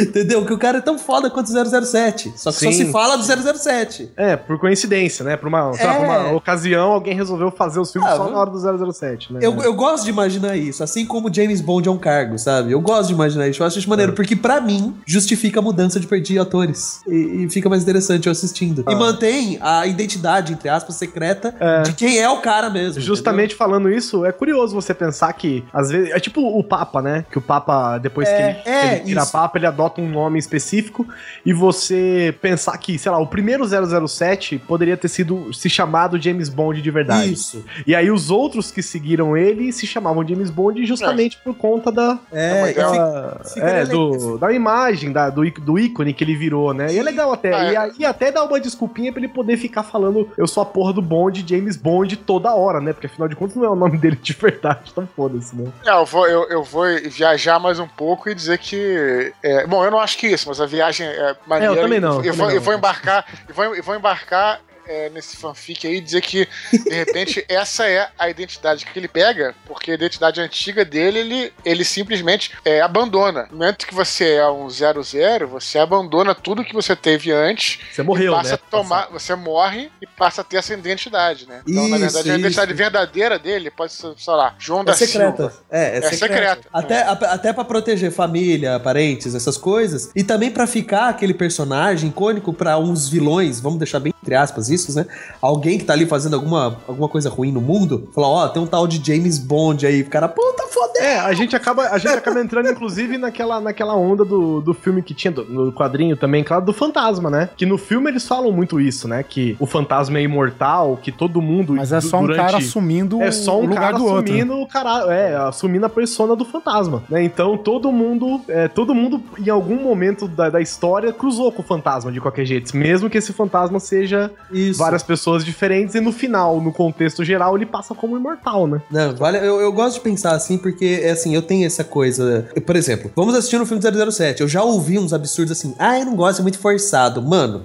Entendeu? Que o cara é tão foda quanto o 007. Só que só Sim. se fala do 007. É, por coincidência, né? Por uma, sei lá, É. por uma ocasião, alguém resolveu fazer os filmes Ah, só na hora do 007, né? Eu, eu gosto de imaginar isso, assim como James Bond é um cargo, sabe? Eu gosto de imaginar isso, eu acho isso maneiro, É. porque pra mim justifica a mudança de perder atores. E, e fica mais interessante eu assistindo. Ah. E mantém a identidade, entre aspas, secreta de quem é o cara mesmo. Justamente falando isso, é curioso você pensar que, às vezes, é tipo o Papa, né? Que o Papa, depois É, que ele, é, que ele vira isso. Papa, ele adota um nome específico e você pensar que, sei lá, o primeiro 007 poderia ter sido se chamado James Bond de verdade. Isso. E aí os outros que seguiram ele se chamavam James Bond justamente por conta da, É, legal. da, é, legal. do, da imagem, da, do, do ícone que ele virou, né? E é legal até. Ah, é. E aí até dá uma desculpinha pra ele poder ficar falando eu sou a porra do Bond, James Bond, toda hora, né? Porque afinal de contas não é o nome dele de verdade, então foda-se, né? É, eu vou, eu, eu vou viajar mais um pouco e dizer que. é, bom, eu não acho que isso, mas a viagem é maneira. É, eu também não, Eu, também vou, eu não. vou embarcar. Eu vou, eu vou embarcar. É, nesse fanfic aí, dizer que, de repente, essa é a identidade que ele pega, porque a identidade antiga dele, ele, ele simplesmente é, abandona. No momento que você é um 00, você abandona tudo que você teve antes Você morreu, passa né? a tomar, você morre e passa a ter essa identidade, né? Então, na Isso, verdade, a identidade isso. verdadeira dele pode ser, sei lá, João É da secreta. Silva. É, é, É secreta. secreta. Até, a- até pra proteger família, parentes, essas coisas. E também pra ficar aquele personagem icônico pra uns vilões, vamos deixar bem entre aspas isso, né? Alguém que tá ali fazendo alguma, alguma coisa ruim no mundo, falar, ó, tem um tal de James Bond aí. O cara, puta, É, a gente acaba, a gente acaba entrando, inclusive, naquela, naquela onda do, do filme que tinha do- no quadrinho também, claro, do fantasma, né? Que no filme eles falam muito isso, né? Que o fantasma é imortal, que todo mundo. Mas é só um durante- cara assumindo É só um o lugar cara do outro. assumindo o cara, é, assumindo a persona do fantasma, né? Então todo mundo, é, todo mundo em algum momento da, da história cruzou com o fantasma de qualquer jeito, mesmo que esse fantasma seja Isso. várias pessoas diferentes e no final, no contexto geral, ele passa como imortal, né? Não, vale, eu, eu gosto de pensar assim, porque, é assim, eu tenho essa coisa. eu, Por exemplo, vamos assistir no filme do 007. Eu já ouvi uns absurdos assim, ah, eu não gosto, é muito forçado. Mano,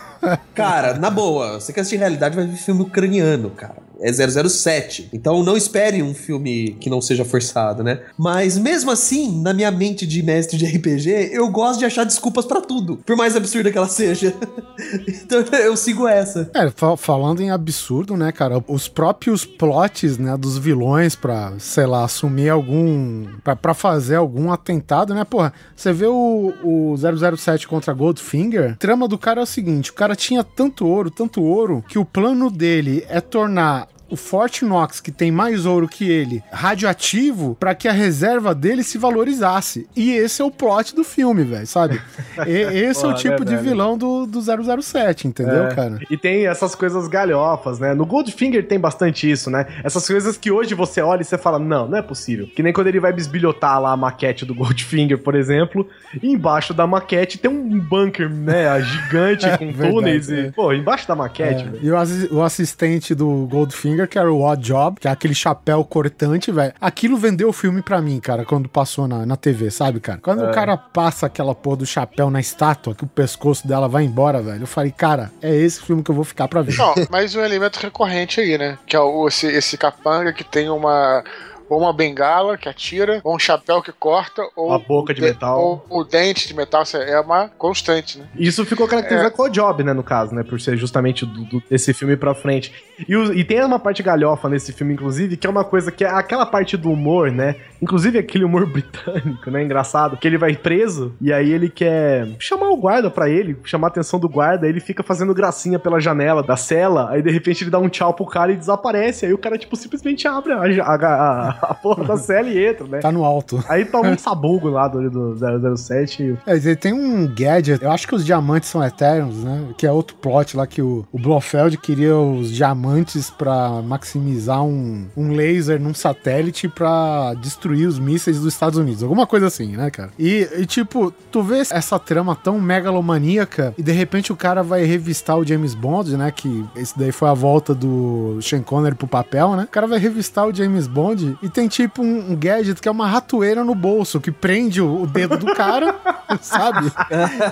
cara, na boa, você quer assistir realidade, vai ver filme ucraniano, cara. É 007. Então não espere um filme que não seja forçado, né? Mas mesmo assim, na minha mente de mestre de RPG, eu gosto de achar desculpas pra tudo, por mais absurda que ela seja. então eu sigo essa. É, fa- falando em absurdo, né, cara? Os próprios plots, né, dos vilões pra, sei lá, assumir algum. Pra, pra fazer algum atentado, né? Porra, você vê o, o 007 contra Goldfinger, a trama do cara é o seguinte: o cara tinha tanto ouro, tanto ouro, que o plano dele é tornar. O Fort Knox, que tem mais ouro que ele, radioativo, pra que a reserva dele se valorizasse. E esse é o plot do filme, velho, sabe? E- esse é o Pô, tipo de vilão do, do 007, entendeu, É. cara? E tem essas coisas galhofas, né? No Goldfinger tem bastante isso, né? Essas coisas que hoje você olha e você fala, não, não é possível. Que nem quando ele vai bisbilhotar lá a maquete do Goldfinger, por exemplo, e embaixo da maquete tem um bunker, né? Gigante com verdade, túneis e... é. Pô, embaixo da maquete, É, velho. E o, o assistente do Goldfinger, que era o Odd Job, que é aquele chapéu cortante, velho. Aquilo vendeu o filme pra mim, cara, quando passou na, na TV, sabe, cara? Quando É. o cara passa aquela porra do chapéu na estátua, que o pescoço dela vai embora, velho. Eu falei, cara, é esse filme que eu vou ficar pra ver. Não, mas um elemento recorrente aí, né? Que é o, esse, esse capanga que tem uma, ou uma bengala que atira, ou um chapéu que corta, ou A boca de o metal. ou o dente de metal. É uma constante, né? Isso ficou caracterizado É. com o Job, né, no caso, né? Por ser justamente do, do- desse filme pra frente. E, o- e tem uma parte galhofa nesse filme, inclusive, que é uma coisa que é aquela parte do humor, né? Inclusive aquele humor britânico, né? Engraçado. Que ele vai preso e aí ele quer chamar o guarda pra ele, chamar a atenção do guarda. Ele fica fazendo gracinha pela janela da cela. Aí de repente ele dá um tchau pro cara e desaparece. Aí o cara, tipo, simplesmente abre a, a, a- a porra da e entra, né? Tá no alto. Aí toma um sabugo lá do, do 007. É, ele tem um gadget, eu acho que os diamantes são eternos, né? Que é outro plot lá que o, o Blofeld queria os diamantes pra maximizar um, um laser num satélite pra destruir os mísseis dos Estados Unidos. Alguma coisa assim, né, cara? E, e, tipo, tu vê essa trama tão megalomaníaca e de repente o cara vai revistar o James Bond, né? Que esse daí foi a volta do Sean Connery pro papel, né? O cara vai revistar o James Bond e tem tipo um, um gadget que é uma ratoeira no bolso que prende o, o dedo do cara, sabe?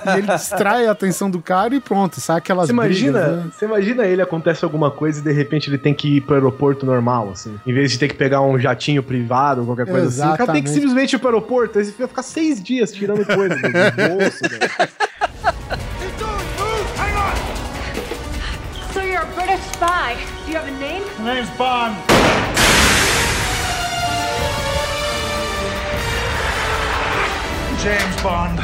E ele distrai a atenção do cara e pronto, sai aquelas Você imagina, brigas, né? você imagina ele acontece alguma coisa e de repente ele tem que ir pro aeroporto normal, assim. Em vez de ter que pegar um jatinho privado ou qualquer coisa assim. O cara tem que Exatamente. simplesmente ir pro aeroporto, aí você vai ficar seis dias tirando coisa do, bolso, velho. So you're a British spy. Do you have a name? Name's Bond. James Bond.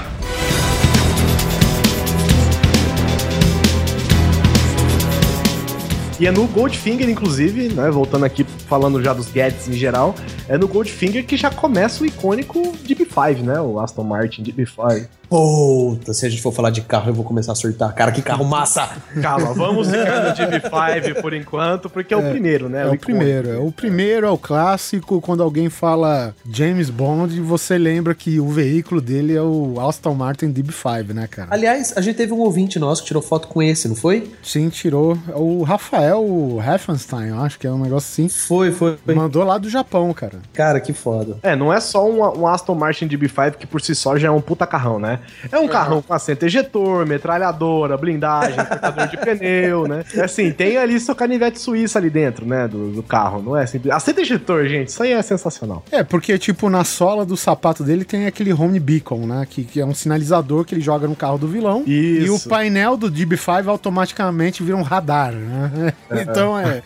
E é no Goldfinger, inclusive, né? Voltando aqui, falando já dos gadgets em geral, é no Goldfinger que já começa o icônico DB5, né? O Aston Martin DB5. Puta, se a gente for falar de carro, eu vou começar a surtar. Cara, que carro massa! Calma, vamos ficar no DB5 por enquanto, porque é, o primeiro, né? É o icônico. primeiro, é o primeiro, é o clássico. Quando alguém fala James Bond, você lembra que o veículo dele é o Aston Martin DB5, né, cara? Aliás, a gente teve um ouvinte nosso que tirou foto com esse, não foi? Sim, tirou. O Rafael Heffenstein, eu acho que é um negócio assim. Foi, foi. Mandou lá do Japão, cara. Cara, que foda. É, não é só um, um Aston Martin DB5 que por si só já é um puta carrão, né? É um carrão com assento ejetor, metralhadora, blindagem, cortador de pneu, né? É assim, tem ali seu canivete suíça ali dentro, né, do, do carro, não é simples. Assento ejetor, gente, isso aí é sensacional. É, porque, tipo, na sola do sapato dele tem aquele home beacon, né? Que, que é um sinalizador que ele joga no carro do vilão. E o Isso. painel do DB5 automaticamente vira um radar, né? Então é,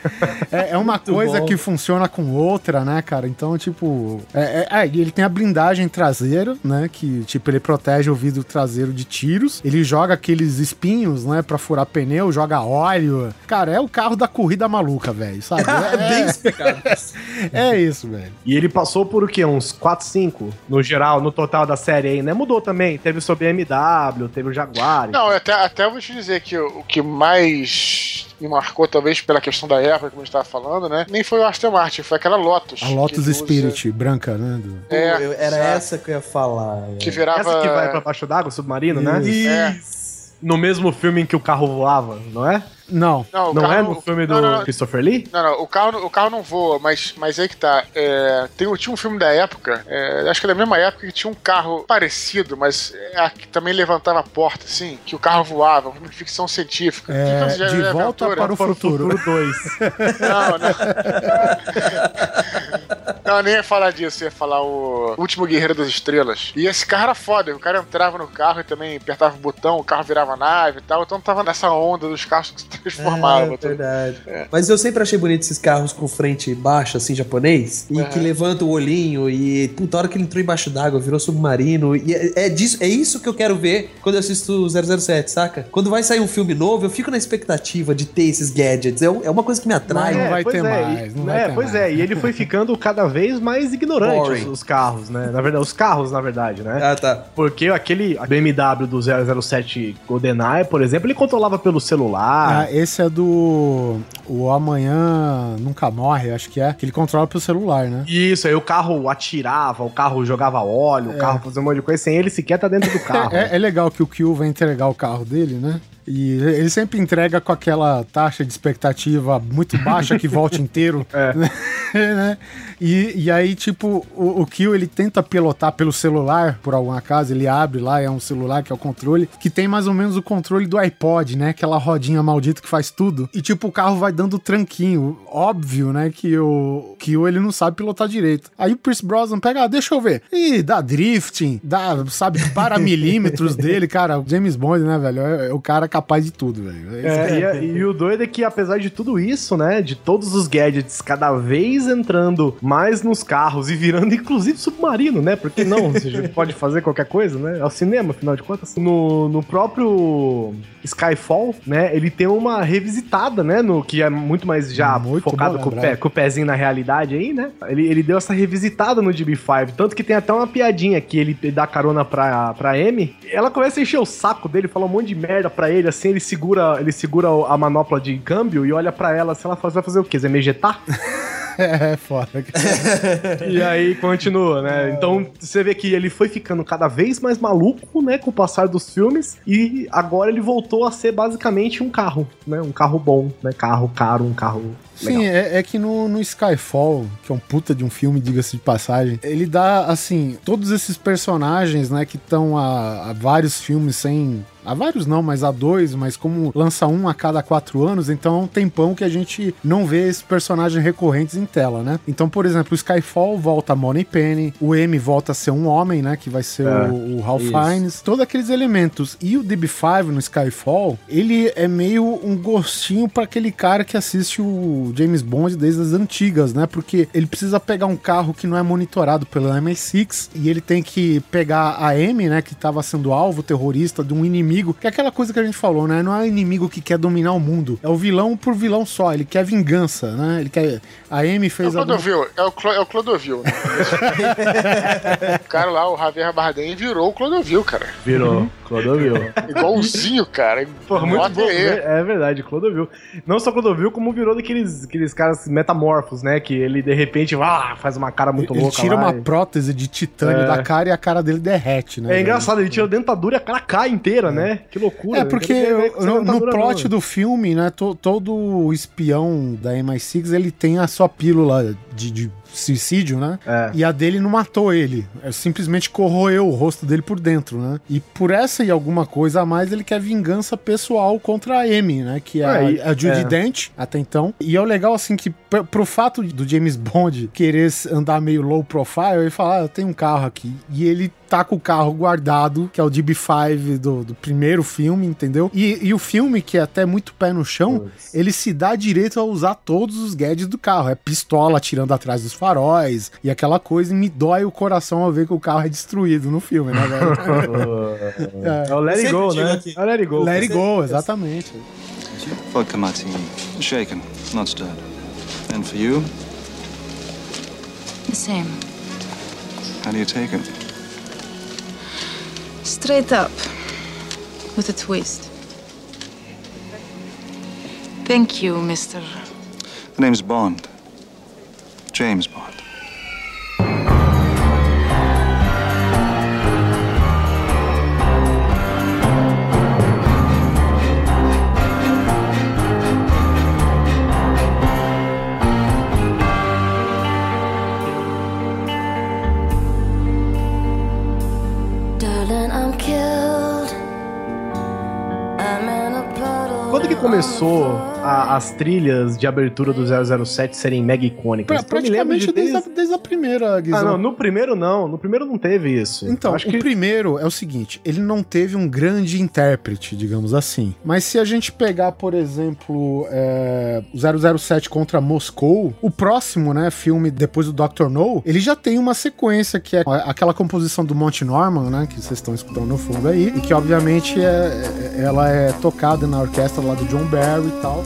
é, é uma coisa bom. que funciona com outra, né, cara? Então, tipo. É, é, é, ele tem a blindagem traseira, né? Que, tipo, ele protege o vidro traseiro de tiros. Ele joga aqueles espinhos, né? Pra furar pneu, joga óleo. Cara, é o carro da corrida maluca, velho, sabe? É bem explicado. É isso, velho. E ele passou por o quê? Uns 4, 5 no geral, no total da série aí, né? Mudou também. Teve o seu BMW, teve o Jaguar. Não, até, até vou te dizer que o, o que mais me marcou, talvez pela questão da época, como a gente tava falando, né? Nem foi o Aston Martin, foi aquela Lotus. A Lotus que usa- Spirit, branca, né? do- É, Eu- era exato. essa que eu ia falar. Que virava. Essa que vai pra baixo d'água, submarino, né? Isso. É. No mesmo filme em que o carro voava, não é? Não. Não, o Não carro- é no filme do não, não. Christopher Lee? Não, não, o carro, o carro não voa, mas, mas aí que tá. É, tem, tinha um filme da época, é, acho que é da mesma época, que tinha um carro parecido, mas é, que também levantava a porta, assim, que o carro voava, um filme de ficção científica. É, já de é volta aventura. para o futuro. 2. Não, não. Não, eu nem ia falar disso, eu ia falar o Último Guerreiro das Estrelas. E esse carro era foda, o cara entrava no carro e também apertava o botão, o carro virava nave e tal, então tava nessa onda dos carros que se transformavam. É, verdade. Mas eu sempre achei bonito esses carros com frente baixa, assim, japonês, e Uhum. que levanta o olhinho, e puta, a hora que ele entrou embaixo d'água, virou submarino, e é, é disso, é isso que eu quero ver quando eu assisto o 007, saca? Quando vai sair um filme novo, eu fico na expectativa de ter esses gadgets, é, é uma coisa que me atrai. Não vai pois ter é, mais, não vai é, ter pois mais. é, e ele foi ficando cada vez mais ignorante, os, os carros, né? Na verdade, os carros, na verdade, né? Ah, tá. Porque aquele BMW do 007 GoldenEye, por exemplo, ele controlava pelo celular. Ah, esse é do. O Amanhã Nunca Morre, acho que é. Que ele controla pelo celular, né? Isso, aí o carro atirava, o carro jogava óleo, o carro fazia um monte de coisa, sem ele sequer tá dentro do carro. É, é legal que o Kill vai entregar o carro dele, né? E ele sempre entrega com aquela taxa de expectativa muito baixa que volta inteiro. É. né? E, e aí, tipo, o, o Kill ele tenta pilotar pelo celular, por algum acaso, ele abre lá, é um celular que é o controle, que tem mais ou menos o controle do iPod, né? Aquela rodinha maldita que faz tudo. E tipo, o carro vai dando tranquinho. Óbvio, né? Que o Kill ele não sabe pilotar direito. Aí o Pierce Brosnan pega, ah, deixa eu ver. E dá drifting, dá, sabe, para milímetros dele, cara. James Bond, né, velho? É, é o cara capaz de tudo, velho. É, cara- e, a- e o doido é que, apesar de tudo isso, né? De todos os gadgets cada vez entrando mais nos carros e virando, inclusive, submarino, né? Porque não? Você pode fazer qualquer coisa, né? É o cinema, afinal de contas. No, no próprio Skyfall, né? Ele tem uma revisitada, né? No que é muito mais já Muito focado com o, pé, com o pezinho na realidade aí, né? Ele, ele deu essa revisitada no DB5. Tanto que tem até uma piadinha que ele dá carona pra, pra Amy. Ela começa a encher o saco dele, fala um monte de merda pra ele, assim, ele segura, ele segura a manopla de câmbio e olha pra ela, assim, ela "Você vai fazer o quê? Você vai me ejetar? É, foda. e aí continua, né? Então você vê que ele foi ficando cada vez mais maluco, né, com o passar dos filmes, e agora ele voltou a ser basicamente um carro, né? Um carro bom, né? Carro caro, um carro. Sim, é, é que no, no Skyfall, que é um puta de um filme, diga-se de passagem, ele dá, assim, todos esses personagens, né, que estão há, há vários filmes sem. Há vários não, mas há dois, mas como lança um a cada quatro anos, então é um tempão que a gente não vê esses personagens recorrentes em tela, né? Então, por exemplo, o Skyfall volta a Money Penny, o M volta a ser um homem, né? Que vai ser É, o, o Ralph isso. Fiennes, todos aqueles elementos. E o DB5 no Skyfall, ele é meio um gostinho pra aquele cara que assiste o James Bond desde as antigas, né? Porque ele precisa pegar um carro que não é monitorado pelo MI6 e ele tem que pegar a M, né? Que tava sendo alvo terrorista de um inimigo, que é aquela coisa que a gente falou, né? Não é o inimigo que quer dominar o mundo, é o vilão por vilão só, ele quer vingança, né? Ele quer. A M É o fez. Clodovil, é o, Clo, é o Clodovil. né? o cara lá, o Javier Bardem, virou o Clodovil, cara. Virou, Clodovil. Igualzinho, cara. Porra, muito bom. aí. É verdade, Clodovil. Não só Clodovil, como virou daqueles aqueles caras metamorfos, né? Que ele de repente ah, faz uma cara muito Ele louca. tira lá uma e- prótese de titânio É. da cara e a cara dele derrete, né? É engraçado, ele tira a dentadura e a cara cai inteira, né? Que loucura. É, porque Eu no, no plot não. do filme, né, to- todo espião da MI6, ele tem a sua pílula de, de suicídio, né? É. E a dele não matou ele, é, simplesmente corroeu o rosto dele por dentro, né? E por essa e alguma coisa a mais, ele quer vingança pessoal contra a Amy, né? Que é, É, a, a Judy é. Dent, até então. E é o legal, assim, que pro fato do James Bond querer andar meio low profile, ele fala, ah, eu tenho um carro aqui. E ele tá com o carro guardado, que é o DB5 do, do primeiro filme, entendeu? E, e o filme, que é até muito pé no chão, ele se dá direito a usar todos os gadgets do carro. É pistola atirando atrás dos faróis e aquela coisa, e me dói o coração ao ver que o carro é destruído no filme, né, velho? É o Let It Go, né? aqui. É o Let It Go. Let it go, exatamente. Vodka martini. Shaken, not stirred. And for you, The same. how do you take it? Straight up. With a twist. Thank you, Mr. The name's Bond. James Bond. Começou a- as trilhas de abertura do 007 serem mega icônicas? Pra, lembro de praticamente desde, desde- a, desde a primeira, Guizão. Ah, não, no primeiro não. No primeiro não teve isso. Então, Acho o que primeiro é o seguinte, ele não teve um grande intérprete, digamos assim. Mas se a gente pegar, por exemplo, é, o 007 contra Moscou, o próximo, né, filme depois do Dr. No, ele já tem uma sequência que é aquela composição do Monty Norman, né, que vocês estão escutando no fundo aí, e que obviamente é, é- ela é tocada na orquestra lá do John Barry e tal.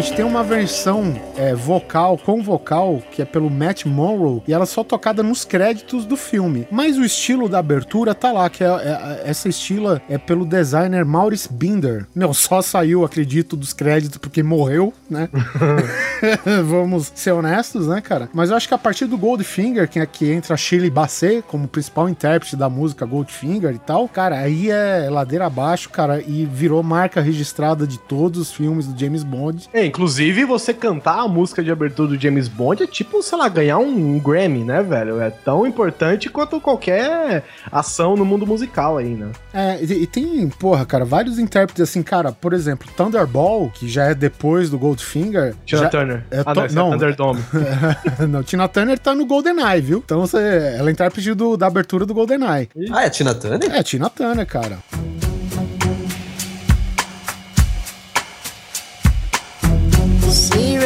Realmente tem uma versão é, vocal, com vocal, que é pelo Matt Monroe, e ela é só tocada nos créditos do filme. Mas o estilo da abertura tá lá, que é, é- essa estila é pelo designer Maurice Binder. Meu, só saiu, acredito, dos créditos porque morreu, né? Vamos ser honestos, né, cara? Mas eu acho que a partir do Goldfinger, que, é, que entra a Shirley Bassey como principal intérprete da música Goldfinger e tal, cara, aí é ladeira abaixo, cara, e virou marca registrada de todos os filmes do James Bond. É, inclusive, você cantar a música de abertura do James Bond é tipo, sei lá, ganhar um, Grammy, né, velho? É tão importante quanto qualquer ação no mundo musical aí, né? É, e, e tem, porra, cara, vários intérpretes assim, cara, por exemplo, Thunderball, que já é depois do Goldfinger. Tina já- Turner. É, Ah, não, é não, Thunderdome. não, Tina Turner tá no GoldenEye, viu? Então você, ela é intérprete do, da abertura do GoldenEye. Ah, é Tina Turner? É, Tina Turner, cara.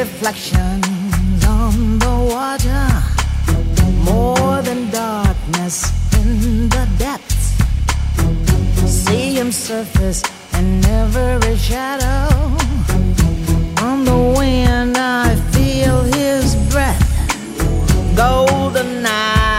Reflections on the water, more than darkness in the depths. See him surface in every shadow. On the wind, I feel his breath. Golden night,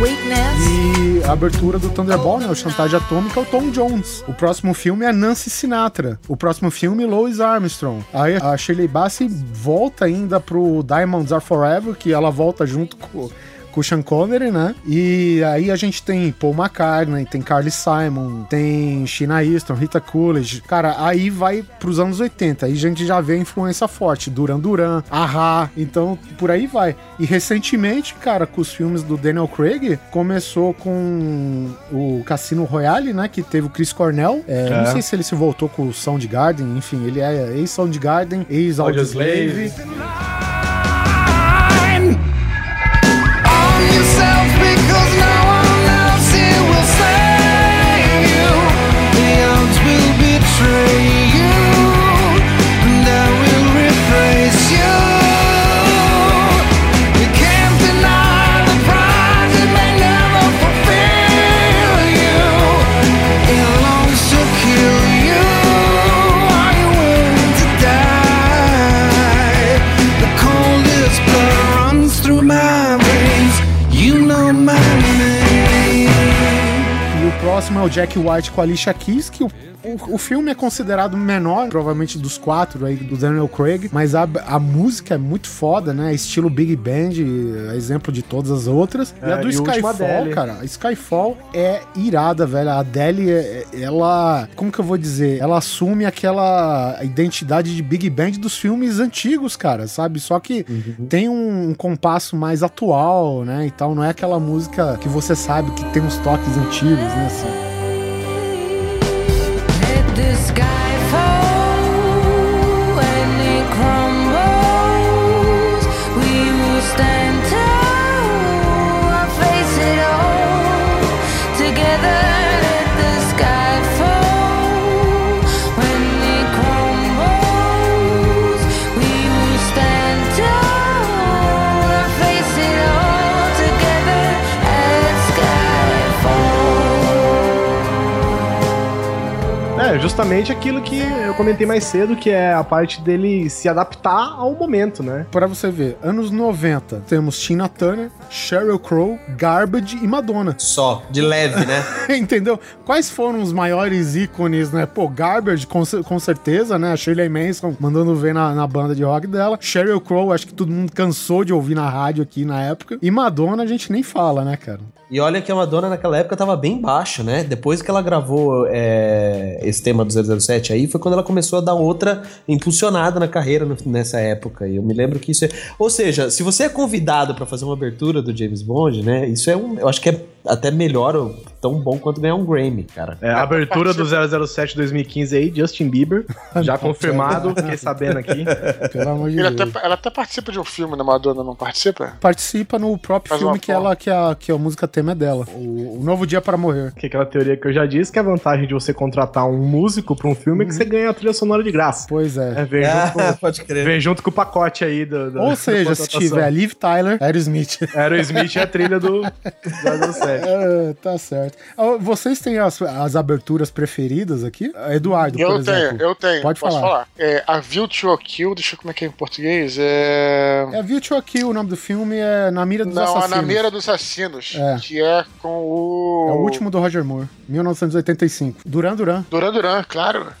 E a abertura do Thunderball, né? O Chantagem Atômica é o Tom Jones. O próximo filme é Nancy Sinatra. O próximo filme, Louis Armstrong. Aí a Shirley Bassey volta ainda pro Diamonds Are Forever, que ela volta junto com, com o Sean Connery, né? E aí a gente tem Paul McCartney, tem Carly Simon, tem Sheena Easton, Rita Coolidge. Cara, aí vai pros anos 80. Aí a gente já vê a influência forte. Duran Duran, Ahá. Então, por aí vai. E recentemente, cara, com os filmes do Daniel Craig, começou com o Cassino Royale, né? Que teve o Chris Cornell. É, É. Não sei se ele se voltou com o Soundgarden. Enfim, ele é ex-Soundgarden, ex-Audioslave. tree próximo é o Jack White com a Alicia Keys, que o, o, o filme é considerado menor, provavelmente dos quatro aí, do Daniel Craig, mas a, a música é muito foda, né? Estilo Big Band, é exemplo de todas as outras. e É, a do e Skyfall, cara, a Skyfall é irada, velho. A Adele, é- é- ela, como que eu vou dizer? Ela assume aquela identidade de Big Band dos filmes antigos, cara, sabe? Só que tem um, um compasso mais atual, né? E tal, não é aquela música que você sabe que tem uns toques antigos, né? Assim. É, justamente aquilo que eu comentei mais cedo, que é a parte dele se adaptar ao momento, né? Pra você ver, anos 90, temos Tina Turner, Sheryl Crow, Garbage e Madonna. Só, de leve, né? Entendeu? Quais foram os maiores ícones, né? Pô, Garbage, com, com certeza, né? A Shirley Manson mandando ver na, na banda de rock dela. Sheryl Crow, acho que todo mundo cansou de ouvir na rádio aqui na época. E Madonna a gente nem fala, né, cara? E olha que a Madonna naquela época tava bem baixa, né? Depois que ela gravou é, esse tema do 007 aí, foi quando ela começou a dar outra impulsionada na carreira no- nessa época. E eu me lembro que isso é. Ou seja, se você é convidado pra fazer uma abertura do James Bond, né? Isso é um. Eu acho que é até melhor, ou tão bom quanto ganhar um Grammy, cara. É, a abertura do 007 2015 aí, Justin Bieber, já confirmado, fiquei sabendo aqui. Pelo amor de Ele Deus. até, ela até participa de um filme, né? Madonna não participa? Participa no próprio Faz filme que ela que a, que a música tema é dela. O, o Novo Dia para Morrer. Que é aquela teoria que eu já disse, que a vantagem de você contratar um músico pra um filme é que você ganha a trilha sonora de graça. Pois é. É, vem, Ah, junto, com, pode crer. vem junto com o pacote aí do, do- Ou seja, se tiver Liv Tyler, Aerosmith. Aerosmith é a trilha do 007. É, tá certo. Ah, Vocês têm as, as aberturas preferidas aqui? Eduardo, Eu por tenho, exemplo. eu tenho. Pode falar. falar. É, a View to a Kill, deixa eu ver como é que é em português. É. É View to a Kill, o nome do filme é Na Mira dos Não, a Assassinos. Na Mira dos Assassinos, É. que é com o. É o último do Roger Moore, 1985. Duran Duran. Duran Duran, claro.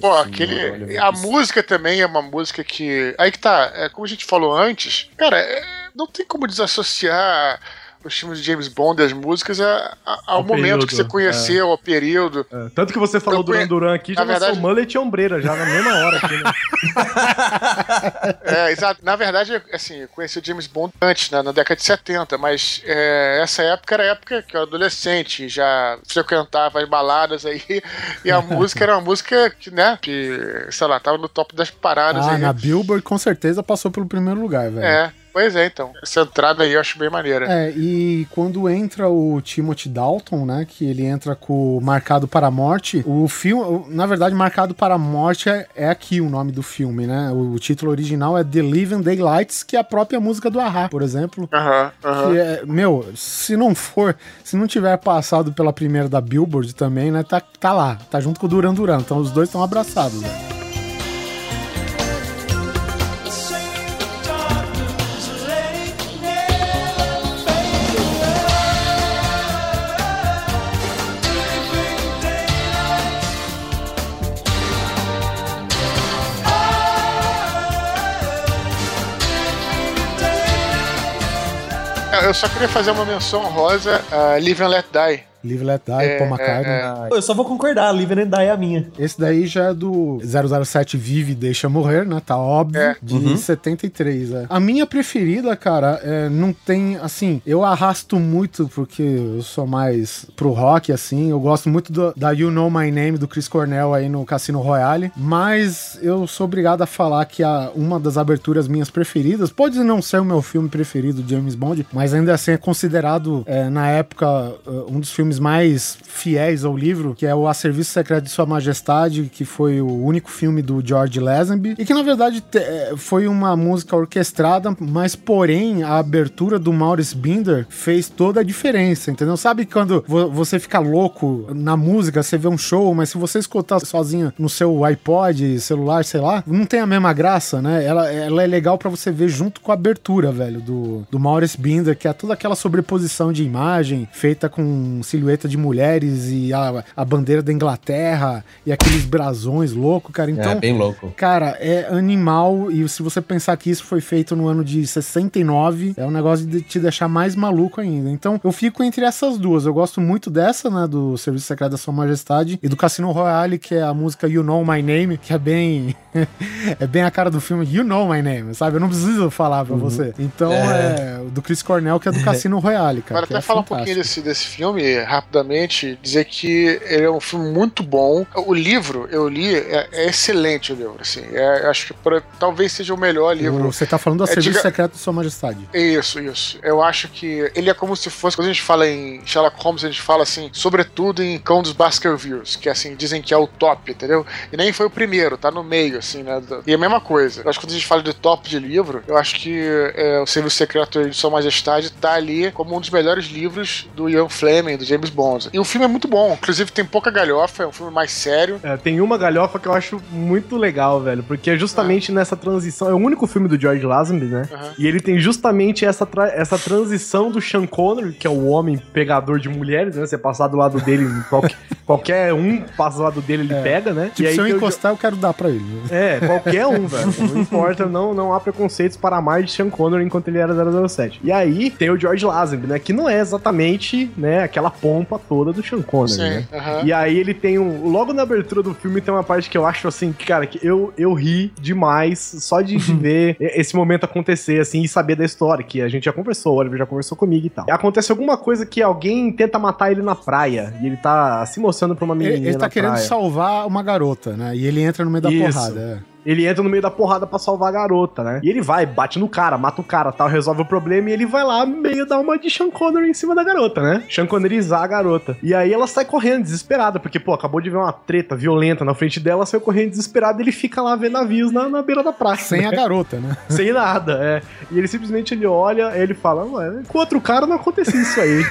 Pô, aquele. A música também é uma música que. Aí que tá, é, como a gente falou antes, cara, é, não tem como desassociar os filmes de James Bond e as músicas a- a- ao Ao momento período, que você conheceu, ao período. É, Tanto que você falou conhe- Duran Duran aqui, já Na lançou verdade- mullet e ombreira já na mesma hora aqui, né? É, exato. Na verdade, assim, eu conheci o James Bond antes, né, na década de 70, mas é, essa época era a época que eu era adolescente, já frequentava as baladas aí, e a música era uma música que, né, que, sei lá, tava no top das paradas Ah, aí. na Billboard com certeza passou pelo primeiro lugar, velho. É, pois é, então. Essa entrada aí eu acho bem maneira. É, e quando entra o Timothy Dalton, né, que ele entra com o Marcado para a Morte, o filme, o- na verdade, Marcado para a Morte é, é aqui o nome do filme, né? O, título original é The Living Daylights, que é a própria música do Ahá, por exemplo. Aham, aham. Que é, meu, se não for, se não tiver passado pela primeira da Billboard também, né, tá, tá lá, tá junto com o Duran Duran, então os dois estão abraçados, né? Eu só queria fazer uma menção rosa a Live and Let Die. Live Let Die, É, Paul McCartney. é, Eu só vou concordar, Live and Die é a minha. Esse daí já é do 007 Vive e Deixa Morrer, né? Tá óbvio. É. De Uhum. 73, é. A minha preferida, cara, é, não tem, assim, eu arrasto muito porque eu sou mais pro rock, assim. Eu gosto muito do- da You Know My Name do Chris Cornell aí no Cassino Royale. Mas eu sou obrigado a falar que a, uma das aberturas minhas preferidas, pode não ser o meu filme preferido de James Bond, mas ainda assim é considerado, é, na época, é, um dos filmes mais fiéis ao livro, que é o A Serviço Secreto de Sua Majestade, que foi o único filme do George Lazenby, e que na verdade é, foi uma música orquestrada, mas porém a abertura do Maurice Binder fez toda a diferença, entendeu? Sabe quando vo- você fica louco na música, você vê um show, mas se você escutar sozinho no seu iPod, celular, sei lá, não tem a mesma graça, né? Ela, ela é legal pra você ver junto com a abertura, velho, do, do Maurice Binder, que é toda aquela sobreposição de imagem feita com silhueta de mulheres e a, a bandeira da Inglaterra e aqueles brasões loucos, cara. Então, é, bem louco. Cara, é animal. E se você pensar que isso foi feito no ano de 69, é um negócio de te deixar mais maluco ainda. Então, eu fico entre essas duas. Eu gosto muito dessa, né? Do Serviço Secreto da Sua Majestade e do Cassino Royale, que é a música You Know My Name, que é bem. é bem a cara do filme You Know My Name, sabe? Eu não preciso falar pra você. Então, é. o do Chris Cornell, que é do Cassino Royale, cara. Agora que até é falar um pouquinho desse, desse filme rapidamente, dizer que ele é um filme muito bom. O livro, eu li, é, é excelente o livro, assim. É, eu acho que por- talvez seja o melhor livro. Você tá falando do É, Serviço diga- Secreto de Sua Majestade. Isso, isso. Eu acho que ele é como se fosse, quando a gente fala em Sherlock Holmes, a gente fala assim, sobretudo em Cão dos Baskervilles, que assim, dizem que é o top, entendeu? E nem foi o primeiro, tá no meio, assim, né? E a mesma coisa. Eu acho que quando a gente fala de top de livro, eu acho que é, o Serviço Secreto de Sua Majestade tá ali como um dos melhores livros do Ian Fleming, do James Bond. E o filme é muito bom, inclusive tem pouca galhofa, é um filme mais sério. É, tem uma galhofa que eu acho muito legal, velho, porque é justamente nessa transição, é o único filme do George Lazenby, né? Aham. E ele tem justamente essa, tra- essa transição do Sean Connery, que é o homem pegador de mulheres, né? Você passar do lado dele, qualquer, qualquer um passa do lado dele, ele pega, né? Tipo, e aí se eu encostar, eu quero dar pra ele. É, qualquer um, velho. Não importa, não, não há preconceitos para amar de Sean Connery enquanto ele era 007. E aí tem o George Lazenby, né? Que não é exatamente, né, aquela pompa toda do Sean Connery, Sim, né? aham. E aí ele tem um... Logo na abertura do filme tem uma parte que eu acho, assim, que, cara, que eu, eu ri demais só de, de ver esse momento acontecer, assim, e saber da história, que a gente já conversou, o Oliver já conversou comigo e tal. Acontece alguma coisa que alguém tenta matar ele na praia, e ele tá se mostrando pra uma menina Ele, ele tá na querendo praia. salvar uma garota, né? E ele entra no meio da Isso. porrada. é. Ele entra no meio da porrada pra salvar a garota, né? E ele vai, bate no cara, mata o cara, tal, resolve o problema e ele vai lá meio dar uma de Sean Connery em cima da garota, né? Sean Conneryzar a garota. E aí ela sai correndo, desesperada, porque, pô, acabou de ver uma treta violenta na frente dela, saiu correndo desesperada e ele fica lá vendo navios na, na beira da praia. Sem a né? garota, né? Sem nada, é. E ele simplesmente ele olha, ele fala, ué, com outro cara não acontecia isso aí.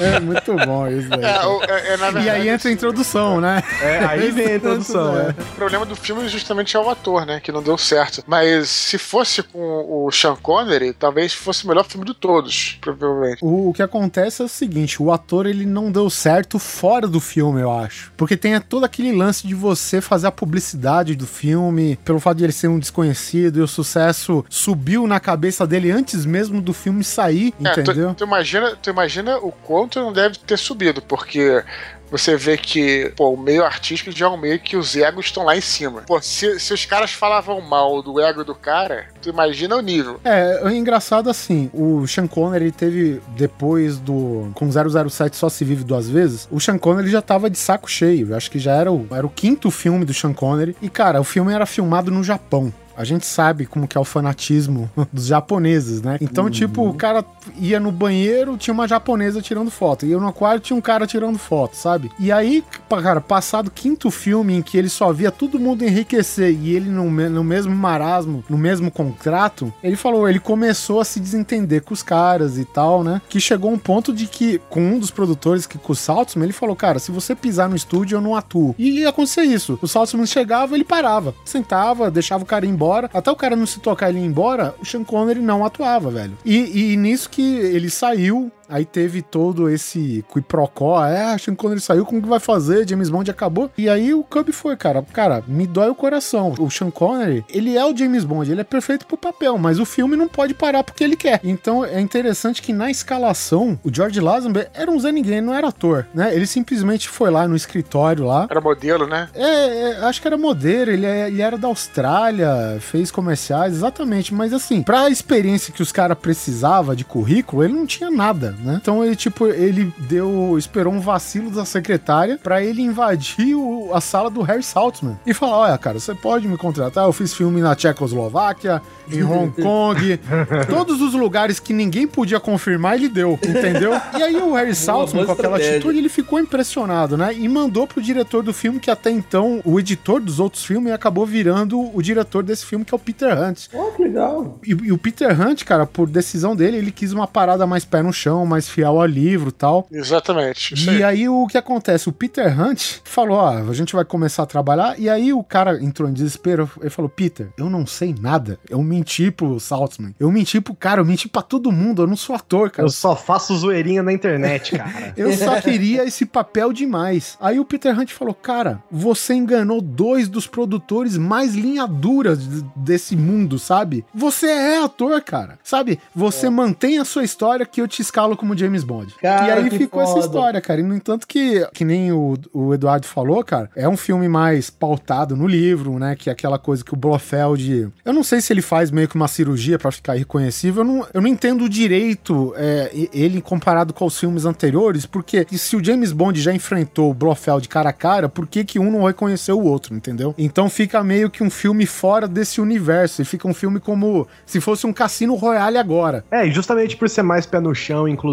É muito bom isso, velho. É, o- é- é, na E verdade, aí entra a introdução, né? É, aí vem a introdução, é. O problema do filme justamente é o ator, né? Que não deu certo. Mas se fosse com o Sean Connery, talvez fosse o melhor filme de todos, provavelmente. O, o que acontece é o seguinte, o ator ele não deu certo fora do filme, eu acho. Porque tem todo aquele lance de você fazer a publicidade do filme, pelo fato de ele ser um desconhecido e o sucesso subiu na cabeça dele antes mesmo do filme sair, É, tu- entendeu? tu, imagina, tu imagina o quanto não deve ter subido, porque você vê que pô, o meio artístico já é um meio que os egos estão lá em cima. Pô, se, se os caras falavam mal do ego do cara, tu imagina o nível. É, é engraçado assim, o Sean Connery teve, depois do. Com 007 Só Se Vive Duas Vezes, o Sean Connery já tava de saco cheio. Eu acho que já era o, era o quinto filme do Sean Connery. E, cara, o filme era filmado no Japão. A gente sabe como que é o fanatismo dos japoneses, né? Então, tipo, o cara ia no banheiro, tinha uma japonesa tirando foto. Ia no aquário, tinha um cara tirando foto, sabe? E aí, cara, passado quinto filme em que ele só via todo mundo enriquecer e ele no, no mesmo marasmo, no mesmo contrato, ele falou, ele começou a se desentender com os caras e tal, né? Que chegou um ponto de que, com um dos produtores, que com o Saltzman, ele falou, cara, se você pisar no estúdio, eu não atuo. E ia acontecer isso. O Saltzman chegava, ele parava, sentava, deixava o cara ir embora. Até o cara não se tocar ele ir embora, o Sean Connery não atuava, velho. E, e nisso que ele saiu, Aí teve todo esse quiprocó, é, Sean Connery saiu, como que vai fazer? James Bond acabou. E aí o Cub foi, cara, cara, me dói o coração. O Sean Connery, ele é o James Bond, ele é perfeito pro papel, mas o filme não pode parar porque ele quer. Então é interessante que na escalação, o George Lazenby era um Zé Ninguém, não era ator, né? Ele simplesmente foi lá no escritório lá. Era modelo, né? É, é, acho que era modelo, ele, é- ele era da Austrália, fez comerciais, exatamente. Mas assim, pra experiência que os caras precisavam de currículo, ele não tinha nada, né? Então ele, tipo, ele deu, esperou um vacilo da secretária pra ele invadir o- a sala do Harry Saltzman e falar: olha, cara, você pode me contratar? Eu fiz filme na Tchecoslováquia, em Hong Kong, todos os lugares que ninguém podia confirmar, ele deu, entendeu? E aí o Harry Saltzman, com aquela atitude, ele ficou impressionado, né? E mandou pro diretor do filme, que até então, o editor dos outros filmes, acabou virando o diretor desse filme, que é o Peter Hunt. Oh, que legal. E, e o Peter Hunt, cara, por decisão dele, ele quis uma parada mais pé no chão, mais fiel ao livro e tal. Exatamente. E aí. aí o que acontece? O Peter Hunt falou: ó, a gente vai começar a trabalhar. E aí o cara entrou em desespero. Ele falou: Peter, eu não sei nada. Eu menti pro Saltzman. Eu menti pro cara, eu menti pra todo mundo. Eu não sou ator, cara. Eu só faço zoeirinha na internet, cara. Eu só queria esse papel demais. Aí o Peter Hunt falou: Cara, você enganou dois dos produtores mais linha dura d- desse mundo, sabe? Você é ator, cara. Sabe? Você mantém a sua história que eu te escalo como James Bond. Cara, e aí ficou essa foda. história, cara. E no entanto que, que nem o, o Eduardo falou, cara, é um filme mais pautado no livro, né? Que é aquela coisa que o Blofeld. Eu não sei se ele faz meio que uma cirurgia pra ficar irreconhecível. Eu não, eu não entendo direito é, ele comparado com os filmes anteriores, porque se o James Bond já enfrentou o Blofeld cara a cara, por que, que um não reconheceu o outro, entendeu? Então fica meio que um filme fora desse universo. E fica um filme como se fosse um Cassino Royale agora. É, e justamente por ser mais pé no chão, inclusive,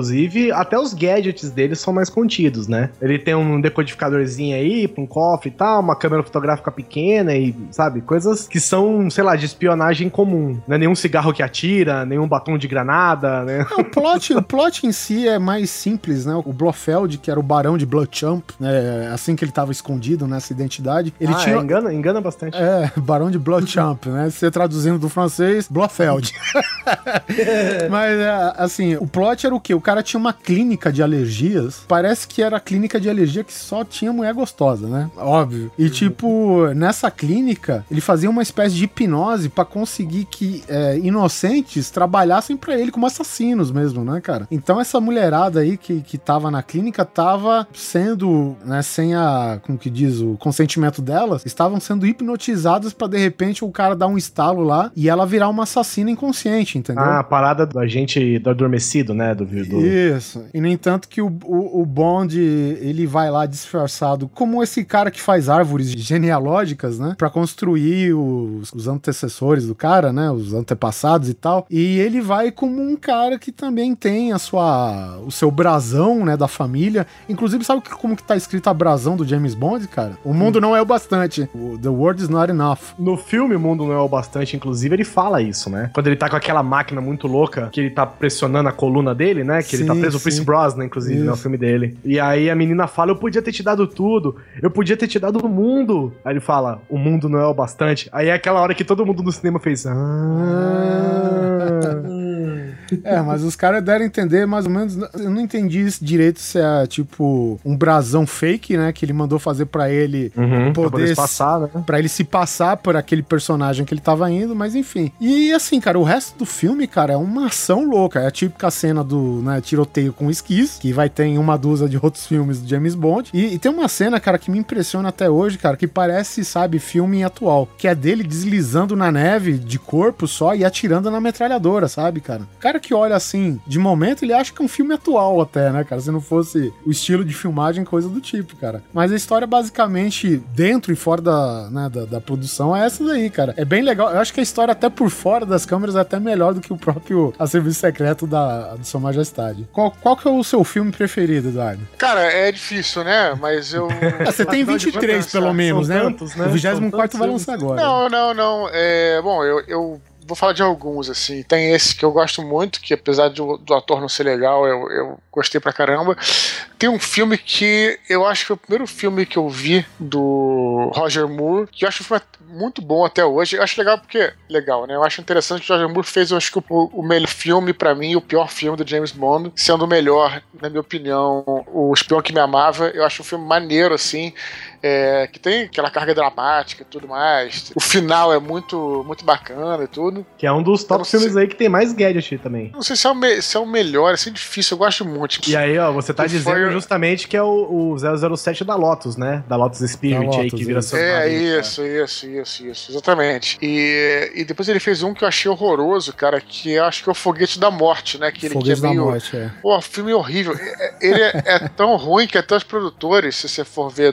até os gadgets dele são mais contidos, né? Ele tem um decodificadorzinho aí, pra um cofre e tal, uma câmera fotográfica pequena e, sabe, coisas que são, sei lá, de espionagem comum. Não é nenhum cigarro que atira, nenhum batom de granada, né? O plot, o plot em si é mais simples, né? O Blofeld, que era o barão de Bloodchamp, né? assim que ele tava escondido nessa identidade, ele Ah, tinha... é, engana, engana bastante. É, Barão de Bloodchamp, né? Você traduzindo do francês, Blofeld. Mas, é, assim, o plot era o quê? O cara tinha uma clínica de alergias. Parece que era a clínica de alergia que só tinha mulher gostosa, né? Óbvio. E, tipo, nessa clínica, ele fazia uma espécie de hipnose pra conseguir que é, inocentes trabalhassem pra ele como assassinos mesmo, né, cara? Então, essa mulherada aí que, que tava na clínica tava sendo, né, sem a, como que diz, o consentimento delas, estavam sendo hipnotizadas pra de repente o cara dar um estalo lá e ela virar uma assassina inconsciente, entendeu? Ah, a parada do agente do adormecido, né? Do, do do... Isso. E no entanto que o, o, o Bond, ele vai lá disfarçado como esse cara que faz árvores genealógicas, né? Pra construir os, os antecessores do cara, né? Os antepassados e tal. E ele vai como um cara que também tem a sua, o seu brasão, né? Da família. Inclusive, sabe que- como que tá escrito a brasão do James Bond, cara? O mundo não é o bastante. O, The world is not enough. No filme O Mundo Não É o Bastante, inclusive, ele fala isso, né? Quando ele tá com aquela máquina muito louca, que ele tá pressionando a coluna dele, né? Que ele tá Sim, preso, o Chris sim. Brosnan, inclusive, no Isso. filme dele. E aí a menina fala, eu podia ter te dado tudo, eu podia ter te dado o mundo. Aí ele fala, o mundo não é o bastante. Aí é aquela hora que todo mundo no cinema fez... Ah... É, mas os caras deram a entender mais ou menos. Eu não entendi isso direito se é tipo um brasão fake, né? Que ele mandou fazer pra ele Uhum, poder poder se passar, né? Pra ele se passar por aquele personagem que ele tava indo, mas enfim. E assim, cara, o resto do filme, cara, é uma ação louca. É a típica cena do né, tiroteio com esquis, que vai ter em uma dúzia de outros filmes do James Bond. E, e tem uma cena, cara, que me impressiona até hoje, cara, que parece, sabe, filme atual. Que é dele deslizando na neve de corpo só e atirando na metralhadora, sabe, cara? Cara que olha assim, de momento, ele acha que é um filme atual até, né, cara? Se não fosse o estilo de filmagem, coisa do tipo, cara. Mas a história, basicamente, dentro e fora da, né, da, da produção, é essa daí, cara. É bem legal. Eu acho que a história, até por fora das câmeras, é até melhor do que o próprio A Serviço Secreto da, do Sua Majestade. Qual, qual que é o seu filme preferido, Eduardo? Cara, é difícil, né? Mas eu. Ah, você tem Afinal de 23, contas, pelo são menos, né? tantos, né? O 24 São tantos vai lançar agora. Não, não, não. É, bom, eu, eu vou falar de alguns, assim. Tem esse que eu gosto muito, que apesar do, do ator não ser legal, eu, eu gostei pra caramba. Tem um filme que eu acho que foi o primeiro filme que eu vi do Roger Moore, que eu acho que foi muito bom até hoje. Eu acho legal porque. Legal, né? Eu acho interessante que o Roger Moore fez, eu acho que o, o melhor filme pra mim, o pior filme do James Bond, sendo o melhor, na minha opinião, O Espião que Me Amava. Eu acho um filme maneiro, assim. É, que tem aquela carga dramática e tudo mais. O final é muito, muito bacana e tudo. Que é um dos top não sei- filmes aí que tem mais gadget também. Não sei se é o, me- se é o melhor, assim, difícil, eu gosto muito. E aí, ó, você tá dizendo foi- justamente que é o, o 007 da Lotus, né? Da Lotus Spirit Da aí, Lotus, que vira isso. É, isso, isso, isso, isso, exatamente. E, e depois ele fez um que eu achei horroroso, cara, que eu acho que é o Foguete da Morte, né? Que ele Foguete que da é meio... Morte, é. Pô, filme horrível. É- Ele é, é tão ruim que até os produtores, se você for ver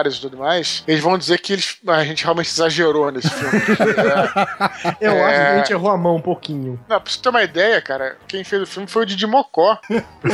e tudo mais, eles vão dizer que eles, a gente realmente exagerou nesse filme. É, Eu É. acho que a gente errou a mão um pouquinho. Não, pra você ter uma ideia, cara, quem fez o filme foi o Didi Mocó.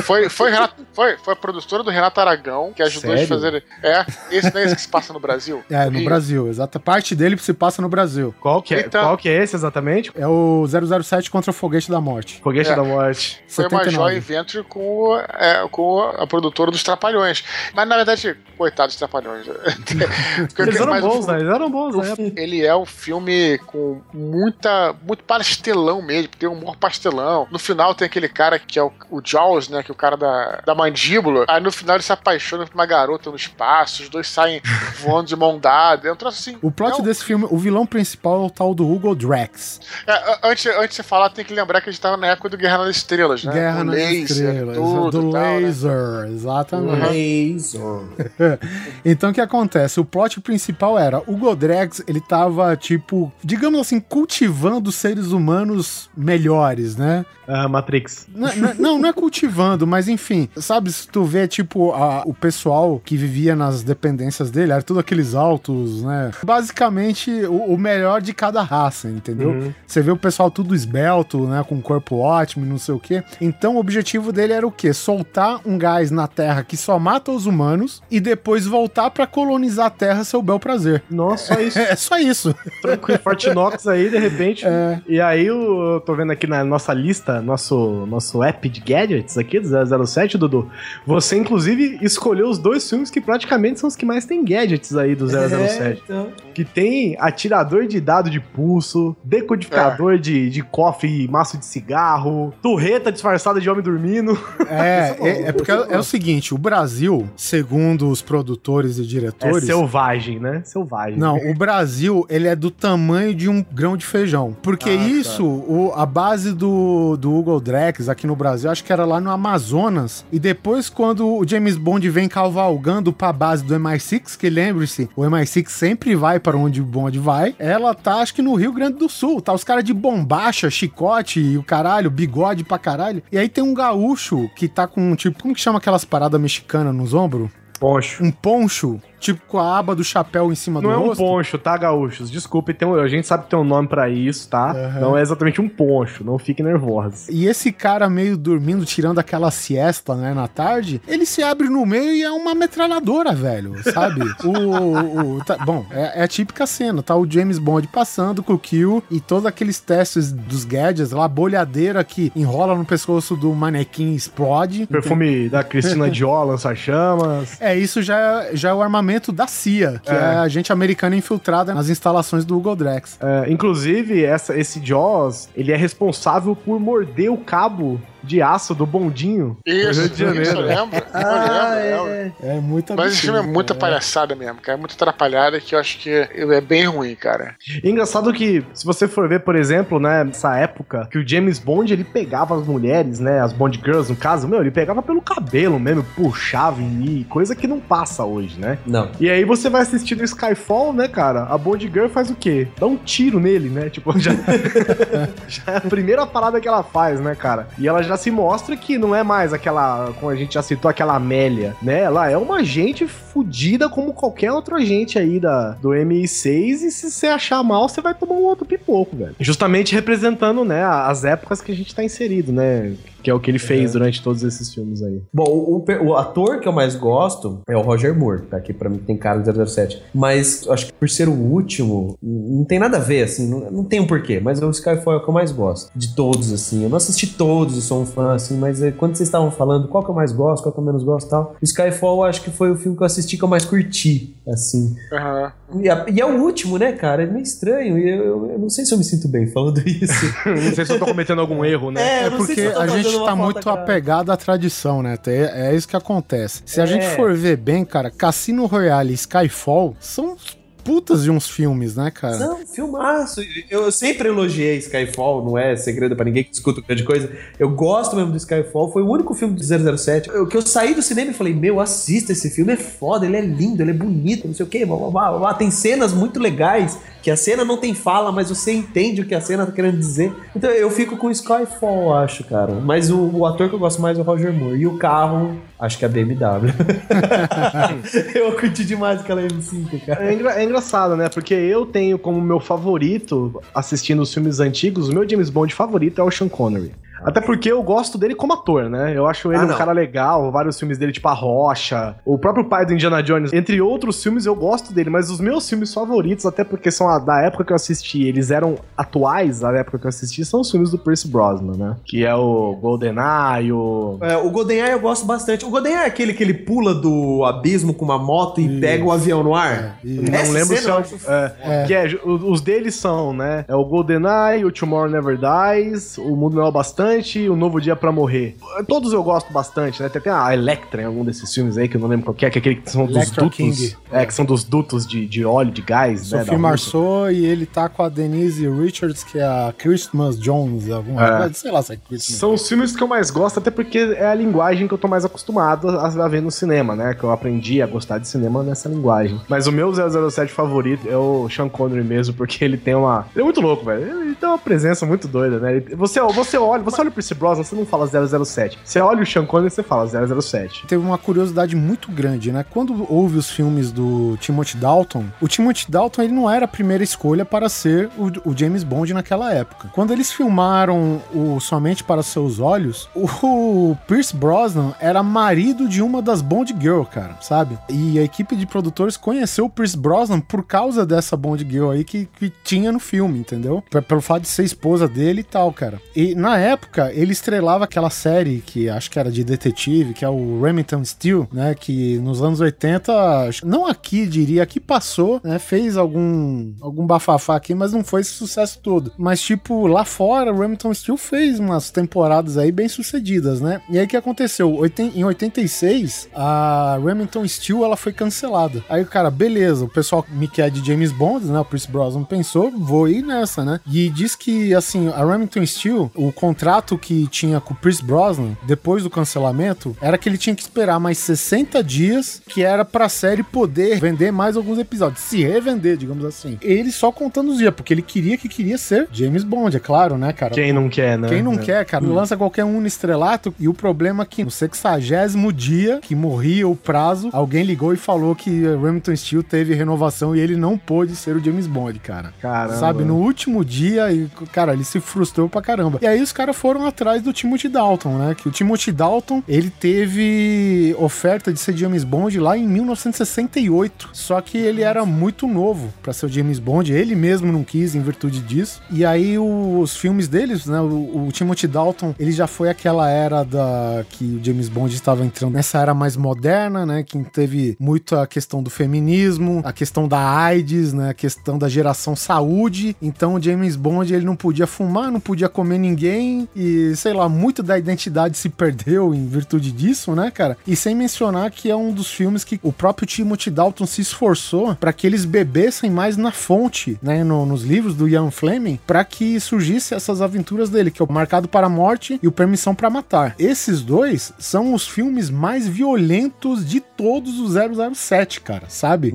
Foi, foi, Renato- foi, foi a produtora do Renato Aragão, que ajudou a Sério? fazer. É, esse não é esse que se passa no Brasil? É, no Rio. Brasil, exata. Parte dele se passa no Brasil. Qual que é, Então- qual que é esse exatamente? É o 007 contra o Foguete da Morte. Foguete É. da Morte. Foi uma 79. joint venture com, é, com a produtora dos Trapalhões. Mas na verdade, coitados dos Trapalhões. Eles eram bons, filme- né? Eles eram bons, né? Ele é um filme com muita. muito pastelão mesmo, tem humor pastelão. No final tem aquele cara que é o, o Jaws, né? Que é o cara da, da mandíbula. Aí no final ele se apaixona por uma garota no espaço, os dois saem voando de mão dada. É um troço assim. O plot é um- desse filme, o vilão principal é o tal do Hugo Drax. é, antes, antes de você falar, tem que lembrar que a gente tava na época do Guerra nas Estrelas, né? Guerra O nas laser, Estrelas. tudo do tal, né? laser, exatamente. Laser. Então o que acontece? O plot principal era o Godrex, ele tava, tipo, digamos assim, cultivando seres humanos melhores, né? Ah, Matrix. Não, não- não, não é cultivando, mas enfim, sabe, se tu vê, tipo, a- o pessoal que vivia nas dependências dele, era tudo aqueles altos, né? Basicamente, o, o melhor de cada raça, entendeu? Uhum. Você vê o pessoal tudo esbelto, né? Com um corpo ótimo e não sei o quê. Então, o objetivo dele era o quê? Soltar um gás na Terra que só mata os humanos e depois voltar pra colonizar a Terra seu bel prazer. Nossa, só isso. É, é só isso. Tranquilo, Fortinox aí, de repente. É. E aí, eu tô vendo aqui na nossa lista, nosso, nosso app de gadgets aqui do 007, Dudu. Você, inclusive, escolheu os dois filmes que praticamente são os que mais tem gadgets aí do 007. É, então. Que tem atirador de dado de pulso, decodificador de, de cofre e maço de cigarro, torreta disfarçada de homem dormindo. É, é, é porque é, é o seguinte, o Brasil, segundo os produtores e É diretores. selvagem, né? Selvagem. Não, o Brasil, ele é do tamanho de um grão de feijão. Porque Ah, isso, o- a base do, do Google Drex aqui no Brasil, acho que era lá no Amazonas. E depois, quando o James Bond vem cavalgando pra base do MI6, que lembre-se, o MI6 sempre vai para onde o Bond vai, ela tá, acho que no Rio Grande do Sul. Tá os caras de bombacha, chicote e o caralho, bigode pra caralho. E aí tem um gaúcho que tá com, tipo, como que chama aquelas paradas mexicanas nos ombros? Poncho. Um poncho, tipo com a aba do chapéu em cima Não do é um rosto. poncho, tá, gaúchos? Desculpe, tem um- a gente sabe que tem um nome pra isso, tá? Aham. Não é exatamente um poncho, não fiquem nervosos. E esse cara meio dormindo, tirando aquela siesta, né, na tarde, ele se abre no meio e é uma metralhadora, velho, sabe? o, o- tá- bom, é, é a típica cena, tá o James Bond passando com o Kill e todos aqueles testes dos gadgets lá, bolhadeira que enrola no pescoço do manequim e explode. Perfume da Cristina Dior, lança-chamas. É, isso já, já é o armamento da CIA, que é. É. a gente americana infiltrada nas instalações do Google Drex. É, inclusive, essa, esse Jaws, ele é responsável por morder o cabo de aço do bondinho Isso, Rio de Janeiro. isso eu lembro. Ah, eu lembro. É muito Mas esse filme é muita palhaçada mesmo, cara. É muito atrapalhada que eu acho que é bem ruim, cara. E engraçado que, se você for ver, por exemplo, né, nessa época, que o James Bond, ele pegava as mulheres, né, as Bond Girls, no caso, meu, ele pegava pelo cabelo mesmo, puxava e coisa que não passa hoje, né? Não. E aí você vai assistindo Skyfall, né, cara? A Bond Girl faz o quê? Dá um tiro nele, né? Tipo, já, já é a primeira parada que ela faz, né, cara? E ela já se mostra que não é mais aquela, como a gente já citou, aquela Amélia, né? Ela é uma agente fodida como qualquer outro agente aí da, do MI6 e se você achar mal, você vai tomar um outro pipoco, velho. Justamente representando, né, as épocas que a gente tá inserido, né? Que é o que ele fez durante todos esses filmes aí. Bom, o, o ator que eu mais gosto é o Roger Moore, tá aqui pra mim tem cara de 007. Mas acho que por ser o último, não tem nada a ver, assim, não, não tem um porquê. Mas o Skyfall é o que eu mais gosto. De todos, assim. Eu não assisti todos e sou um fã, assim, mas é, quando vocês estavam falando qual que eu mais gosto, qual que eu menos gosto e tal, o Skyfall eu acho que foi o filme que eu assisti que eu mais curti, assim. Aham. E, a- e é o último, né, cara? É meio estranho. E eu, eu- eu não sei se eu me sinto bem falando isso. não sei se eu tô cometendo algum erro, né? É, sei porque a gente uma tá muito grave. apegado à tradição, né? É, é isso que acontece. Se a É. gente for ver bem, cara, Cassino Royale e Skyfall são putas de uns filmes, né, cara? Não, filmaço. Eu sempre elogiei Skyfall, não é segredo pra ninguém que escuta grande coisa. Eu gosto mesmo do Skyfall, foi o único filme do 007. Eu, que eu saí do cinema e falei, meu, assista esse filme, é foda, ele é lindo, ele é bonito, não sei o quê, blá, blá, blá, blá. tem cenas muito legais, que a cena não tem fala, mas você entende o que a cena tá querendo dizer. Então eu fico com Skyfall, eu acho, cara. Mas o, o ator que eu gosto mais é o Roger Moore. E o carro, acho que é a BMW. eu curti demais aquela M5, cara. É, engra- é engraçado, né? Porque eu tenho como meu favorito, assistindo os filmes antigos, o meu James Bond favorito é o Sean Connery. Até porque eu gosto dele como ator, né? Eu acho ele Ah, um cara legal, vários filmes dele, tipo A Rocha, o próprio pai do Indiana Jones, entre outros filmes eu gosto dele, mas os meus filmes favoritos, até porque são a- da época que eu assisti, eles eram atuais da época que eu assisti, são os filmes do Pierce Brosnan, né? Que é o GoldenEye, o... É, o GoldenEye eu gosto bastante. O GoldenEye é aquele que ele pula do abismo com uma moto e pega o avião no ar? Não lembro se é, o- é, Que é, o- os deles são, né? É o GoldenEye, o Tomorrow Never Dies, o Mundo Não é o Bastante o Novo Dia Pra Morrer. Todos eu gosto bastante, né? Tem até a Electra em algum desses filmes aí, que eu não lembro qual que é, que é aquele que são dos Electra dutos. King. É, que são dos dutos de, de óleo, de gás, né? Sophie da Rússia. Marceau e ele tá com a Denise Richards, que é a Christmas Jones, alguma É. coisa, sei lá se é Christmas. São os filmes que eu mais gosto, até porque é a linguagem que eu tô mais acostumado a, a ver no cinema, né? Que eu aprendi a gostar de cinema nessa linguagem. Mas o meu 007 favorito é o Sean Connery mesmo, porque ele tem uma... Ele é muito louco, velho. Ele tem uma presença muito doida, né? Ele- Você, você olha, você olha o Pierce Brosnan, você não fala 007. Você olha o Sean Connery, você fala 007. Teve uma curiosidade muito grande, né? Quando houve os filmes do Timothy Dalton, o Timothy Dalton ele não era a primeira escolha para ser o, o James Bond naquela época. Quando eles filmaram o Somente para Seus Olhos, o Pierce Brosnan era marido de uma das Bond Girl, cara, sabe? E a equipe de produtores conheceu o Pierce Brosnan por causa dessa Bond Girl aí que, que tinha no filme, entendeu? P- Pelo fato de ser esposa dele e tal, cara. E na época, época, ele estrelava aquela série que acho que era de detetive, que é o Remington Steel, né? Que nos anos 80, não aqui, diria, aqui passou, né? Fez algum, algum bafafá aqui, mas não foi esse sucesso todo. Mas, tipo, lá fora, o Remington Steel fez umas temporadas aí bem sucedidas, né? E aí o que aconteceu? Em 86, a Remington Steel ela foi cancelada. Aí o cara, beleza, o pessoal me quer de James Bond, né? O Pierce Brosnan pensou, vou ir nessa, né? E diz que, assim, a Remington Steel, o contrato que tinha com o Pierce Brosnan, depois do cancelamento, era que ele tinha que esperar mais 60 dias, que era pra série poder vender mais alguns episódios, se revender, digamos assim. Ele só contando os dias, porque ele queria que queria ser James Bond, é claro, né, cara? Quem não quer, né? Quem não É. quer, cara, lança qualquer um no estrelato e o problema é que no sexagésimo dia que morria o prazo, alguém ligou e falou que Remington Steele teve renovação e ele não pôde ser o James Bond, cara. Caramba. Sabe, no último dia, e, cara, ele se frustrou pra caramba. E aí os caras foram atrás do Timothy Dalton, né? Que o Timothy Dalton, ele teve oferta de ser James Bond lá em 1968. Só que ele era muito novo pra ser o James Bond. Ele mesmo não quis em virtude disso. E aí os filmes deles, né? O, o Timothy Dalton, ele já foi aquela era da que o James Bond estava entrando nessa era mais moderna, né? Que teve muito a questão do feminismo, a questão da AIDS, né? A questão da geração saúde. Então o James Bond ele não podia fumar, não podia comer ninguém e sei lá, muito da identidade se perdeu em virtude disso, né, cara? E sem mencionar que é um dos filmes que o próprio Timothy Dalton se esforçou para que eles bebessem mais na fonte, né, no- nos livros do Ian Fleming, para que surgisse essas aventuras dele, que é o Marcado para a Morte e o Permissão para Matar. Esses dois são os filmes mais violentos de todos os 007, cara, sabe?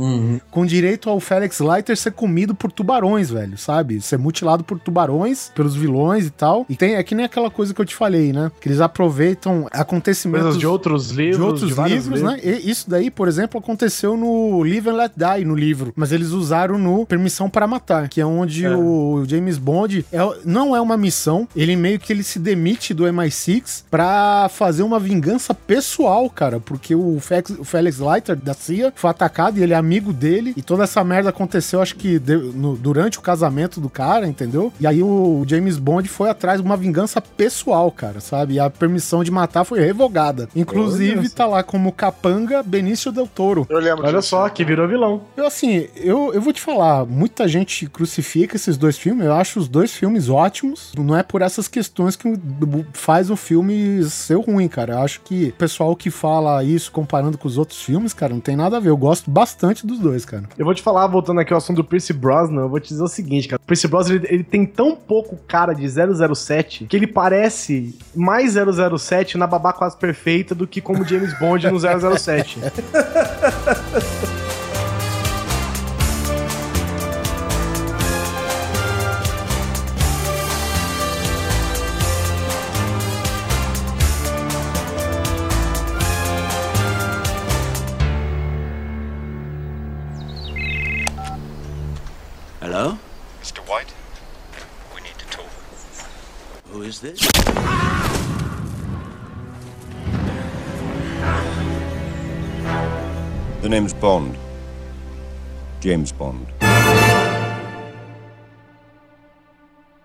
Com direito ao Felix Leiter ser comido por tubarões, velho, sabe? Ser mutilado por tubarões, pelos vilões e tal. E tem, é que nem aquela coisa que eu te falei, né? Que eles aproveitam acontecimentos Coisas de outros livros, de outros de vários livros, né? E isso daí, por exemplo, aconteceu no Live and Let Die, no livro. Mas eles usaram no Permissão para Matar, que é onde o James Bond é, não é uma missão, ele meio que ele se demite do MI6 pra fazer uma vingança pessoal, cara, porque o Felix, o Felix Leiter da CIA foi atacado e ele é amigo dele e toda essa merda aconteceu, acho que de- no- durante o casamento do cara, entendeu? E aí o James Bond foi atrás de uma vingança pessoal, cara, sabe? E a permissão de matar foi revogada. Inclusive, Olha tá lá como capanga Benício Del Toro. Eu lembro Olha disso. só, que virou vilão. Eu, assim, eu, eu vou te falar, muita gente crucifica esses dois filmes, eu acho os dois filmes ótimos, não é por essas questões que faz o filme ser ruim, cara. Eu acho que o pessoal que fala isso comparando com os outros filmes, cara, não tem nada a ver. Eu gosto bastante dos dois, cara. Eu vou te falar, voltando aqui ao assunto do Pierce Brosnan, eu vou te dizer o seguinte, cara. O Pierce Brosnan, ele, ele tem tão pouco cara de 007 que ele parece mais 007 na babá quase perfeita do que como James Bond no 007. is this? The name's Bond. James Bond.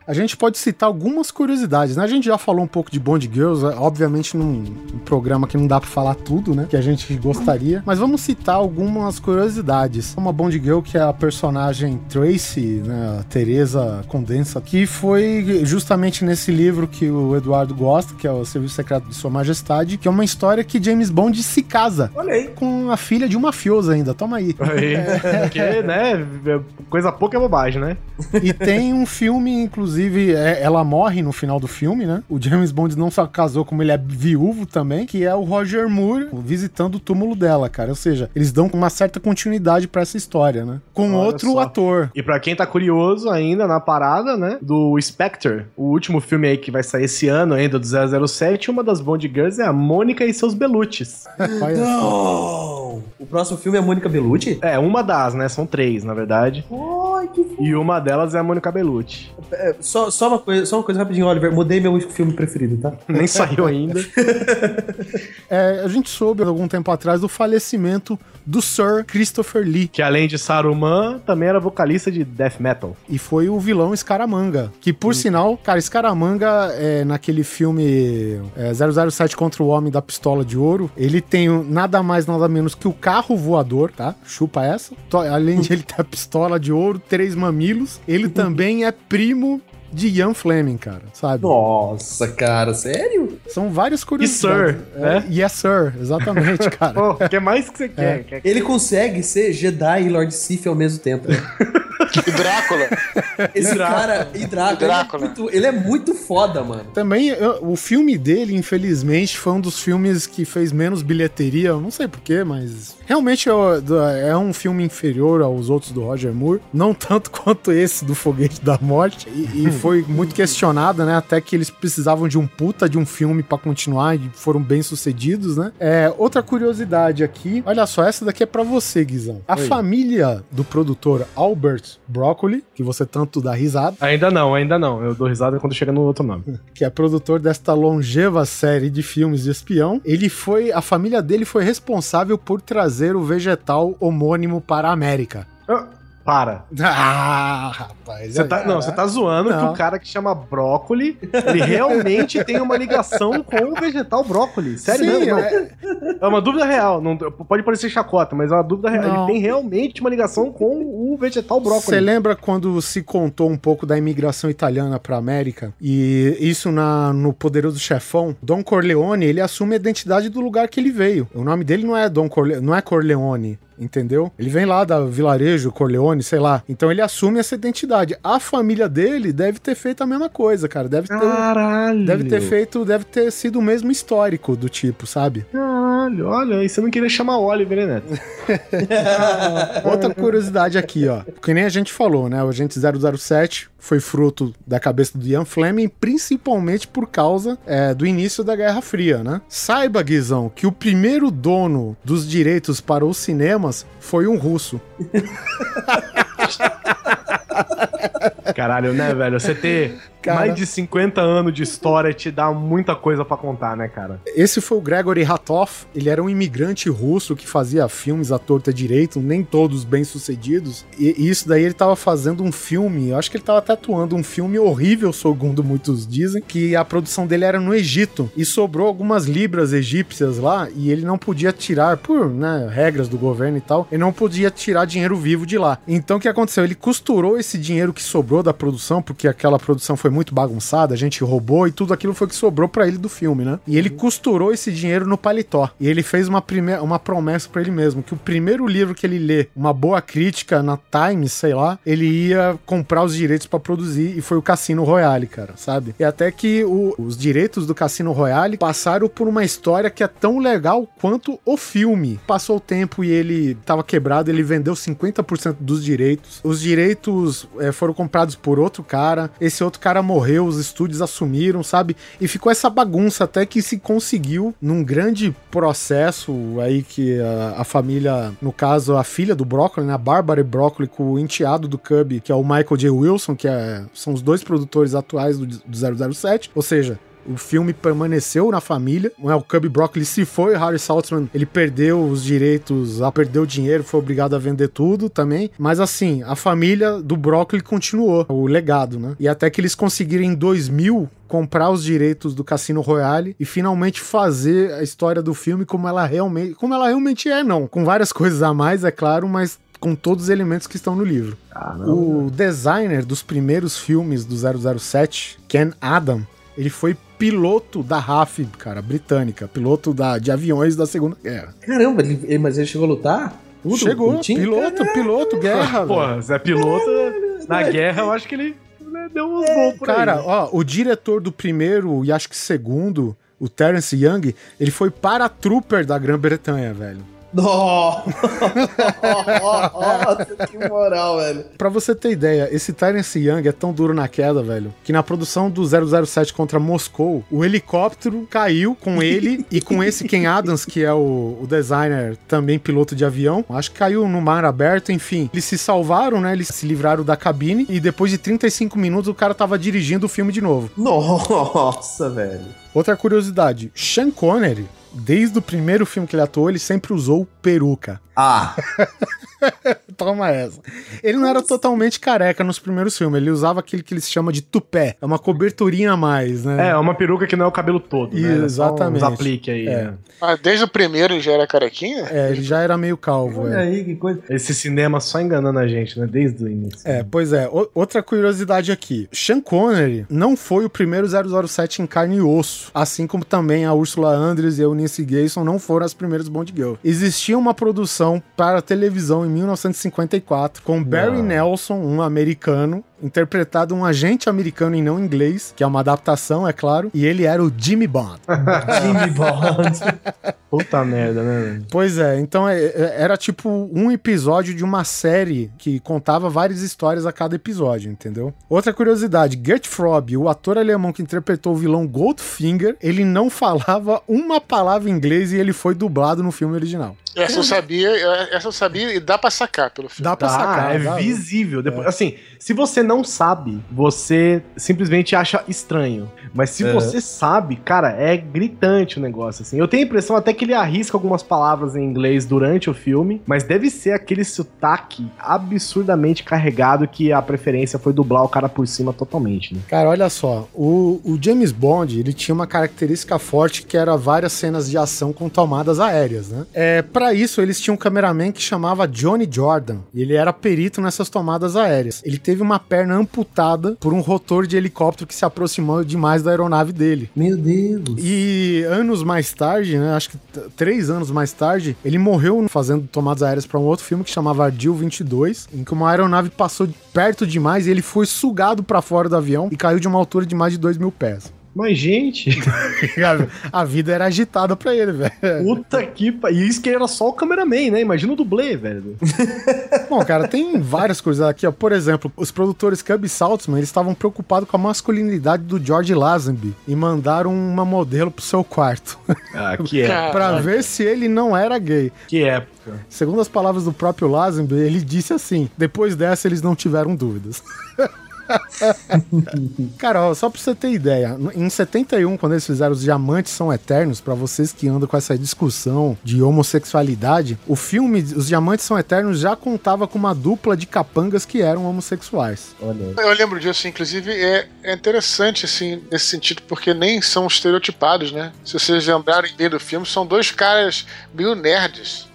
A gente pode citar algumas curiosidades, né? A gente já falou um pouco de Bond Girls, é, obviamente num, num programa que não dá pra falar tudo, né? Que a gente gostaria. Mas vamos citar algumas curiosidades. Uma Bond Girl que é a personagem Tracy, né? A Teresa Condensa, que foi justamente nesse livro que o Eduardo gosta, que é o Serviço Secreto de Sua Majestade, que é uma história que James Bond se casa. Olha aí. Com a filha de um mafioso ainda. Toma aí. Aí, porque, né, coisa pouca é bobagem, né? E tem um filme, inclusive, é- ela morre no final do filme, né? O James Bond não só casou, como ele é viúvo também, que é o Roger Moore visitando o túmulo dela, cara. Ou seja, eles dão uma certa continuidade pra essa história, né? Com Olha outro só. ator. E pra quem tá curioso ainda na parada, né, do Spectre, o último filme aí que vai sair esse ano ainda, do 007, uma das Bond Girls é a Mônica e seus Belutes. Não! O próximo filme é Mônica Bellucci? É, uma das, né, são três, na verdade. Ai, que E uma delas é a Mônica Bellucci. É, só, só, uma coisa, só uma coisa rapidinho, Oliver. Mudei meu filme preferido, tá? Nem saiu ainda. É, a gente soube algum tempo atrás do falecimento do Sir Christopher Lee. Que além de Saruman, também era vocalista de death metal. E foi o vilão Scaramanga. Que, por sinal, cara, Scaramanga, é, naquele filme é, 007 contra o Homem da Pistola de Ouro, ele tem nada mais, nada menos que o carro voador, tá? Chupa essa. Além de ele ter a pistola de ouro, três mamilos, ele também é primo de Ian Fleming, cara, sabe? Nossa, cara, sério? São várias E curiosidades. Sir, É, né? Yes, sir, exatamente, cara. Pô, o que mais que você quer? Quer- Ele consegue ser Jedi e Lord Sith ao mesmo tempo. né? E Drácula. Esse Drácula. cara, e Drácula, E Drácula. Ele, é muito, ele é muito foda, mano. Também, o filme dele, infelizmente, foi um dos filmes que fez menos bilheteria. Eu não sei porquê, mas. Realmente é, é um filme inferior aos outros do Roger Moore. Não tanto quanto esse do Foguete da Morte. E, e foi muito questionado, né? Até que eles precisavam de um puta de um filme pra continuar e foram bem sucedidos, né? É, outra curiosidade aqui. Olha só, essa daqui é pra você, Guizão. A Oi. família do produtor Albert Broccoli, que você tanto dá risada. Ainda não, ainda não. Eu dou risada quando chega no outro nome. que é produtor desta longeva série de filmes de espião, ele foi, a família dele foi responsável por trazer o vegetal homônimo para a América. Para. Ah, rapaz. Você tá, não, você tá zoando que Não. o cara que chama brócoli, ele realmente tem uma ligação com o vegetal brócoli. Sério Sim, mesmo? Não. é- É uma dúvida real. Não, pode parecer chacota, mas é uma dúvida real. Não. Ele tem realmente uma ligação com o vegetal Você brócoli. lembra quando se contou um pouco da imigração italiana para a América? E isso na, no Poderoso Chefão? Don Corleone, ele assume a identidade do lugar que ele veio. O nome dele não é Don Corleone, não é Corleone. Entendeu? Ele vem lá da vilarejo, Corleone, sei lá. Então ele assume essa identidade. A família dele deve ter feito a mesma coisa, cara. Deve ter, Caralho. deve ter feito, deve ter sido o mesmo histórico do tipo, sabe? Caralho, olha, e você não queria chamar Oliver, né, Neto? Outra curiosidade aqui, ó. Que nem a gente falou, né? O Agente 007 foi fruto da cabeça do Ian Fleming, principalmente por causa é, do início da Guerra Fria, né? Saiba, Guizão, que o primeiro dono dos direitos para os cinemas foi um russo. Caralho, né, velho? Você ter Cara. mais de 50 anos de história te dá muita coisa pra contar, né, cara? Esse foi o Gregory Ratoff. Ele era um imigrante russo que fazia filmes à torta direito, nem todos bem sucedidos. E e isso daí ele tava fazendo um filme, eu acho que ele tava tatuando um filme horrível, segundo muitos dizem, que a produção dele era no Egito. E sobrou algumas libras egípcias lá e ele não podia tirar, por né, regras do governo e tal, ele não podia tirar dinheiro vivo de lá. Então o que aconteceu? Ele costurou esse dinheiro que sobrou da produção, porque aquela produção foi muito bagunçada, a gente roubou e tudo aquilo foi que sobrou pra ele do filme, né? E ele costurou esse dinheiro no paletó. E ele fez uma, primeira, uma promessa pra ele mesmo, que o primeiro livro que ele lê, uma boa crítica na Times, sei lá, ele ia comprar os direitos pra produzir e foi o Cassino Royale, cara, sabe? E até que o- os direitos do Cassino Royale passaram por uma história que é tão legal quanto o filme. Passou o tempo e ele tava quebrado, ele vendeu 50% dos direitos. Os direitos eh, foram comprados por outro cara. Esse outro cara morreu, os estúdios assumiram, sabe? E ficou essa bagunça até que se conseguiu num grande processo aí que a, a família, no caso a filha do Broccoli, né, a Barbara Broccoli com o enteado do Cub, que é o Michael J. Wilson, que é, são os dois produtores atuais do, do 007, ou seja, o filme permaneceu na família. né, O Cub Broccoli se foi, Harry Saltzman, ele perdeu os direitos, ah, perdeu o dinheiro, foi obrigado a vender tudo também. Mas assim, a família do Broccoli continuou o legado, né? E até que eles conseguiram em 2000 comprar os direitos do Cassino Royale e finalmente fazer a história do filme como ela realmente, como ela realmente é, não, com várias coisas a mais, é claro, mas com todos os elementos que estão no livro. O designer dos primeiros filmes do 007, Ken Adam, ele foi piloto da RAF, cara, britânica, piloto da, de aviões da Segunda Guerra. Caramba, ele- ele- mas ele chegou a lutar? Tudo? Chegou, Ele tinha- piloto, piloto, guerra. Pô. Zé Piloto, na guerra, eu acho que ele né, deu uns gols por Cara, aí. ó, o diretor do primeiro e acho que segundo, o Terence Young, ele foi paratrooper da Grã-Bretanha, velho. Nossa, que moral, velho. Pra você ter ideia, esse Terence Young é tão duro na queda, velho, que na produção do 007 contra Moscou, o helicóptero caiu com ele e com esse Ken Adams, que é o, o designer, também piloto de avião. Acho que caiu no mar aberto, enfim. Eles se salvaram, né? Eles se livraram da cabine e depois de 35 minutos o cara tava dirigindo o filme de novo. Nossa, velho. Outra curiosidade, Sean Connery, desde o primeiro filme que ele atuou, ele sempre usou peruca. Ah. Toma essa. Ele não era totalmente careca nos primeiros filmes, ele usava aquele que eles chamam de tupé. É uma coberturinha a mais, né? É, uma peruca que não é o cabelo todo, né? Era só Exatamente. Uns aplique aí. É. né? Ah, desde o primeiro ele já era carequinha? É, ele já era meio calvo. Olha é. aí, que coisa. Esse cinema só enganando a gente, né? Desde o início. É, pois é. O- outra curiosidade aqui. Sean Connery não foi o primeiro 007 em carne e osso, assim como também a Ursula Andress e a Eunice Gayson não foram as primeiras Bond Girl. Existia uma produção para televisão em 1954 com Barry Nelson, um americano, interpretado um agente americano e não inglês, que é uma adaptação, é claro, e ele era o Jimmy Bond. Jimmy Bond. Puta merda, né? Pois é, então é- é- era tipo um episódio de uma série que contava várias histórias a cada episódio, entendeu? Outra curiosidade, Gert Frobe, o ator alemão que interpretou o vilão Goldfinger, ele não falava uma palavra em inglês e ele foi dublado no filme original. Essa eu sabia, essa eu sabia e dá pra sacar pelo filme. Dá pra Tá, sacar. é dá- visível. Depois, Assim, se você não sabe, você simplesmente acha estranho. Mas se É. você sabe, cara, é gritante o negócio, assim. Eu tenho a impressão até que ele arrisca algumas palavras em inglês durante o filme, mas deve ser aquele sotaque absurdamente carregado que a preferência foi dublar o cara por cima totalmente, né? Cara, olha só, o, o James Bond, ele tinha uma característica forte que era várias cenas de ação com tomadas aéreas, né? É, para isso, eles tinham um cameraman que chamava Johnny Jordan, e ele era perito nessas tomadas aéreas. Ele teve uma perna amputada por um rotor de helicóptero que se aproximou demais da aeronave dele. Meu Deus. E anos mais tarde, né, acho que três anos mais tarde, ele morreu fazendo tomadas aéreas para um outro filme que chamava Ardil 22, em que uma aeronave passou perto demais e ele foi sugado para fora do avião e caiu de uma altura de mais de 2 mil pés. Mas, gente, A vida era agitada pra ele, velho. puta que. pa- E isso que era só o cameraman, né? Imagina o dublê, velho. Bom, cara, tem várias coisas aqui, ó. Por exemplo, os produtores Cub Saltzman, eles estavam preocupados com a masculinidade do George Lazenby e mandaram uma modelo pro seu quarto Ah, que é. pra ver se ele não era gay. Que época. Segundo as palavras do próprio Lazenby, ele disse assim: depois dessa eles não tiveram dúvidas. Cara, ó, só pra você ter ideia, em 71, quando eles fizeram Os Diamantes São Eternos, pra vocês que andam com essa discussão de homossexualidade, o filme Os Diamantes São Eternos já contava com uma dupla de capangas que eram homossexuais. Olha. Eu lembro disso, inclusive é, é interessante, assim, nesse sentido, porque nem são estereotipados, né? Se vocês lembrarem bem do filme, são dois caras meio nerds.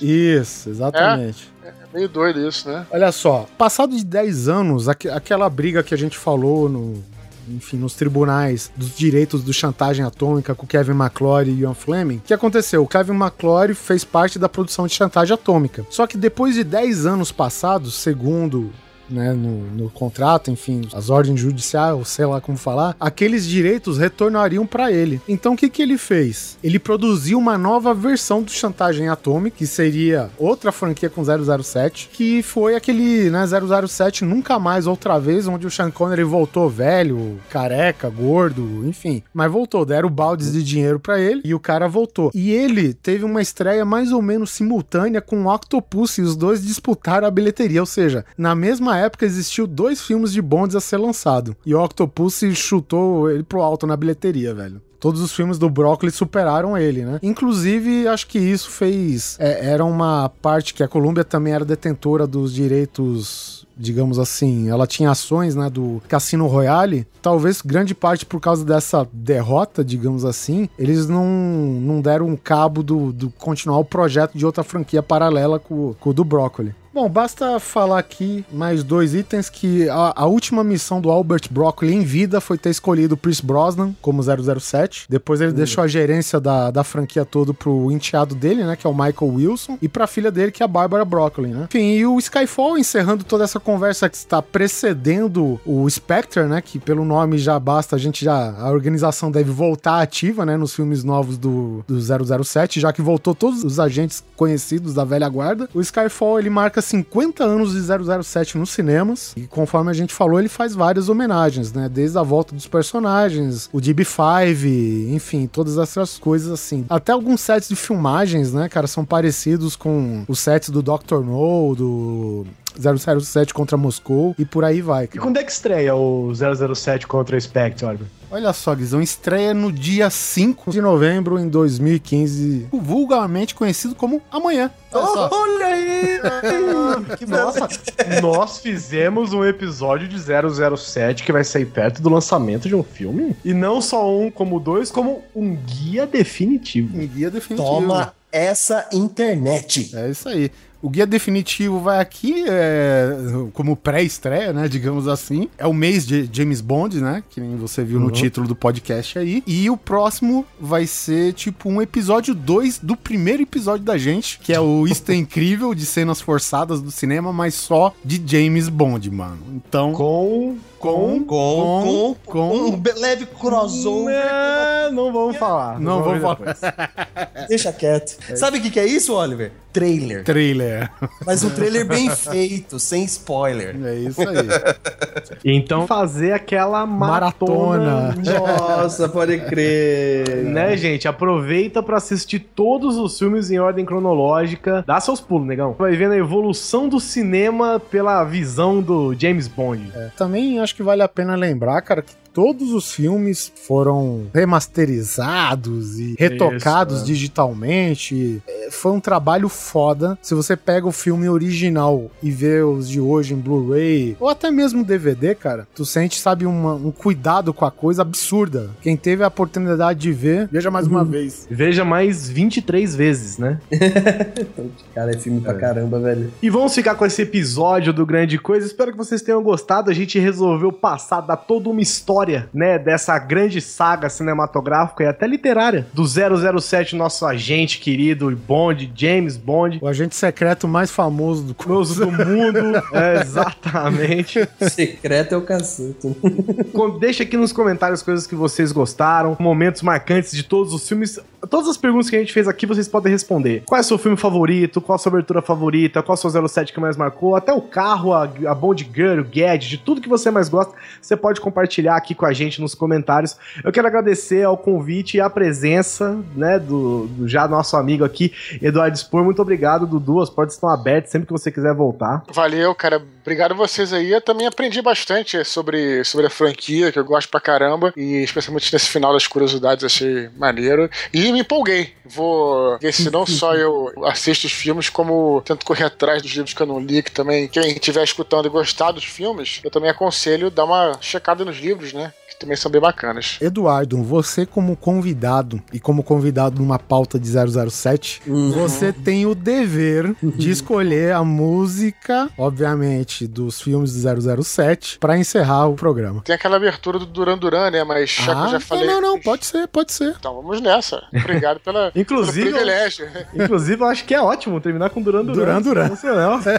Isso, exatamente. É meio doido isso, né? Olha só, passado de 10 anos, aque- aquela briga que a gente falou no, enfim, nos tribunais dos direitos do chantagem atômica com Kevin McClory e Ian Fleming, o que aconteceu? O Kevin McClory fez parte da produção de chantagem atômica. Só que depois de 10 anos passados, segundo né, no, no contrato, enfim, as ordens judiciais, ou sei lá como falar, aqueles direitos retornariam para ele. Então o que, que ele fez? Ele produziu uma nova versão do Chantagem Atômica, que seria outra franquia com 007, que foi aquele né, 007 Nunca Mais Outra Vez, onde o Sean Connery voltou velho, careca, gordo, enfim. Mas voltou, deram baldes de dinheiro para ele e o cara voltou. E ele teve uma estreia mais ou menos simultânea com o Octopus e os dois disputaram a bilheteria, ou seja, na mesma época existiu dois filmes de Bonds a ser lançado. E o Octopus chutou ele pro alto na bilheteria, velho. Todos os filmes do Broccoli superaram ele, né? Inclusive, acho que isso fez. é, era uma parte que a Columbia também era detentora dos direitos digamos assim, ela tinha ações né, do Cassino Royale, talvez grande parte por causa dessa derrota, digamos assim, eles não, não deram um cabo do, do continuar o projeto de outra franquia paralela com, com o do Broccoli. Bom, basta falar aqui mais dois itens que a, a última missão do Albert Broccoli em vida foi ter escolhido o Pierce Brosnan como 007. Depois ele deixou a gerência da, da franquia toda pro enteado dele, né, que é o Michael Wilson, e pra filha dele, que é a Barbara Broccoli, né? Enfim, e o Skyfall encerrando toda essa conversa que está precedendo o Spectre, né, que pelo nome já basta, a gente já a organização deve voltar ativa, né, nos filmes novos do, do 007, já que voltou todos os agentes conhecidos da velha guarda. O Skyfall, ele marca 50 anos de 007 nos cinemas, e conforme a gente falou, ele faz várias homenagens, né, desde a volta dos personagens, o DB5, enfim, todas essas coisas assim. Até alguns sets de filmagens, né, cara, são parecidos com os sets do Dr. No, do 007 contra Moscou e por aí vai. E Cara. quando é que estreia o 007 contra o Spectre, Oliver? Olha só, Guizão, estreia no dia 5 de novembro em 2015, vulgarmente conhecido como Amanhã. Olha só. Olha aí! que Nossa, nós fizemos um episódio de 007 que vai sair perto do lançamento de um filme. E não só um como dois, como um guia definitivo. Um guia definitivo. Toma essa internet. É isso aí. O guia definitivo vai aqui é, como pré-estreia, né? Digamos assim. É o mês de James Bond, né? Que nem você viu no título do podcast aí. E o próximo vai ser tipo um episódio 2 do primeiro episódio da gente, que é o Isto é Incrível de cenas forçadas do cinema, mas só de James Bond, mano. Então. Com. Com. Com, com, com- um leve crossover. É, não vamos falar. Não vou falar. depois. Deixa quieto. Sabe o que, que é isso, Oliver? Trailer. Trailer. Mas um trailer bem feito, sem spoiler. É isso aí. Então fazer aquela maratona. Maratona. Nossa, pode crer. Né, gente? Aproveita pra assistir todos os filmes em ordem cronológica. Dá seus pulos, negão. Vai vendo a evolução do cinema pela visão do James Bond. É, Também acho que vale a pena lembrar, cara, que todos os filmes foram remasterizados e retocados Isso, é. digitalmente. É, Foi um trabalho foda. Se você pega o filme original e vê os de hoje em Blu-ray, ou até mesmo DVD, cara, tu sente, sabe, uma- um cuidado com a coisa absurda. Quem teve a oportunidade de ver, veja mais uma vez. Veja mais 23 vezes, né? Cara, é filme pra caramba, velho. E vamos ficar com esse episódio do Grande Coisa. Espero que vocês tenham gostado. A gente resolveu passar, dar toda uma história, né, dessa grande saga cinematográfica e até literária do 007, nosso agente querido Bond, James Bond. O agente secreto mais famoso do do mundo. É, exatamente. Secreto é o cacete. Deixa aqui nos comentários coisas que vocês gostaram, momentos marcantes de todos os filmes. Todas as perguntas que a gente fez aqui vocês podem responder. Qual é o seu filme favorito? Qual a sua abertura favorita? Qual é o seu 07 que mais marcou? Até o carro, a, a Bond Girl, o Gadget, de tudo que você mais gosta, você pode compartilhar aqui com a gente nos comentários. Eu quero agradecer ao convite e à presença, né, do, do já nosso amigo aqui, Eduardo Spor. Muito obrigado, Dudu. As portas estão abertas sempre que você quiser voltar. Valeu, cara. Obrigado a vocês aí. Eu também aprendi bastante sobre, sobre a franquia, que eu gosto pra caramba. E especialmente nesse final das curiosidades, achei maneiro. E me empolguei. Vou ver se não só eu assisto os filmes, como tento correr atrás dos livros que eu não li, que também, quem estiver escutando e gostar dos filmes, eu também aconselho dar uma checada nos livros, né? Também são bem bacanas. Eduardo, você como convidado e como convidado numa pauta de 007, você tem o dever de escolher a música, obviamente, dos filmes do 007 pra encerrar o programa. Tem aquela abertura do Duran Duran, né? Mas já que eu já falei. Não, não, pode ser, pode ser. Então vamos nessa. Obrigado pela, Inclusive, pelo privilégio. Inclusive, eu acho que é ótimo terminar com Duran Duran. Duran Duran. Sensacional.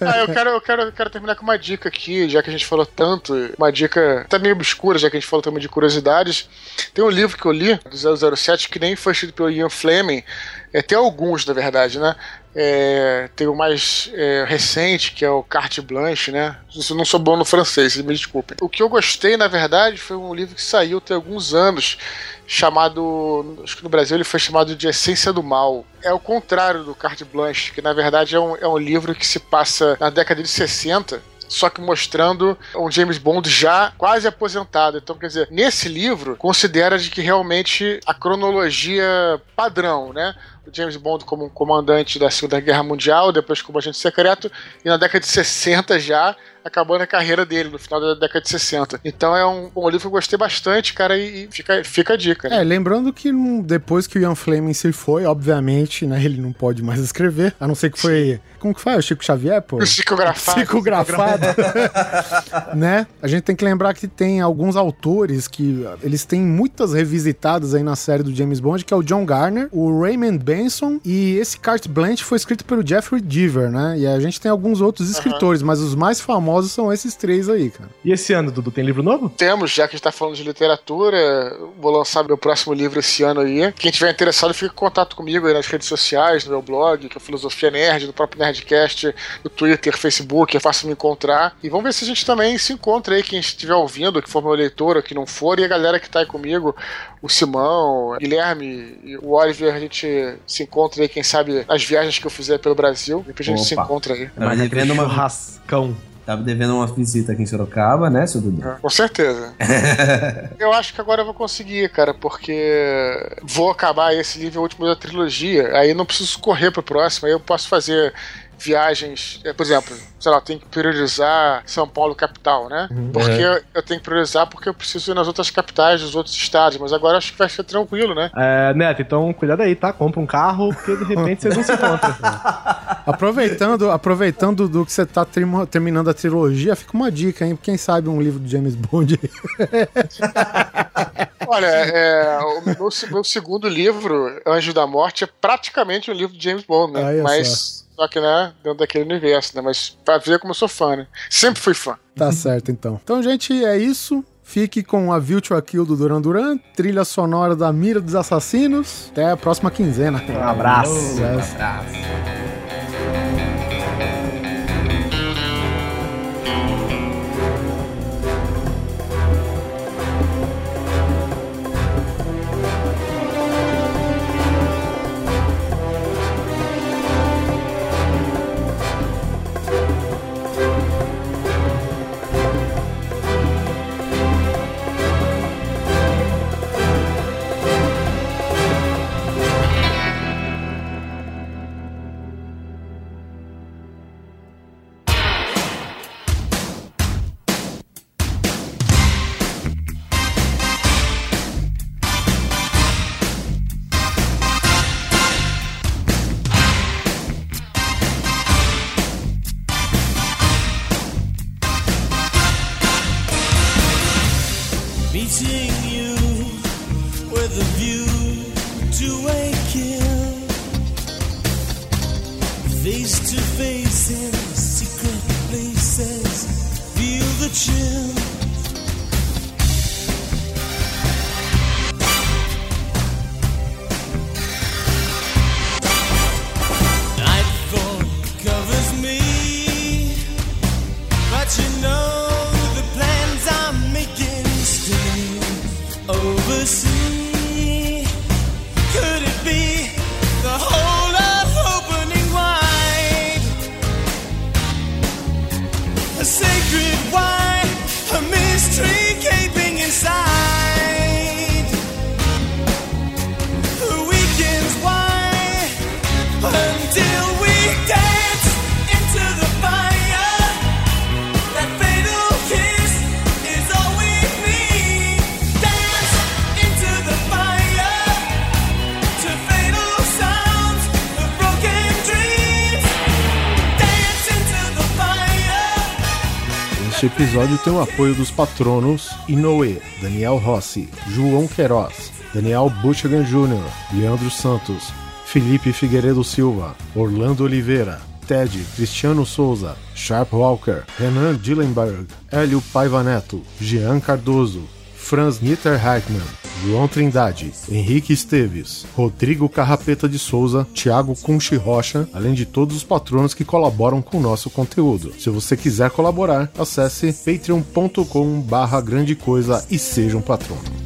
Ah, eu quero, eu, quero, eu quero terminar com uma dica aqui, já que a gente falou tanto, uma dica até meio obscura, já que a gente falou também de curiosidades. Tem um livro que eu li, do 007, que nem foi escrito pelo Ian Fleming, é, tem alguns, na verdade, né? É, tem o mais é, recente, que é o Carte Blanche, né? Eu não sou bom no francês, me desculpem. O que eu gostei, na verdade, foi um livro que saiu tem alguns anos, chamado. Acho que no Brasil ele foi chamado de Essência do Mal. É o contrário do Carte Blanche, que na verdade é um, é um livro que se passa na década de 60 só que mostrando um James Bond já quase aposentado. Então, quer dizer, nesse livro, considera de que realmente a cronologia padrão, né? James Bond como um comandante da Segunda Guerra Mundial, depois como agente secreto, e na década de 60 já acabando a carreira dele, no final da década de 60. Então é um, um livro que eu gostei bastante, cara, e, fica, fica a dica. né? É, lembrando que depois que o Ian Fleming se foi, obviamente, né, ele não pode mais escrever, a não ser que foi... Como que faz? O Chico Xavier, pô? Psicografado. Psicografado. né? A gente tem que lembrar que tem alguns autores que eles têm muitas revisitadas aí na série do James Bond, que é o John Garner, o Raymond Benson e esse Carte Blanche foi escrito pelo Jeffrey Deaver, né? E a gente tem alguns outros escritores, mas os mais famosos são esses três aí, cara. E esse ano, Dudu, tem livro novo? Temos, já que a gente tá falando de literatura, vou lançar meu próximo livro esse ano aí. Quem tiver interessado, fica em contato comigo aí nas redes sociais, no meu blog, que é Filosofia Nerd, no próprio Nerdcast, no Twitter, Facebook, é fácil me encontrar. E vamos ver se a gente também se encontra aí, quem estiver ouvindo, que for meu leitor ou que não for, e a galera que tá aí comigo, o Simão, o Guilherme e o Oliver, a gente se encontra aí, quem sabe, nas viagens que eu fizer pelo Brasil. Depois a gente se Opa. encontra aí. Tava devendo uma rascão. Tava devendo uma visita aqui em Sorocaba, né, seu Dudu? Com certeza. eu acho que agora eu vou conseguir, cara, porque vou acabar esse livro último da trilogia, aí não preciso correr pro próximo, aí eu posso fazer viagens, eh, por exemplo, sei lá, eu tenho que priorizar São Paulo capital, né? Porque É. eu tenho que priorizar porque eu preciso ir nas outras capitais dos outros estados, mas agora acho que vai ser tranquilo, né? É, Neto, então cuidado aí, tá? Compra um carro, porque de repente vocês não se encontram. Aproveitando, aproveitando do que você tá terminando a trilogia, fica uma dica, hein? Quem sabe um livro do James Bond. Olha, é, o meu, meu segundo livro, Anjo da Morte, é praticamente um livro de James Bond, né? Olha mas só. Que, né, dentro daquele universo, né? Mas pra ver como eu sou fã, né? Sempre fui fã. Tá certo, então. Então, gente, é isso. Fique com a Virtual Kill do Duran Duran, trilha sonora da Mira dos Assassinos. Até a próxima quinzena. Um abraço. Meeting episódio tem o apoio dos patronos Inoue, Daniel Rossi, João Queiroz, Daniel Buchagan Jr., Leandro Santos, Felipe Figueiredo Silva, Orlando Oliveira, Ted Cristiano Souza, Sharp Walker, Renan Dillenberg, Hélio Paiva Neto, Jean Cardoso, Franz Nitter Heitmann, João Trindade, Henrique Esteves, Rodrigo Carrapeta de Souza, Thiago Cunchi Rocha, além de todos os patronos que colaboram com o nosso conteúdo. Se você quiser colaborar, acesse patreon.com barra grande coisa e seja um patrono.